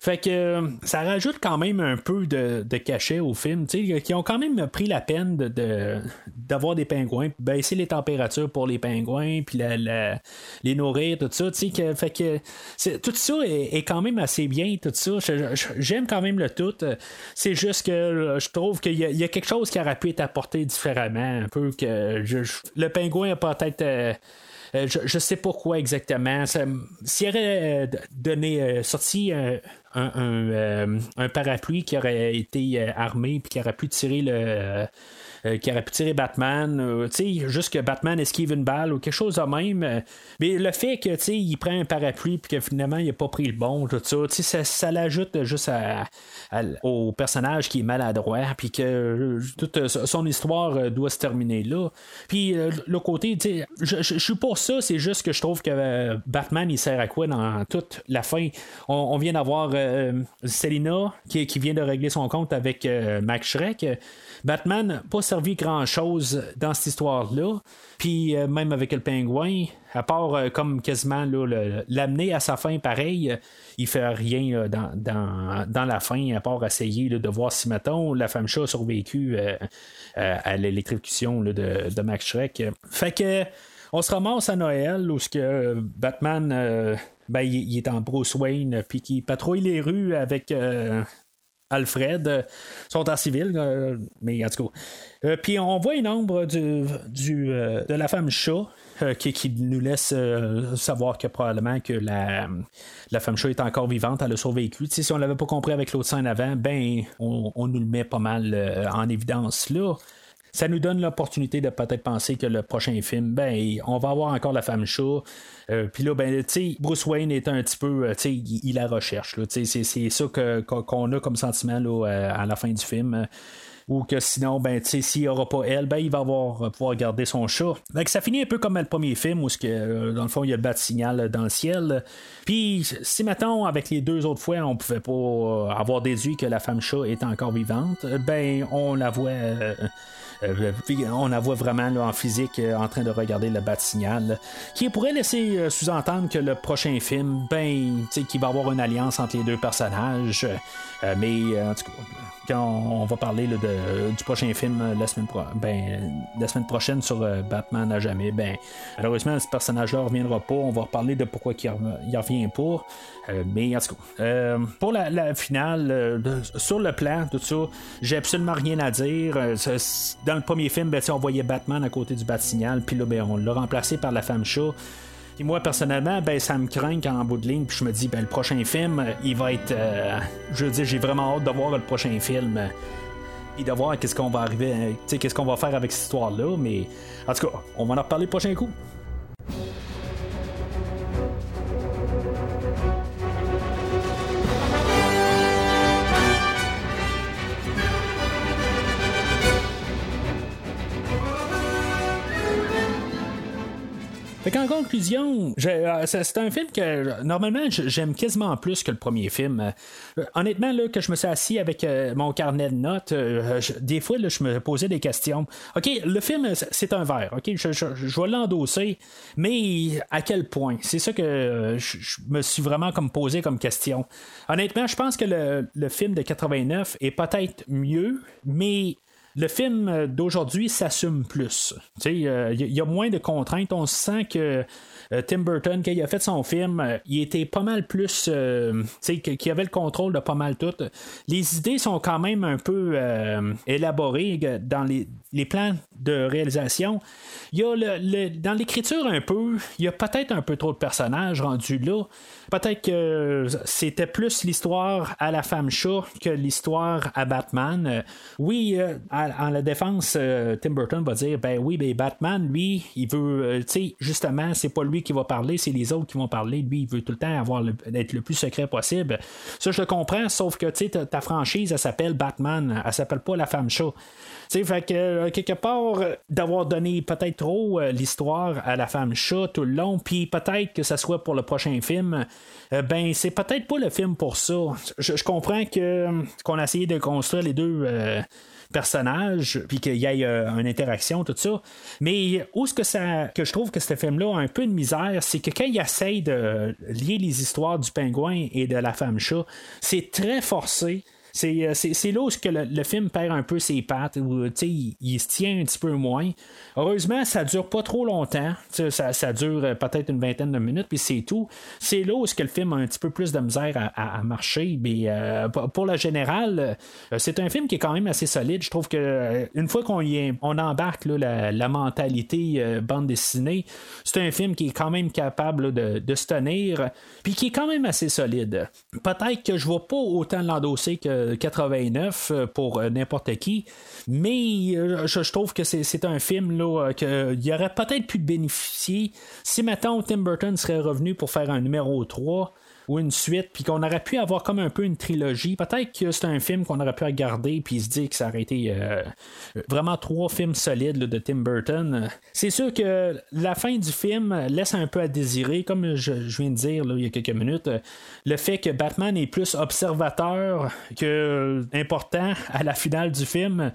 Fait que ça rajoute quand même un peu de, cachet au film, qui ont quand même pris la peine de, d'avoir des pingouins, baisser les températures pour les pingouins, puis les nourrir, tout ça. Que, fait que tout ça est quand même assez bien, tout ça. J'aime quand même le tout. C'est juste que je trouve qu'il y, a quelque chose qui aurait pu être apporté différemment. Un peu que le pingouin a peut-être. Euh, euh, je, sais pas quoi exactement. S'il aurait euh, donné, sorti un, un, parapluie qui aurait été armé puis qui aurait pu tirer le euh, qui aurait pu tirer Batman, euh, tu sais, juste que Batman esquive une balle ou quelque chose de même. Euh, mais le fait que, tu sais, il prend un parapluie puis que finalement, il n'a pas pris le bon, tout ça, tu sais, ça, l'ajoute juste au personnage qui est maladroit, puis que toute son histoire doit se terminer là. Puis le côté, tu sais, je suis pour ça, c'est juste que je trouve que Batman, il sert à quoi dans toute la fin? On, vient d'avoir Selina qui, qui, vient de régler son compte avec Max Shrek. Batman, pas servi grand-chose dans cette histoire-là. Puis euh, même avec le pingouin, à part euh, comme quasiment l'amener à sa fin pareil, euh, il fait rien dans, la fin, à part essayer de voir si, mettons, la femme chat a survécu à l'électrocution de, de, Max Shrek. Fait que on se ramasse à Noël où Batman ben, il, est en Bruce Wayne puis qui patrouille les rues avec Alfred euh, sont en civil, euh, mais en tout cas. Euh, puis on voit une ombre de la femme chat. Qui, nous laisse savoir que probablement que la, la femme chat est encore vivante, elle a survécu. si on l'avait pas compris avec l'autre scène avant, ben on, on, nous le met pas mal en évidence là ça nous donne l'opportunité de peut-être penser que le prochain film, ben, on va avoir encore la femme chat. Euh, puis là, ben, Bruce Wayne est un petit peu, euh, il, il, la recherche. C'est, ça qu'on a comme sentiment là, euh, à la fin du film ou que sinon, ben, tu sais, s'il n'y aura pas elle, ben, il va avoir, pouvoir garder son chat. Donc, ça finit un peu comme le premier film où, que, dans le fond, il y a le bat signal dans le ciel. Puis, si maintenant, avec les deux autres fois, on pouvait pas avoir déduit que la femme chat est encore vivante, ben, on la voit. Euh, on la voit vraiment en physique euh, en train de regarder le bat signal, qui pourrait laisser euh, sous-entendre que le prochain film, ben, qu'il va y avoir une alliance entre les deux personnages. mais en tout cas, quand on va parler du prochain film la semaine, ben, la semaine prochaine sur Batman à jamais, ben, malheureusement, ce personnage-là ne reviendra pas. On va reparler de pourquoi il ne revient pas. mais en tout cas, pour la, finale, sur le plan, tout ça, j'ai absolument rien à dire dans le premier film, ben, on voyait Batman à côté du Bat-Signal, puis là, ben, on l'a remplacé par la femme chat. Puis moi, personnellement, ben, ça me craint en bout de ligne, puis je me dis, ben, le prochain film, il va être. Euh, je veux dire, j'ai vraiment hâte de voir le prochain film. et de voir qu'est-ce qu'on va arriver, euh, qu'est-ce qu'on va faire avec cette histoire-là. Mais en tout cas, on va en reparler le prochain coup. En conclusion, euh, c'est un film que normalement j'aime quasiment plus que le premier film. Euh, honnêtement, là, que je me suis assis avec euh, mon carnet de notes, des fois je me posais des questions. OK, le film, c'est un verre. OK, je, vais l'endosser, mais à quel point? C'est ça que je, me suis vraiment comme posé comme question. Honnêtement, je pense que le, le film de 89 est peut-être mieux, mais le film euh, d'aujourd'hui s'assume plus. Il euh, y, a moins de contraintes. On sent que euh, Tim Burton, quand il a fait son film, il était pas mal plus. qu'il avait le contrôle de pas mal tout. Les idées sont quand même un peu élaborées dans les, les plans de réalisation. Il y a le, dans l'écriture un peu, il y a peut-être un peu trop de personnages rendus là. Peut-être que c'était plus l'histoire à la femme chat que l'histoire à Batman. Oui, en la défense, euh, Tim Burton va dire ben oui, ben Batman, lui, il veut, euh, tu sais, justement, c'est pas lui qui va parler, c'est les autres qui vont parler. Lui, il veut tout le temps avoir être le plus secret possible. Ça, je le comprends, sauf que tu sais, ta franchise, elle s'appelle Batman, elle s'appelle pas la femme chat. Sais, fait que quelque part, d'avoir donné peut-être trop l'histoire à la femme chat tout le long, puis peut-être que ça soit pour le prochain film, ben c'est peut-être pas le film pour ça. Je, comprends que qu'on a essayé de construire les deux personnage, puis qu'il y ait euh, une interaction, tout ça. Mais où est-ce que ça, que je trouve que ce film-là a un peu de misère, c'est que quand il essaye de lier les histoires du pingouin et de la femme chat, c'est très forcé. Euh, c'est là où que le, film perd un peu ses pattes, où il, il, se tient un petit peu moins. Heureusement, ça dure pas trop longtemps. Ça, ça, dure euh, peut-être une vingtaine de minutes, puis c'est tout. C'est là où que le film a un petit peu plus de misère à, marcher. Mais euh, pour le général, c'est un film qui est quand même assez solide. Je trouve que une fois qu'on on embarque la, mentalité bande dessinée, c'est un film qui est quand même capable de, de se tenir, puis qui est quand même assez solide. Peut-être que je ne vais pas autant l'endosser que 89 euh, pour euh, n'importe qui. Mais euh, je, trouve que c'est un film là, qu'il aurait peut-être pu bénéficier si maintenant Tim Burton serait revenu pour faire un numéro 3 ou une suite, puis qu'on aurait pu avoir comme un peu une trilogie. Peut-être que c'est un film qu'on aurait pu regarder, puis se dire que ça aurait été euh, vraiment trois films solides de Tim Burton. C'est sûr que la fin du film laisse un peu à désirer, comme je, viens de dire il y a quelques minutes. Le fait que Batman est plus observateur que important à la finale du film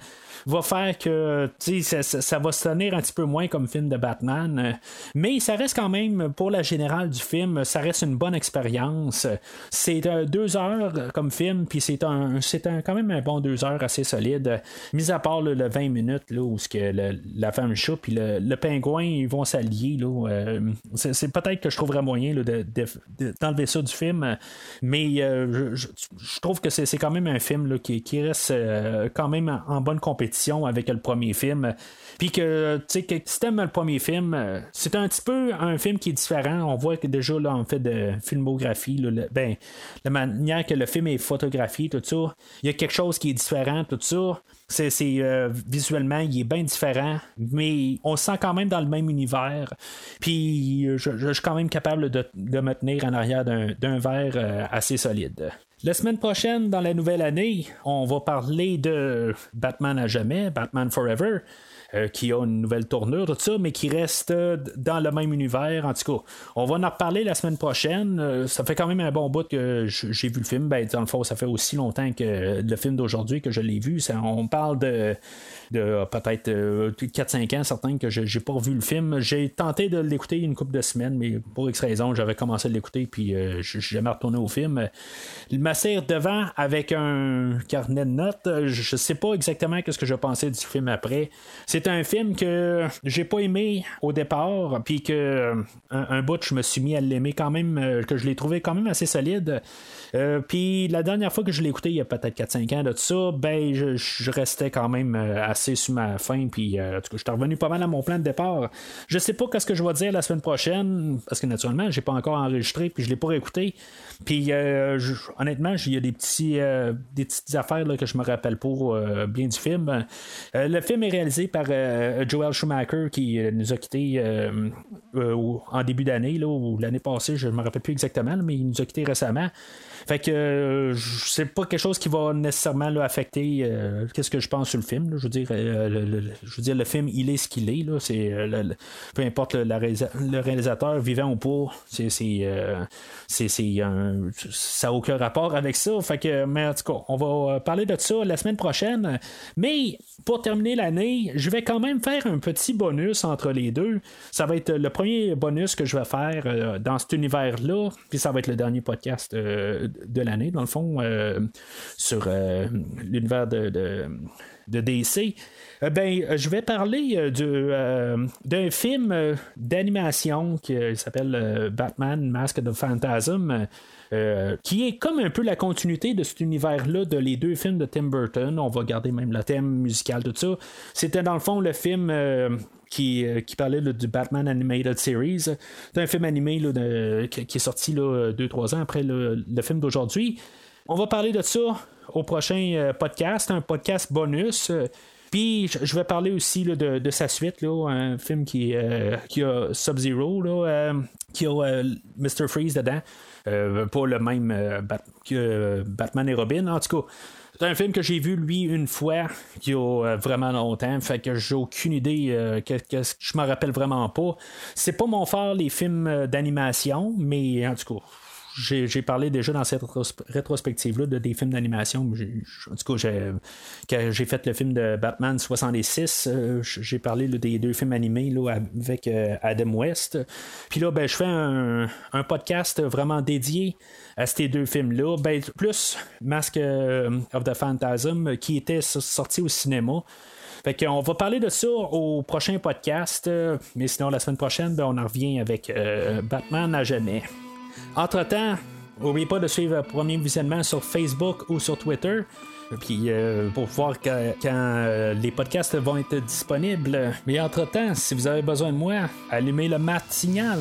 va faire que ça, ça, va se tenir un petit peu moins comme film de Batman. Mais ça reste quand même, pour la générale du film, ça reste une bonne expérience. C'est deux heures comme film, puis c'est un, c'est quand même un bon deux heures assez solide. Mis à part le 20 minutes là, où que la femme chat puis le, pingouin ils vont s'allier. Euh, c'est, peut-être que je trouverais moyen d'enlever ça du film. Mais euh, je, trouve que c'est, quand même un film qui, reste euh, quand même en bonne compétition avec le premier film. Puis que, tu sais, que si t'aimes le premier film, euh, c'est un petit peu un film qui est différent. On voit que déjà, là, en fait de filmographie, ben, la manière que le film est photographié, tout ça, il y a quelque chose qui est différent, tout ça. C'est, euh, visuellement, il est bien différent, mais on se sent quand même dans le même univers. Puis je, suis quand même capable de, me tenir en arrière d'un, verre euh, assez solide. La semaine prochaine, dans la nouvelle année, on va parler de Batman à jamais, Batman Forever. Euh, qui a une nouvelle tournure, tout ça, mais qui reste euh, dans le même univers. En tout cas, on va en reparler la semaine prochaine. Euh, ça fait quand même un bon bout que j'ai vu le film. Ben, dans le fond, ça fait aussi longtemps que le film d'aujourd'hui que je l'ai vu. on parle de de euh, peut-être 4-5 euh, ans, certains que j'ai pas revu le film. J'ai tenté de l'écouter une couple de semaines, mais pour X raison, j'avais commencé à l'écouter, puis euh, je suis jamais retourné au film. Il m'assire devant avec un carnet de notes. Je sais pas exactement ce que je pensais du film après. C'est un film que j'ai pas aimé au départ, puis que un, bout, je me suis mis à l'aimer quand même, que je l'ai trouvé quand même assez solide. puis la dernière fois que je l'ai écouté, il y a peut-être 4-5 ans de ça, ben je, je restais quand même assez sur ma fin, puis euh, en tout cas, je suis revenu pas mal à mon plan de départ. Je sais pas qu'est-ce que je vais dire la semaine prochaine, parce que naturellement, j'ai pas encore enregistré, puis je l'ai pas réécouté. Puis euh, honnêtement, il y a des petits euh, des petites affaires là, que je me rappelle pas bien du film. le film est réalisé par Joel Schumacher qui nous a quittés en début d'année, ou l'année passée, je me rappelle plus exactement, mais il nous a quittés récemment. Fait que euh, c'est pas quelque chose qui va nécessairement affecter euh, qu'est-ce que je pense sur le film. Je veux dire, euh, le, je veux dire, le film, il est ce qu'il est. Là. C'est, peu importe le, réalisateur, vivant ou pas, c'est, c'est, ça n'a aucun rapport avec ça. Fait que, mais en tout cas, on va parler de ça la semaine prochaine. Mais pour terminer l'année, je vais quand même faire un petit bonus entre les deux. Ça va être le premier bonus que je vais faire dans cet univers-là, puis ça va être le dernier podcast de l'année, dans le fond, euh, sur euh, l'univers de, DC. Euh, ben, je vais parler d'un film d'animation qui s'appelle Batman Mask of Phantasm. qui est comme un peu la continuité de cet univers-là de les deux films de Tim Burton. On va garder même le thème musical, tout ça. C'était dans le fond le film euh, qui, parlait du Batman Animated Series. C'est un film animé qui, est sorti 2-3 ans après le, film d'aujourd'hui. On va parler de ça au prochain euh, podcast, un podcast bonus. Puis je vais parler aussi de, sa suite, un film qui, euh, qui a Sub-Zero, qui a Mr. Freeze dedans. pas le même que Batman et Robin, en tout cas. C'est un film que j'ai vu, lui, une fois, il y a vraiment longtemps. Fait que j'ai aucune idée. je me rappelle vraiment pas. C'est pas mon fort, les films d'animation, mais en tout cas j'ai parlé déjà dans cette rétrospective-là de des films d'animation. En tout cas, quand j'ai fait le film de Batman 66, euh, j'ai parlé des deux films animés là, avec euh, Adam West. Puis là, ben, je fais un, podcast vraiment dédié à ces deux films-là. Ben, plus Mask euh, of the Phantasm qui était sorti au cinéma. Fait qu'on va parler de ça au prochain podcast, mais sinon la semaine prochaine, ben, on en revient avec Batman à jamais. Entre-temps, n'oubliez pas de suivre le premier visionnement sur Facebook ou sur Twitter. Puis euh, pour voir quand, euh, les podcasts vont être disponibles. Mais entre-temps, si vous avez besoin de moi, allumez le mat signal.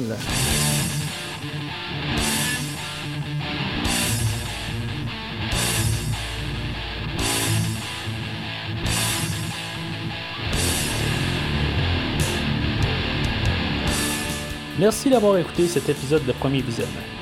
Merci d'avoir écouté cet épisode de Premier Visionnement.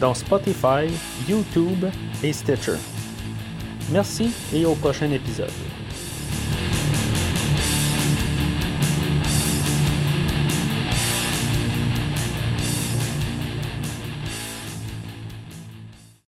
dans Spotify, YouTube et Stitcher. Merci et au prochain épisode.